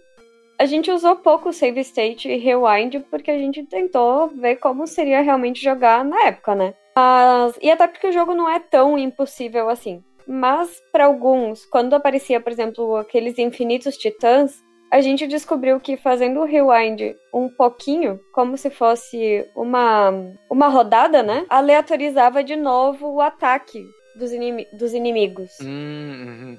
A gente usou pouco save state e rewind porque a gente tentou ver como seria realmente jogar na época, né? Mas, e até porque o jogo não é tão impossível assim. Mas para alguns, quando aparecia, por exemplo, aqueles infinitos titãs, a gente descobriu que fazendo o rewind um pouquinho, como se fosse uma, uma rodada, né? Aleatorizava de novo o ataque dos, inimi dos inimigos. Hum, uhum.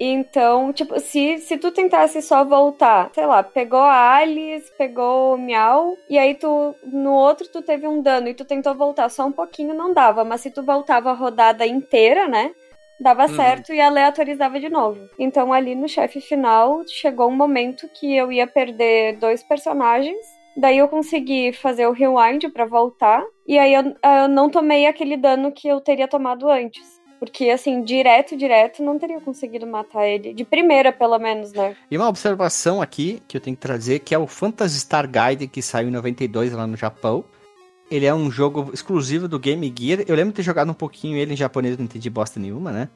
Então, tipo, se, se tu tentasse só voltar, sei lá, pegou a Alice, pegou o Miau, e aí tu, no outro tu teve um dano e tu tentou voltar só um pouquinho, não dava. Mas se tu voltava a rodada inteira, né? Dava uhum. certo e aleatorizava de novo. Então ali no chefe final chegou um momento que eu ia perder dois personagens. Daí eu consegui fazer o rewind para voltar. E aí eu, eu não tomei aquele dano que eu teria tomado antes. Porque, assim, direto, direto, não teria conseguido matar ele. De primeira, pelo menos, né? E uma observação aqui que eu tenho que trazer, que é o Phantasy Star Guide, que saiu em 92 lá no Japão. Ele é um jogo exclusivo do Game Gear. Eu lembro de ter jogado um pouquinho ele em japonês, não entendi bosta nenhuma, né?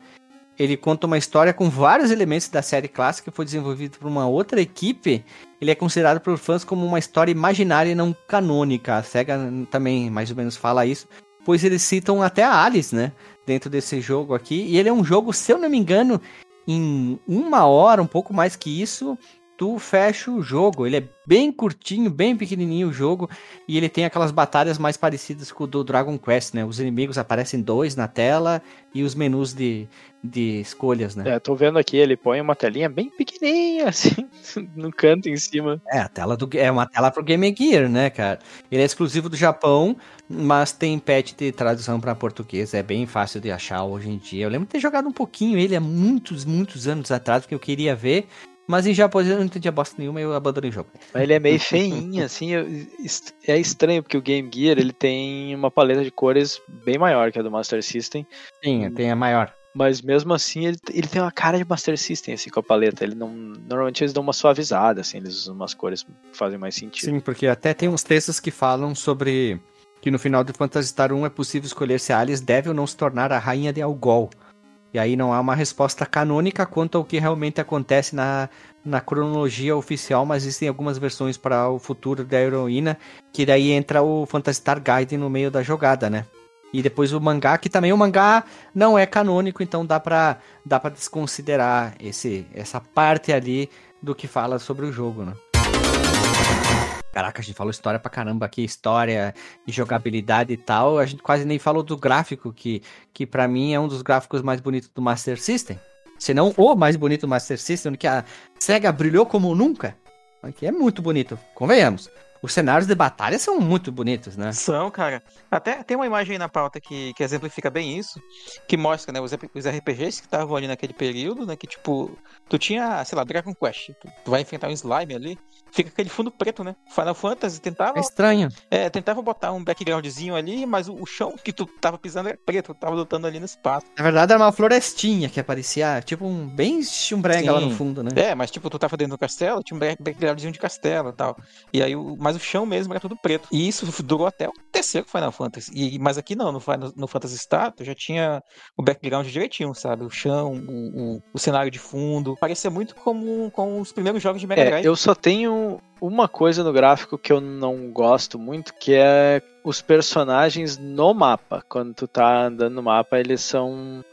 Ele conta uma história com vários elementos da série clássica, foi desenvolvido por uma outra equipe. Ele é considerado por fãs como uma história imaginária e não canônica. A SEGA também mais ou menos fala isso, pois eles citam até a Alice, né? Dentro desse jogo aqui. E ele é um jogo, se eu não me engano, em uma hora, um pouco mais que isso, tu fecha o jogo. Ele é bem curtinho, bem pequenininho o jogo e ele tem aquelas batalhas mais parecidas com o do Dragon Quest, né? Os inimigos aparecem dois na tela e os menus de, de escolhas, né? É, tô vendo aqui, ele põe uma telinha bem pequenininha, assim, no canto em cima. É, a tela do é uma tela pro Game Gear, né, cara? Ele é exclusivo do Japão, mas tem patch de tradução para português, é bem fácil de achar hoje em dia. Eu lembro de ter jogado um pouquinho ele há muitos, muitos anos atrás, porque eu queria ver, mas em japonês eu não entendia bosta nenhuma e eu abandonei o jogo. Mas ele é meio feinho, assim. É estranho, porque o Game Gear ele tem uma paleta de cores bem maior que a do Master System. Sim, tem a maior. Mas mesmo assim, ele, ele tem uma cara de Master System, assim, com a paleta. Ele não. Normalmente eles dão uma suavizada, assim, eles usam umas cores que fazem mais sentido. Sim, porque até tem uns textos que falam sobre que no final de Phantasy Star 1 é possível escolher se a Alice deve ou não se tornar a rainha de Algol. E aí não há uma resposta canônica quanto ao que realmente acontece na, na cronologia oficial, mas existem algumas versões para o futuro da heroína, que daí entra o Phantasy Star Guide no meio da jogada, né? E depois o mangá, que também o mangá não é canônico, então dá pra, dá pra desconsiderar esse, essa parte ali do que fala sobre o jogo, né? Caraca, a gente falou história pra caramba aqui, história e jogabilidade e tal. A gente quase nem falou do gráfico, que, que para mim é um dos gráficos mais bonitos do Master System. Se não o mais bonito do Master System, que a SEGA brilhou como nunca. Aqui é muito bonito, convenhamos. Os cenários de batalha são muito bonitos, né? São, cara. Até tem uma imagem aí na pauta que, que exemplifica bem isso, que mostra, né, os, os RPGs que estavam ali naquele período, né, que tipo, tu tinha, sei lá, Dragon Quest, tu, tu vai enfrentar um slime ali, fica aquele fundo preto, né? Final Fantasy tentava. É estranho. É, tentava botar um backgroundzinho ali, mas o, o, chão que tu tava pisando era preto, tu tava lutando ali no espaço. Na verdade era uma florestinha que aparecia, tipo um bem chumbrega lá no fundo, né? É, mas tipo, tu tava dentro do castelo, tinha um backgroundzinho de castelo e tal. E aí, mas o chão mesmo era tudo preto. E isso durou até o terceiro Final Fantasy. E, mas aqui não, no, no, no Fantasy Star, tu já tinha o background direitinho, sabe? O chão, o, o, o cenário de fundo. Parecia muito como com os primeiros jogos de Mega Drive. É, eu só tenho uma coisa no gráfico que eu não gosto muito, que é os personagens no mapa. Quando tu tá andando no mapa, eles são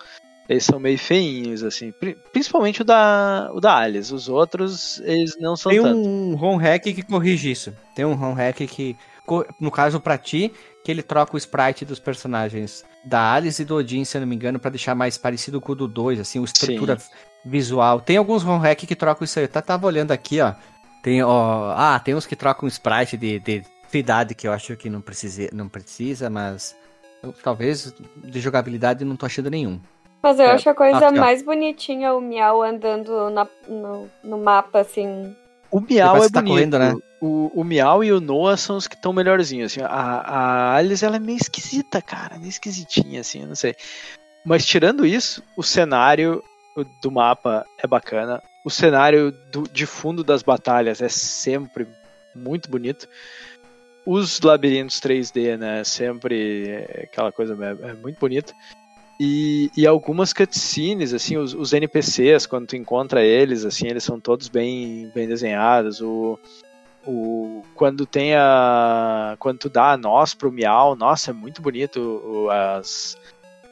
eles são meio feinhos, assim. Principalmente o da, o da Alice. Os outros, eles não são Tem tanto. um ROM hack que corrige isso. Tem um ROM hack que, no caso pra ti, que ele troca o sprite dos personagens da Alice e do Odin, se eu não me engano, para deixar mais parecido com o do 2, assim, a estrutura Sim. visual. Tem alguns ROM hack que trocam isso aí. Eu tava olhando aqui, ó. Tem, ó, ah, tem uns que trocam sprite de, de cidade que eu acho que não precisa, não precisa mas eu, talvez de jogabilidade não tô achando nenhum. Mas eu é. acho a coisa aqui, mais bonitinha o Miau andando na, no, no mapa, assim. O Miau é tá bonito. Correndo, né? o, o Miau e o Noah são os que estão melhorzinhos. Assim. A, a Alice ela é meio esquisita, cara. Meio esquisitinha, assim, eu não sei. Mas tirando isso, o cenário do mapa é bacana. O cenário do, de fundo das batalhas é sempre muito bonito. Os labirintos 3D, né? Sempre é aquela coisa é, é muito bonita. E, e, algumas cutscenes, assim, os, os, NPCs, quando tu encontra eles, assim, eles são todos bem, bem desenhados. O, o, quando tem a. Quando tu dá a nós pro Miau, nossa, é muito bonito as,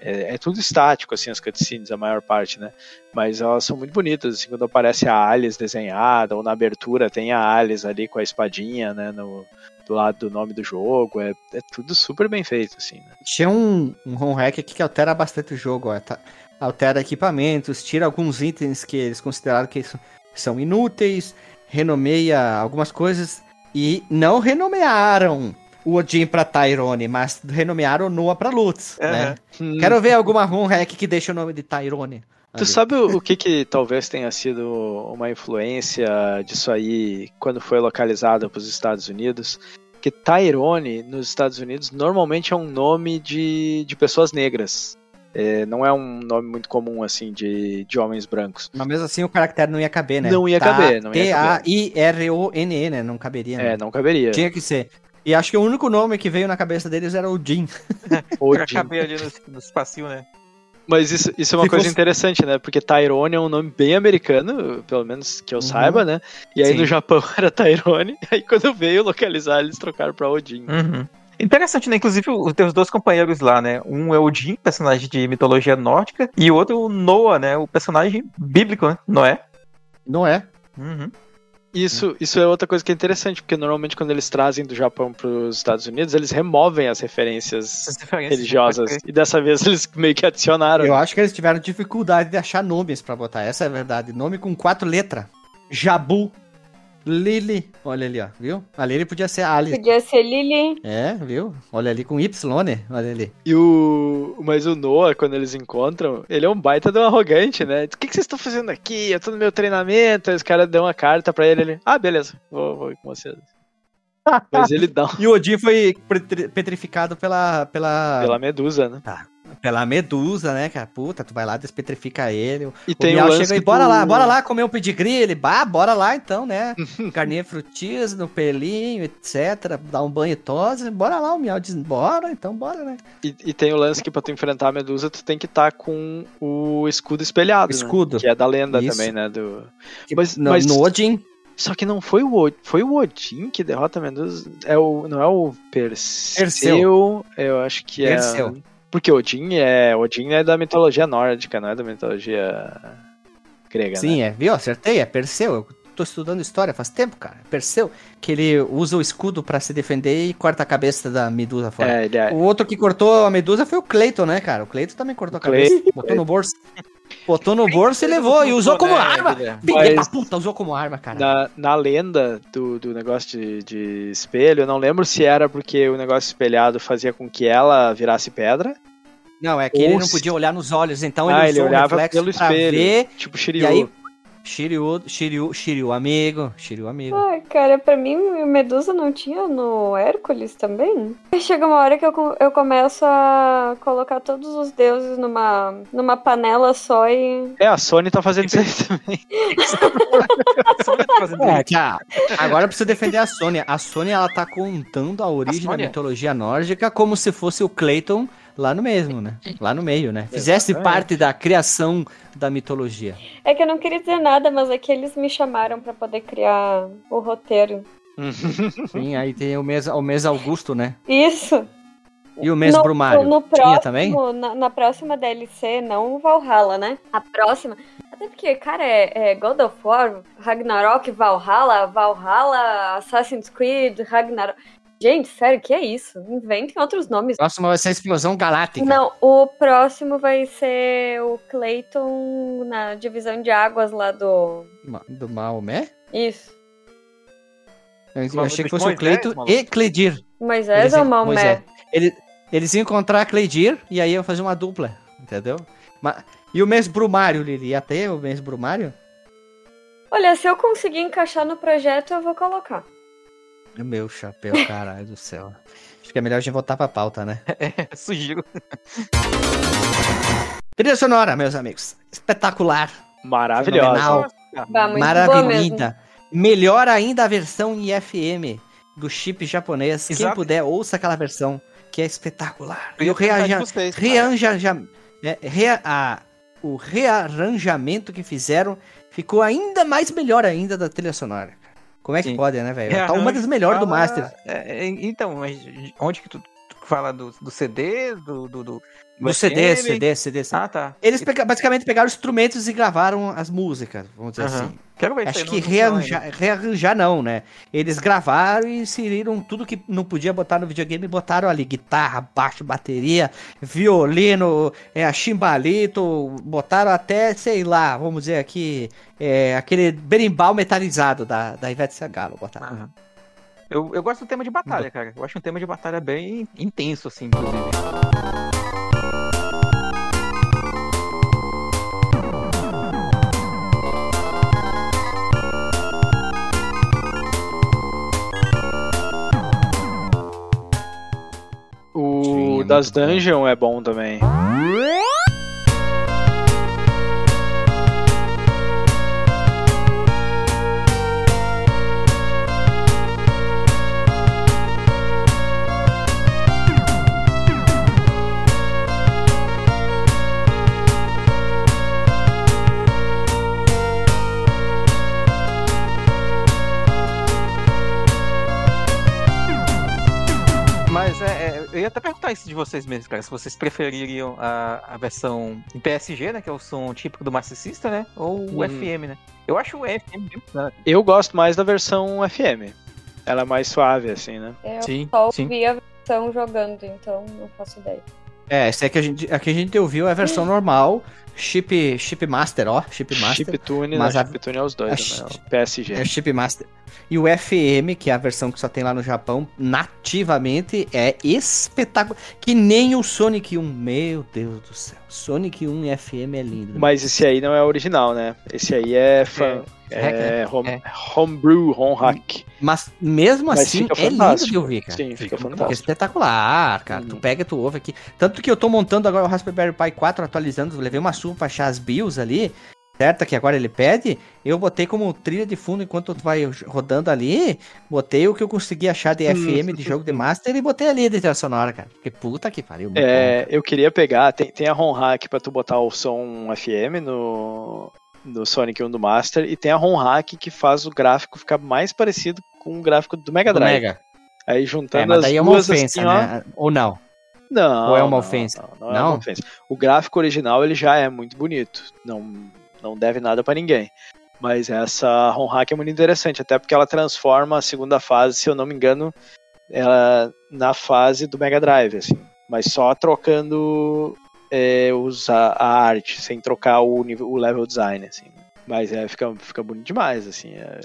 é, é, tudo estático, assim, as cutscenes, a maior parte, né? Mas elas são muito bonitas, assim, quando aparece a Alice desenhada, ou na abertura tem a Alice ali com a espadinha, né, no, do lado do nome do jogo, é, é tudo super bem feito, assim, né? Tinha um, um home hack aqui que altera bastante o jogo, ó, tá, altera equipamentos, tira alguns itens que eles consideraram que são inúteis, renomeia algumas coisas, e não renomearam o Odin pra Tyrone, mas renomearam o Noah pra Lutz, uhum. né? Quero ver alguma run hack que deixa o nome de Tyrone. Tu sabe o, que que talvez tenha sido uma influência disso aí quando foi localizado para os Estados Unidos? Que Tyrone nos Estados Unidos normalmente é um nome de, de pessoas negras. É, não é um nome muito comum, assim, de, de homens brancos. Mas mesmo assim o caractere não ia caber, né? Não ia tá, caber, não ia caber. T-A-I-R-O-N-E, né? Não caberia. Né? É, não caberia. Tinha que ser. E acho que o único nome que veio na cabeça deles era o Jim. o Jim. caber ali no, no espacinho, né? Mas isso, isso é uma Ficou... coisa interessante, né? Porque Tyrone é um nome bem americano, pelo menos que eu uhum. saiba, né? E aí Sim. no Japão era Tyrone, aí quando veio localizar eles trocaram pra Odin. Uhum. Interessante, né? Inclusive, tem os dois companheiros lá, né? Um é Odin, personagem de mitologia nórdica, e o outro o Noah, né? O personagem bíblico, né? Noé. Noé. Uhum. Isso, isso é outra coisa que é interessante, porque normalmente quando eles trazem do Japão para os Estados Unidos, eles removem as referências, as referências religiosas. E dessa vez eles meio que adicionaram. Eu acho que eles tiveram dificuldade de achar nomes para botar. Essa é a verdade. Nome com quatro letras. Jabu. Lily. Olha ali, ó, viu? A Lily podia ser Alice. Podia ser Lily. É, viu? Olha ali com Y, né? Olha ali. E o. Mas o Noah, quando eles encontram, ele é um baita de um arrogante, né? O que, que vocês estão fazendo aqui? Eu tô no meu treinamento. Aí os caras dão uma carta pra ele. Ele. Ah, beleza. Vou, vou ir com vocês. Mas ele dá. e o Odin foi petrificado pela. Pela, pela medusa, né? Tá pela medusa, né, cara? Puta, tu vai lá, despetrifica ele. E o tem Miau o chega e bora tu... lá, bora lá comer um pedigree. Ele, bah, bora lá então, né? Carninha frutis no pelinho, etc. Dar um banho tosse. Bora lá, o Miau diz, bora, então bora, né? E, e, tem o lance que pra tu enfrentar a medusa, tu tem que estar tá com o escudo espelhado. Né? Escudo. Né? Que é da lenda Isso. também, né? Do... Mas, no, mas... no Odin. Só que não foi o foi o Odin que derrota a Medusa. É o, não é o Perseu. Perseu. Eu acho que é. Perseu. Porque Odin é, Odin é da mitologia nórdica, não é da mitologia grega, Sim, né? é. Viu? Acertei, é Perseu. Eu tô estudando história faz tempo, cara. Perseu, que ele usa o escudo para se defender e corta a cabeça da Medusa fora. É, é... O outro que cortou a Medusa foi o Cleiton, né, cara? O Cleiton também cortou a cabeça, botou no bolso. Botou no bolso e levou, e usou como arma. Filha da puta, usou como arma, cara. Na, na lenda do, do negócio de, de espelho, eu não lembro se era porque o negócio espelhado fazia com que ela virasse pedra. Não, é que ele não podia olhar nos olhos, então ah, ele, ele olhava pelo espelho, ver, tipo Shiryu. E aí, Shiryu, Shiryu, Shiryu amigo, Shiryu amigo. Ai, cara, pra mim, Medusa não tinha no Hércules também? Chega uma hora que eu, eu começo a colocar todos os deuses numa, numa panela só e... É, a Sony tá fazendo isso aí também. a Sony tá fazendo é, isso. Agora eu preciso defender a Sony. A Sony, ela tá contando a origem a da mitologia nórdica como se fosse o Clayton lá no mesmo, né? Lá no meio, né? Fizesse parte da criação da mitologia. É que eu não queria dizer nada, mas é que eles me chamaram para poder criar o roteiro. Sim, aí tem o mês, o mês Augusto, né? Isso. E o mês no, Brumário? No próximo, Tinha também? Na, na, próxima DLC, não o Valhalla, né? A próxima. Até porque, cara, é, é God of War, Ragnarok, Valhalla, Valhalla, Assassin's Creed, Ragnarok. Gente, sério, que é isso? Inventem outros nomes. O próximo vai ser a Explosão Galáctica. Não, o próximo vai ser o Clayton na divisão de águas lá do. Do Maomé? Isso. Eu, eu achei que fosse o Clayton e Cledir. Moisés ou Maomé? Ele, eles iam encontrar Cledir e aí iam fazer uma dupla, entendeu? Mas, e o mês Brumário, Lili? Ia ter o mês Brumário? Olha, se eu conseguir encaixar no projeto, eu vou colocar. Meu chapéu, caralho do céu. Acho que é melhor a gente voltar pra pauta, né? É, sugiro. Trilha sonora, meus amigos. Espetacular. Maravilhosa. Maravilhosa. Melhor ainda a versão em FM do chip japonês. Exato. Quem puder, ouça aquela versão, que é espetacular. E o rearranjamento. É, rea, o rearranjamento que fizeram ficou ainda mais melhor ainda da trilha sonora. Como é que Sim. pode, né, velho? É, tá uma das melhores do Master. É, então, mas onde que tu fala do, do CD, do, do, do do CD, CD, CD, CD. Ah, tá. Eles pega, basicamente pegaram instrumentos e gravaram as músicas, vamos dizer uhum. assim. Quero ver Acho que rearranjar, rearranjar não, né? Eles gravaram e inseriram tudo que não podia botar no videogame, botaram ali guitarra, baixo, bateria, violino, é, chimbalito, botaram até, sei lá, vamos dizer aqui, é, aquele berimbau metalizado da, da Ivete Sangalo, botaram. Uhum. Eu, eu gosto do tema de batalha, cara. Eu acho um tema de batalha bem intenso, assim, inclusive. O Sim, das Dungeon é bom também. Ia até perguntar isso de vocês mesmos, cara. Se vocês prefeririam a, a versão em PSG, né? Que é o som típico do Master System, né? Ou o hum. FM, né? Eu acho o FM mesmo. Eu gosto mais da versão FM. Ela é mais suave, assim, né? Eu sim, só ouvi sim. a versão jogando, então não faço ideia. É, essa é que a gente, a que a gente ouviu é a versão normal, chip, chip master, ó, chip master. Chip tune, mas né? a, chip tune é os dois, a, né? O PSG. É chip master. E o FM, que é a versão que só tem lá no Japão, nativamente é espetacular. Que nem o Sonic 1. Meu Deus do céu. Sonic 1 FM é lindo. Mas esse aí não é original, né? Esse aí é fã. É, é, home, é. homebrew, home hack. Mas mesmo Mas assim, é lindo de ouvir, cara. Sim, fica, fica fantástico. É espetacular, cara. Hum. Tu pega, tu ouve aqui. Tanto que eu tô montando agora o Raspberry Pi 4, atualizando, levei uma chuva pra achar as BIOS ali certa que agora ele pede, eu botei como trilha de fundo enquanto tu vai rodando ali, botei o que eu consegui achar de FM de jogo de Master e botei ali de trilha sonora, cara. Porque puta que pariu. É, bom, eu queria pegar, tem, tem a ROM hack pra tu botar o som FM no, no Sonic 1 do Master e tem a ROM hack que faz o gráfico ficar mais parecido com o gráfico do Mega Drive. Do Mega. Aí juntando é, mas daí é uma ofensa, assim, né? Ou não? Não. Ou é uma ofensa? Não, não, não, não, é uma ofensa. O gráfico original ele já é muito bonito. Não não deve nada para ninguém. Mas essa ROM hack é muito interessante, até porque ela transforma a segunda fase, se eu não me engano, ela na fase do Mega Drive, assim. Mas só trocando é, os, a, a, arte, sem trocar o, o level design, assim. Mas é, fica, fica bonito demais, assim. É,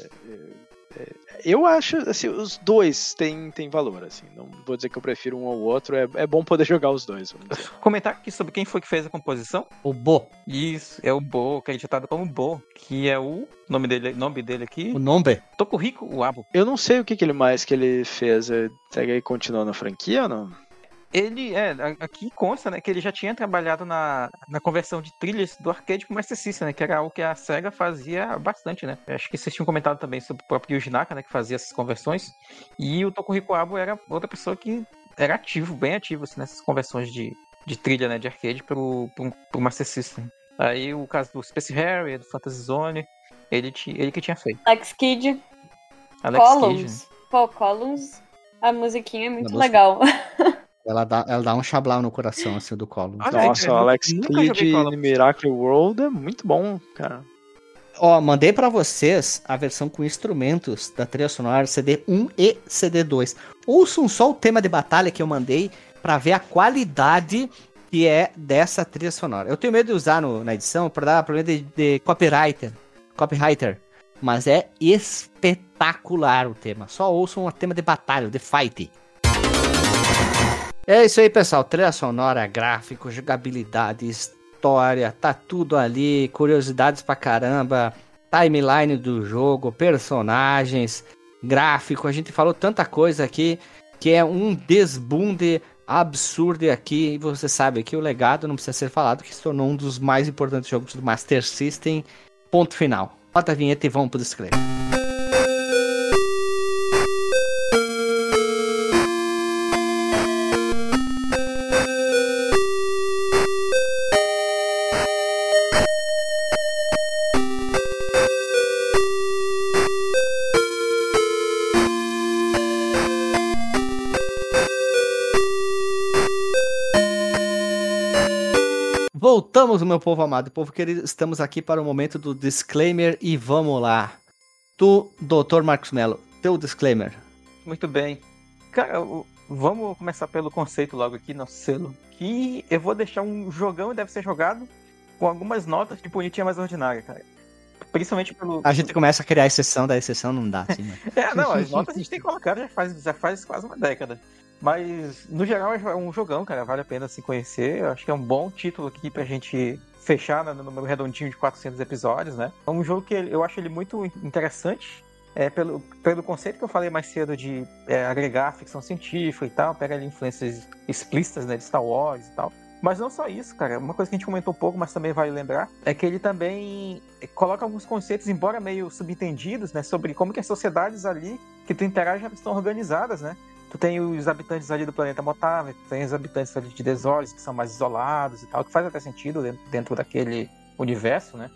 é, é eu acho, assim, os dois têm, têm valor, assim. Não vou dizer que eu prefiro um ou outro, é, é bom poder jogar os dois. Comentar aqui sobre quem foi que fez a composição? O Bo. Isso, é o Bo, acreditado como Bo, que é o nome dele, nome dele aqui. O nome? Tokurico Uabo. Eu não sei o que, que ele mais que ele fez. Segue aí continuou na franquia ou não? Ele, é, aqui consta, né, que ele já tinha trabalhado na, na conversão de trilhas do arcade pro Master System, né, que era algo que a SEGA fazia bastante, né. Acho que vocês tinham comentado também sobre o próprio Yuji Naka, né, que fazia essas conversões, e o Tokuhiko Abo era outra pessoa que era ativo, bem ativo, assim, nessas conversões de, de trilha, né, de arcade pro, pro, pro Master System. Aí o caso do Space Harrier, do Fantasy Zone, ele, ele que tinha feito. Alex Kidd. Alex Columns. Kidd. Né? Pô, Columns, a musiquinha é muito legal. Ela dá, ela dá um chablau no coração, assim, do colo. Nossa, o Alex Kidd em Miracle World é muito bom, cara. Ó, mandei para vocês a versão com instrumentos da trilha sonora CD1 e CD2. Ouçam só o tema de batalha que eu mandei para ver a qualidade que é dessa trilha sonora. Eu tenho medo de usar no, na edição para dar problema de, de copywriter, copywriter, mas é espetacular o tema. Só ouçam o tema de batalha, de fight. É isso aí, pessoal. Trilha sonora, gráfico, jogabilidade, história, tá tudo ali. Curiosidades pra caramba. Timeline do jogo, personagens, gráfico. A gente falou tanta coisa aqui que é um desbunde absurdo aqui. E você sabe que o legado não precisa ser falado, que se tornou um dos mais importantes jogos do Master System. Ponto final. Bota a vinheta e vamos pro disclaimer. Voltamos, meu povo amado, povo querido, estamos aqui para o momento do disclaimer e vamos lá. Tu, doutor Marcos Mello, teu disclaimer. Muito bem. Cara, vamos começar pelo conceito logo aqui, nosso selo. Que eu vou deixar um jogão e deve ser jogado com algumas notas de bonitinha mais ordinária, cara. principalmente pelo. A gente começa a criar exceção da exceção, não dá, assim, né? é, não, as notas a gente tem colocado já faz, já faz quase uma década. Mas, no geral, é um jogão, cara. Vale a pena se conhecer. Eu acho que é um bom título aqui pra gente fechar no número redondinho de 400 episódios, né? É um jogo que eu acho ele muito interessante. É, pelo, pelo conceito que eu falei mais cedo de é, agregar ficção científica e tal, pega ali influências explícitas né, de Star Wars e tal. Mas não só isso, cara. Uma coisa que a gente comentou um pouco, mas também vale lembrar, é que ele também coloca alguns conceitos, embora meio subentendidos, né, sobre como que as sociedades ali que tu interage estão organizadas, né? Tu tem os habitantes ali do planeta Motave, tu tem os habitantes ali de Desores, que são mais isolados e tal, que faz até sentido dentro daquele universo, né?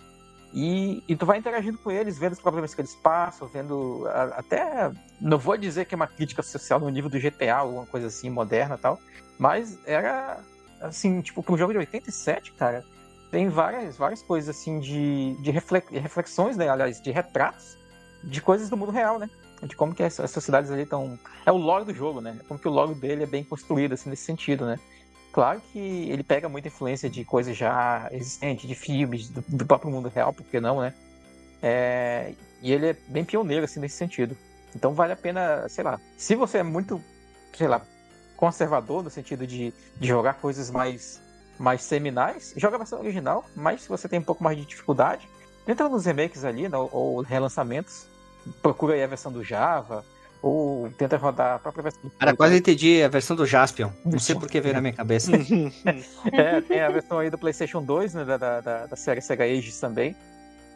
E, e tu vai interagindo com eles, vendo os problemas que eles passam, vendo até. Não vou dizer que é uma crítica social no nível do GTA, alguma coisa assim, moderna tal, mas era assim, tipo, para um jogo de 87, cara, tem várias, várias coisas assim de, de reflexões, né? Aliás, de retratos de coisas do mundo real, né? De como que as, sociedades ali estão. É o lore do jogo, né? Como que o lore dele é bem construído, assim, nesse sentido, né? Claro que ele pega muita influência de coisas já existentes, de filmes, do, do próprio mundo real, por que não, né? É, e ele é bem pioneiro, assim, nesse sentido. Então vale a pena, sei lá, se você é muito, sei lá, conservador no sentido de, de jogar coisas mais, mais seminais, joga a versão original, mas se você tem um pouco mais de dificuldade, entra nos remakes ali, né, ou relançamentos, procura aí a versão do Java, ou tenta rodar a própria versão do Cara, quase entendi a versão do Jaspion. Não sei por que veio na minha cabeça. é, tem a versão aí do PlayStation 2, né, da, da, da série Sega Ages também,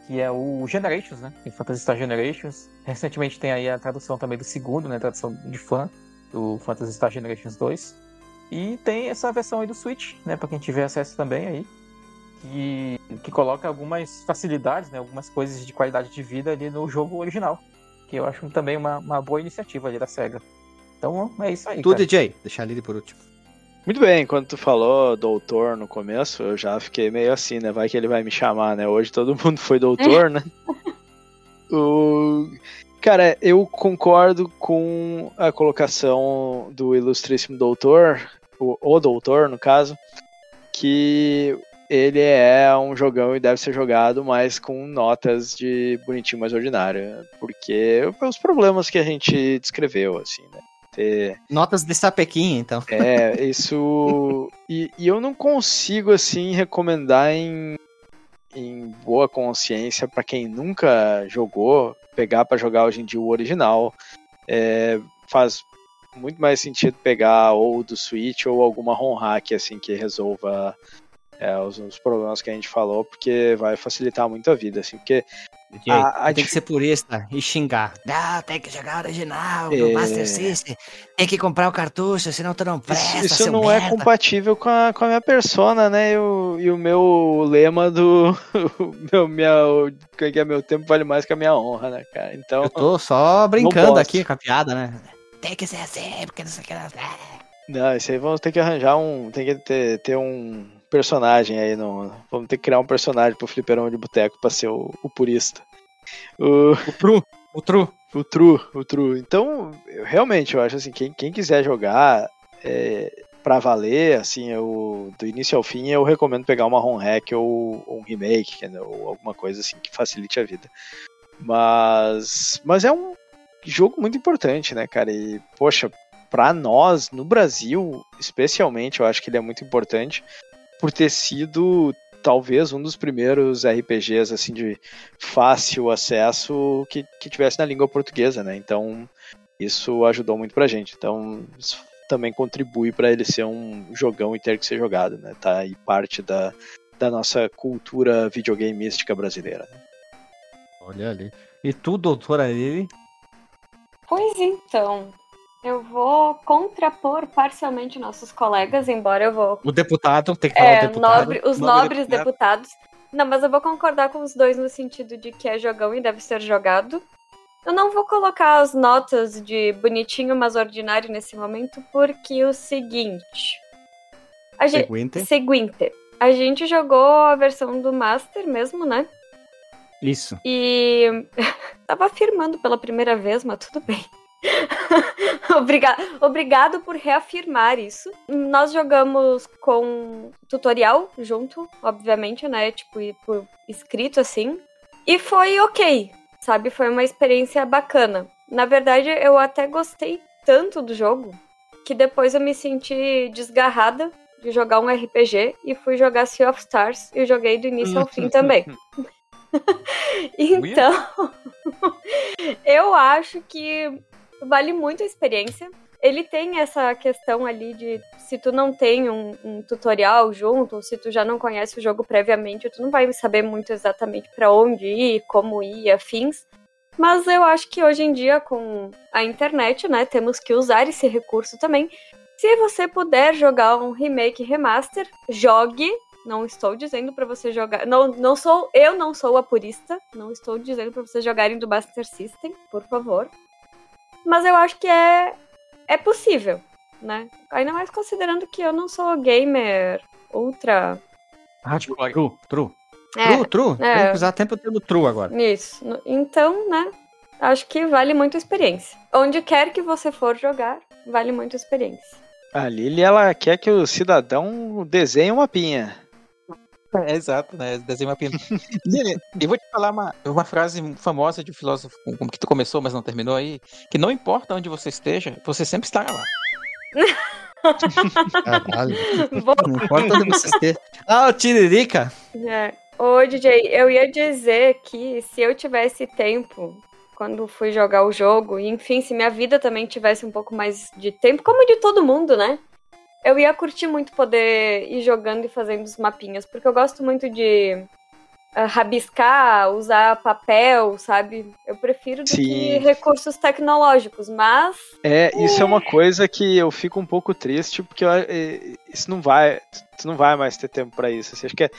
que é o Generations, né? Tem Phantasy Star Generations. Recentemente tem aí a tradução também do segundo, né? A tradução de fã do Phantasy Star Generations 2. E tem essa versão aí do Switch, né? Pra quem tiver acesso também aí que, que coloca algumas facilidades, né, algumas coisas de qualidade de vida ali no jogo original. Que eu acho também uma, uma boa iniciativa ali da SEGA. Então é isso aí. Tu, cara. DJ, deixar ele por último. Muito bem, quando tu falou doutor no começo, eu já fiquei meio assim, né? Vai que ele vai me chamar, né? Hoje todo mundo foi doutor, né? o... Cara, eu concordo com a colocação do ilustríssimo doutor, o, o doutor, no caso, que ele é um jogão e deve ser jogado, mas com notas de bonitinho mais ordinário, porque os problemas que a gente descreveu, assim, né? Ter... Notas de sapequinha, então. É, isso. e, e eu não consigo, assim, recomendar em, em boa consciência para quem nunca jogou, pegar para jogar hoje em dia o original. É, faz muito mais sentido pegar ou do Switch ou alguma ROM hack, assim, que resolva é, os, os, problemas que a gente falou, porque vai facilitar muito a vida, assim, porque... a, a tem que ser purista e xingar. Não, tem que jogar original, é... Master System. Tem que comprar o cartucho, senão tu não presta, Isso, isso não é merda. é compatível com a, com a minha persona, né? E o, e o meu lema do... meu, minha, é que é meu tempo vale mais que a minha honra, né, cara? Então... Eu tô só brincando aqui com a piada, né? Tem que ser assim, porque não sei o que... Não, isso aí vamos ter que arranjar um... Tem que ter, ter um personagem aí. No, vamos ter que criar um personagem pro Fliperão de Boteco pra ser o, o purista. O, o Tru. O Tru. O Tru, o Tru. Então, eu, realmente, eu acho assim, quem, quem quiser jogar é, pra valer, assim, eu, do início ao fim, eu recomendo pegar uma ROM hack ou, ou um remake, ou alguma coisa assim que facilite a vida. Mas, mas é um jogo muito importante, né, cara? E, poxa, para nós, no Brasil, especialmente, eu acho que ele é muito importante, por ter sido talvez um dos primeiros RPGs assim de fácil acesso que, que tivesse na língua portuguesa, né? Então isso ajudou muito pra gente. Então isso também contribui para ele ser um jogão e ter que ser jogado, né? Tá aí parte da, da nossa cultura videogameística brasileira. Né? Olha ali. E tu, doutora Lili? Pois então, eu vou contrapor parcialmente nossos colegas, embora eu vou. O deputado, tem que falar é, o deputado. Nobre, os Nobre nobres deputado. deputados. Não, mas eu vou concordar com os dois no sentido de que é jogão e deve ser jogado. Eu não vou colocar as notas de bonitinho, mas ordinário nesse momento, porque o seguinte. A seguinte? Gente, seguinte. A gente jogou a versão do Master mesmo, né? Isso. E tava afirmando pela primeira vez, mas tudo bem. Obrigado, obrigado por reafirmar isso. Nós jogamos com tutorial junto, obviamente, né? Tipo, por escrito assim. E foi ok, sabe? Foi uma experiência bacana. Na verdade, eu até gostei tanto do jogo que depois eu me senti desgarrada de jogar um RPG e fui jogar Sea of Stars e joguei do início ao fim também. então, eu acho que vale muito a experiência. Ele tem essa questão ali de se tu não tem um, um tutorial junto, ou se tu já não conhece o jogo previamente, tu não vai saber muito exatamente para onde ir, como ir, afins. Mas eu acho que hoje em dia, com a internet, né, temos que usar esse recurso também. Se você puder jogar um remake remaster, jogue. Não estou dizendo para você jogar. Não, não sou. Eu não sou a purista. Não estou dizendo para vocês jogarem do Master System, por favor. Mas eu acho que é, é possível, né? Ainda mais considerando que eu não sou gamer ultra. Hardcore. True, true. É, true, true. É. Tem que usar tempo tendo true agora. Isso. Então, né? Acho que vale muito a experiência. Onde quer que você for jogar, vale muito a experiência. A Lili, ela quer que o cidadão desenhe uma pinha. É, exato, né? Desenho. Lili, eu vou te falar uma, uma frase famosa de um filósofo, como que tu começou, mas não terminou aí, que não importa onde você esteja, você sempre estará lá. Caralho. Não importa onde você esteja. Ah, o Tiririca. É. Ô, DJ, eu ia dizer que se eu tivesse tempo quando fui jogar o jogo, e enfim, se minha vida também tivesse um pouco mais de tempo, como de todo mundo, né? Eu ia curtir muito poder ir jogando e fazendo os mapinhas, porque eu gosto muito de uh, rabiscar, usar papel, sabe? Eu prefiro do Sim. que recursos tecnológicos, mas. É, isso é... uma coisa que eu fico um pouco triste, porque eu, é, isso não vai. Tu não vai mais ter tempo para isso. Assim, acho que é,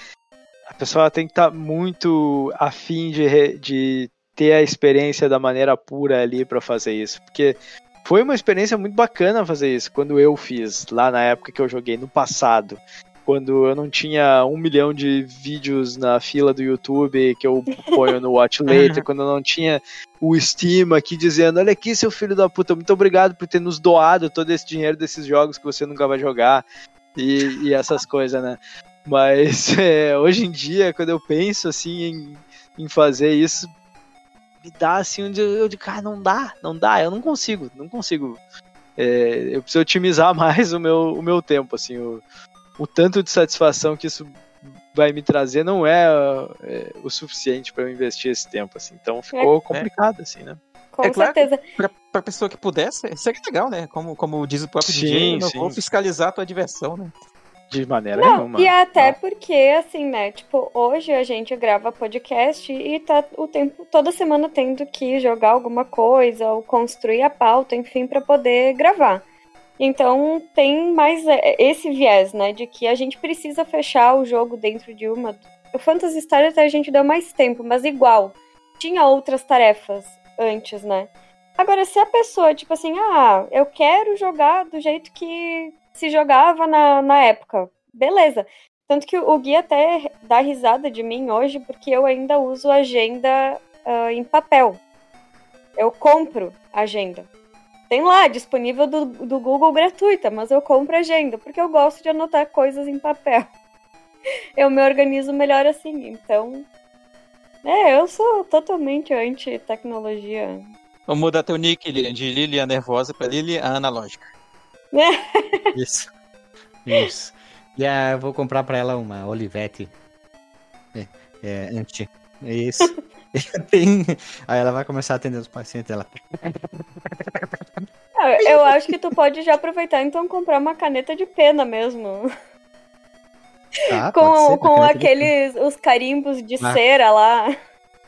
a pessoa tem que estar tá muito afim de, de ter a experiência da maneira pura ali para fazer isso, porque foi uma experiência muito bacana fazer isso quando eu fiz lá na época que eu joguei no passado. Quando eu não tinha um milhão de vídeos na fila do YouTube que eu ponho no Watch Later, quando eu não tinha o Steam aqui dizendo: Olha aqui, seu filho da puta, muito obrigado por ter nos doado todo esse dinheiro desses jogos que você nunca vai jogar e, e essas coisas, né? Mas é, hoje em dia, quando eu penso assim em, em fazer isso, me dá assim onde eu, eu digo, cara, não dá, não dá, eu não consigo, não consigo. É, eu preciso otimizar mais o meu, o meu tempo, assim, o, o tanto de satisfação que isso vai me trazer não é, é o suficiente para eu investir esse tempo, assim. Então ficou é, complicado, assim, né? Com é certeza. Claro pra, pra pessoa que pudesse, seria legal, né? Como, como diz o próprio sim, DJ, eu vou fiscalizar a tua diversão, né? De maneira não, nenhuma. E até não. porque, assim, né? Tipo, hoje a gente grava podcast e tá o tempo, toda semana tendo que jogar alguma coisa ou construir a pauta, enfim, para poder gravar. Então tem mais é, esse viés, né? De que a gente precisa fechar o jogo dentro de uma. O Phantasy Star até a gente deu mais tempo, mas igual. Tinha outras tarefas antes, né? Agora, se a pessoa, tipo assim, ah, eu quero jogar do jeito que se jogava na, na época. Beleza. Tanto que o Gui até dá risada de mim hoje, porque eu ainda uso agenda uh, em papel. Eu compro agenda. Tem lá, disponível do, do Google gratuita, mas eu compro agenda, porque eu gosto de anotar coisas em papel. Eu me organizo melhor assim, então. É, eu sou totalmente anti-tecnologia. Vamos mudar teu nick de Lili a nervosa para Lili a analógica. Isso. Isso. E ah, eu vou comprar pra ela uma Olivetti. É, é anti. Isso. Tem... Aí ela vai começar a atender os pacientes dela. Ah, eu acho que tu pode já aproveitar então comprar uma caneta de pena mesmo. Ah, com ser, com aqueles os carimbos de ah. cera lá.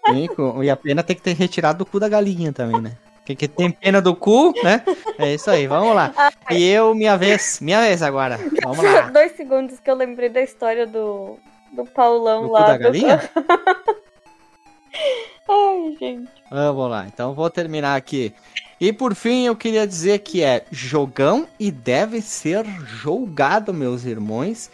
Sim, com... e a pena tem que ter retirado do cu da galinha também, né? Que, que tem pena do cu, né? É isso aí, vamos lá. E eu, minha vez, minha vez agora. Vamos lá. Dois segundos que eu lembrei da história do, do Paulão do lá. Cu da galinha? Ai, gente. Vamos lá, então vou terminar aqui. E por fim, eu queria dizer que é jogão e deve ser jogado, meus irmãos.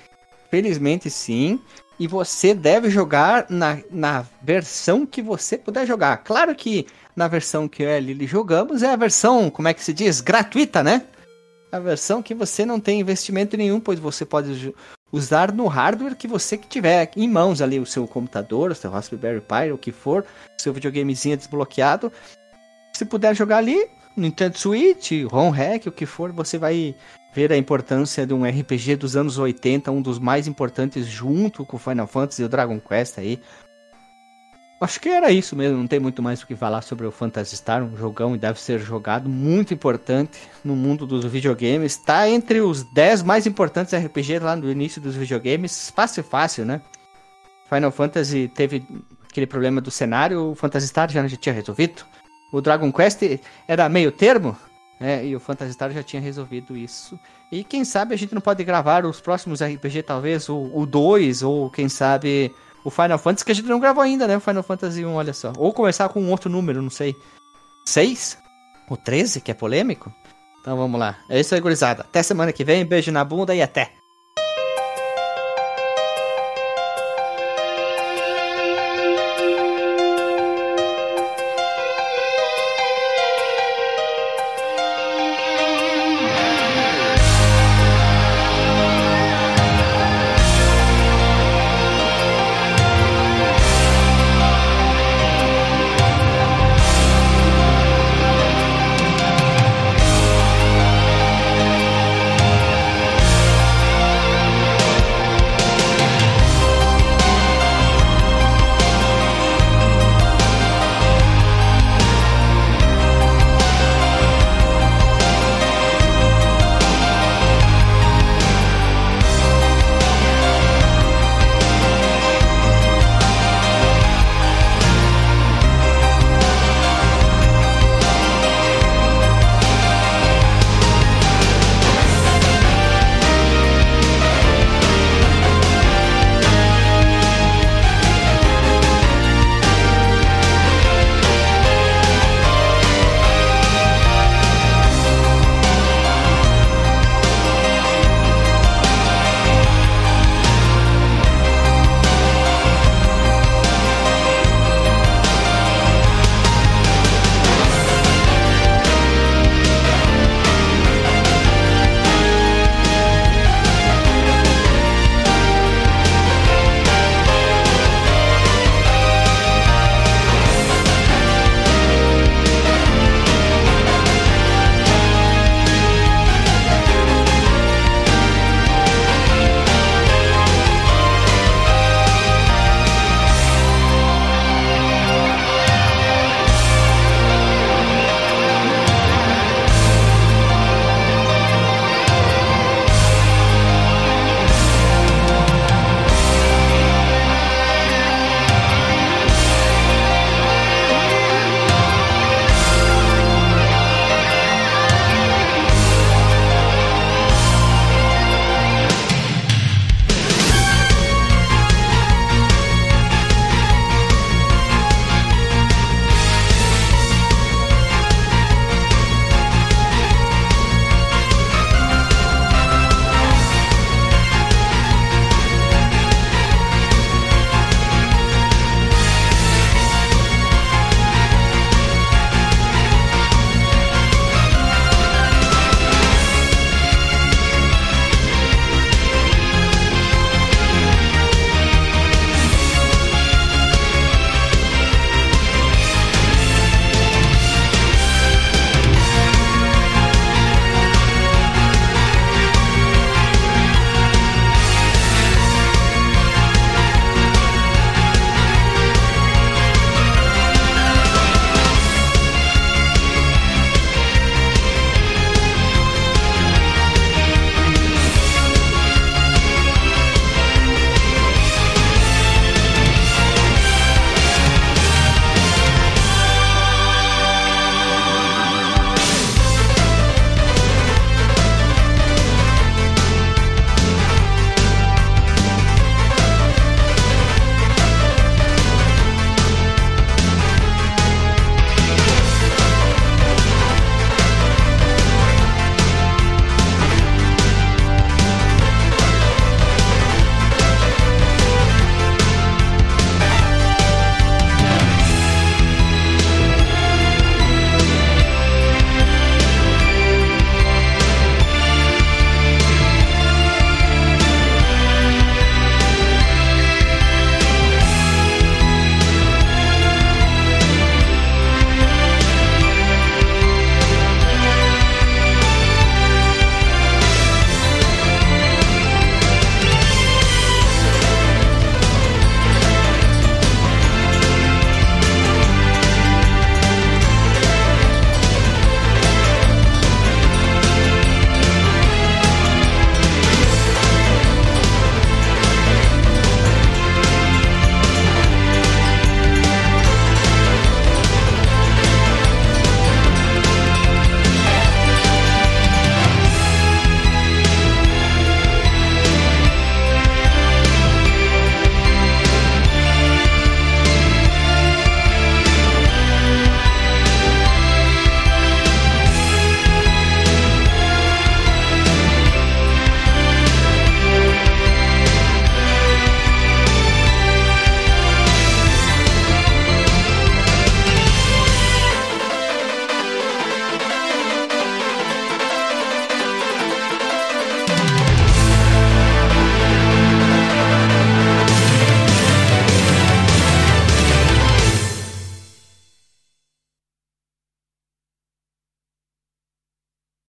Felizmente sim. E você deve jogar na, na versão que você puder jogar. Claro que na versão que eu e a Lili jogamos é a versão, como é que se diz? Gratuita, né? A versão que você não tem investimento nenhum, pois você pode usar no hardware que você que tiver em mãos ali, o seu computador, o seu Raspberry Pi, o que for, seu videogamezinho desbloqueado. Se puder jogar ali, Nintendo Switch, ROM Hack, o que for, você vai ver a importância de um RPG dos anos 80, um dos mais importantes junto com o Final Fantasy e o Dragon Quest aí. Acho que era isso mesmo, não tem muito mais o que falar sobre o Phantasy Star, um jogão e deve ser jogado, muito importante no mundo dos videogames. Está entre os 10 mais importantes RPG lá no início dos videogames, fácil, fácil, né? Final Fantasy teve aquele problema do cenário, o Phantasy Star já, tinha resolvido. O Dragon Quest era meio termo, né? E o Phantasy Star já tinha resolvido isso. E quem sabe a gente não pode gravar os próximos RPG, talvez o 2, ou quem sabe o Final Fantasy, que a gente não gravou ainda, né? O Final Fantasy 1, olha só. Ou começar com um outro número, não sei. 6? O 13, que é polêmico? Então vamos lá. É isso aí, gurizada. Até semana que vem. Beijo na bunda e até.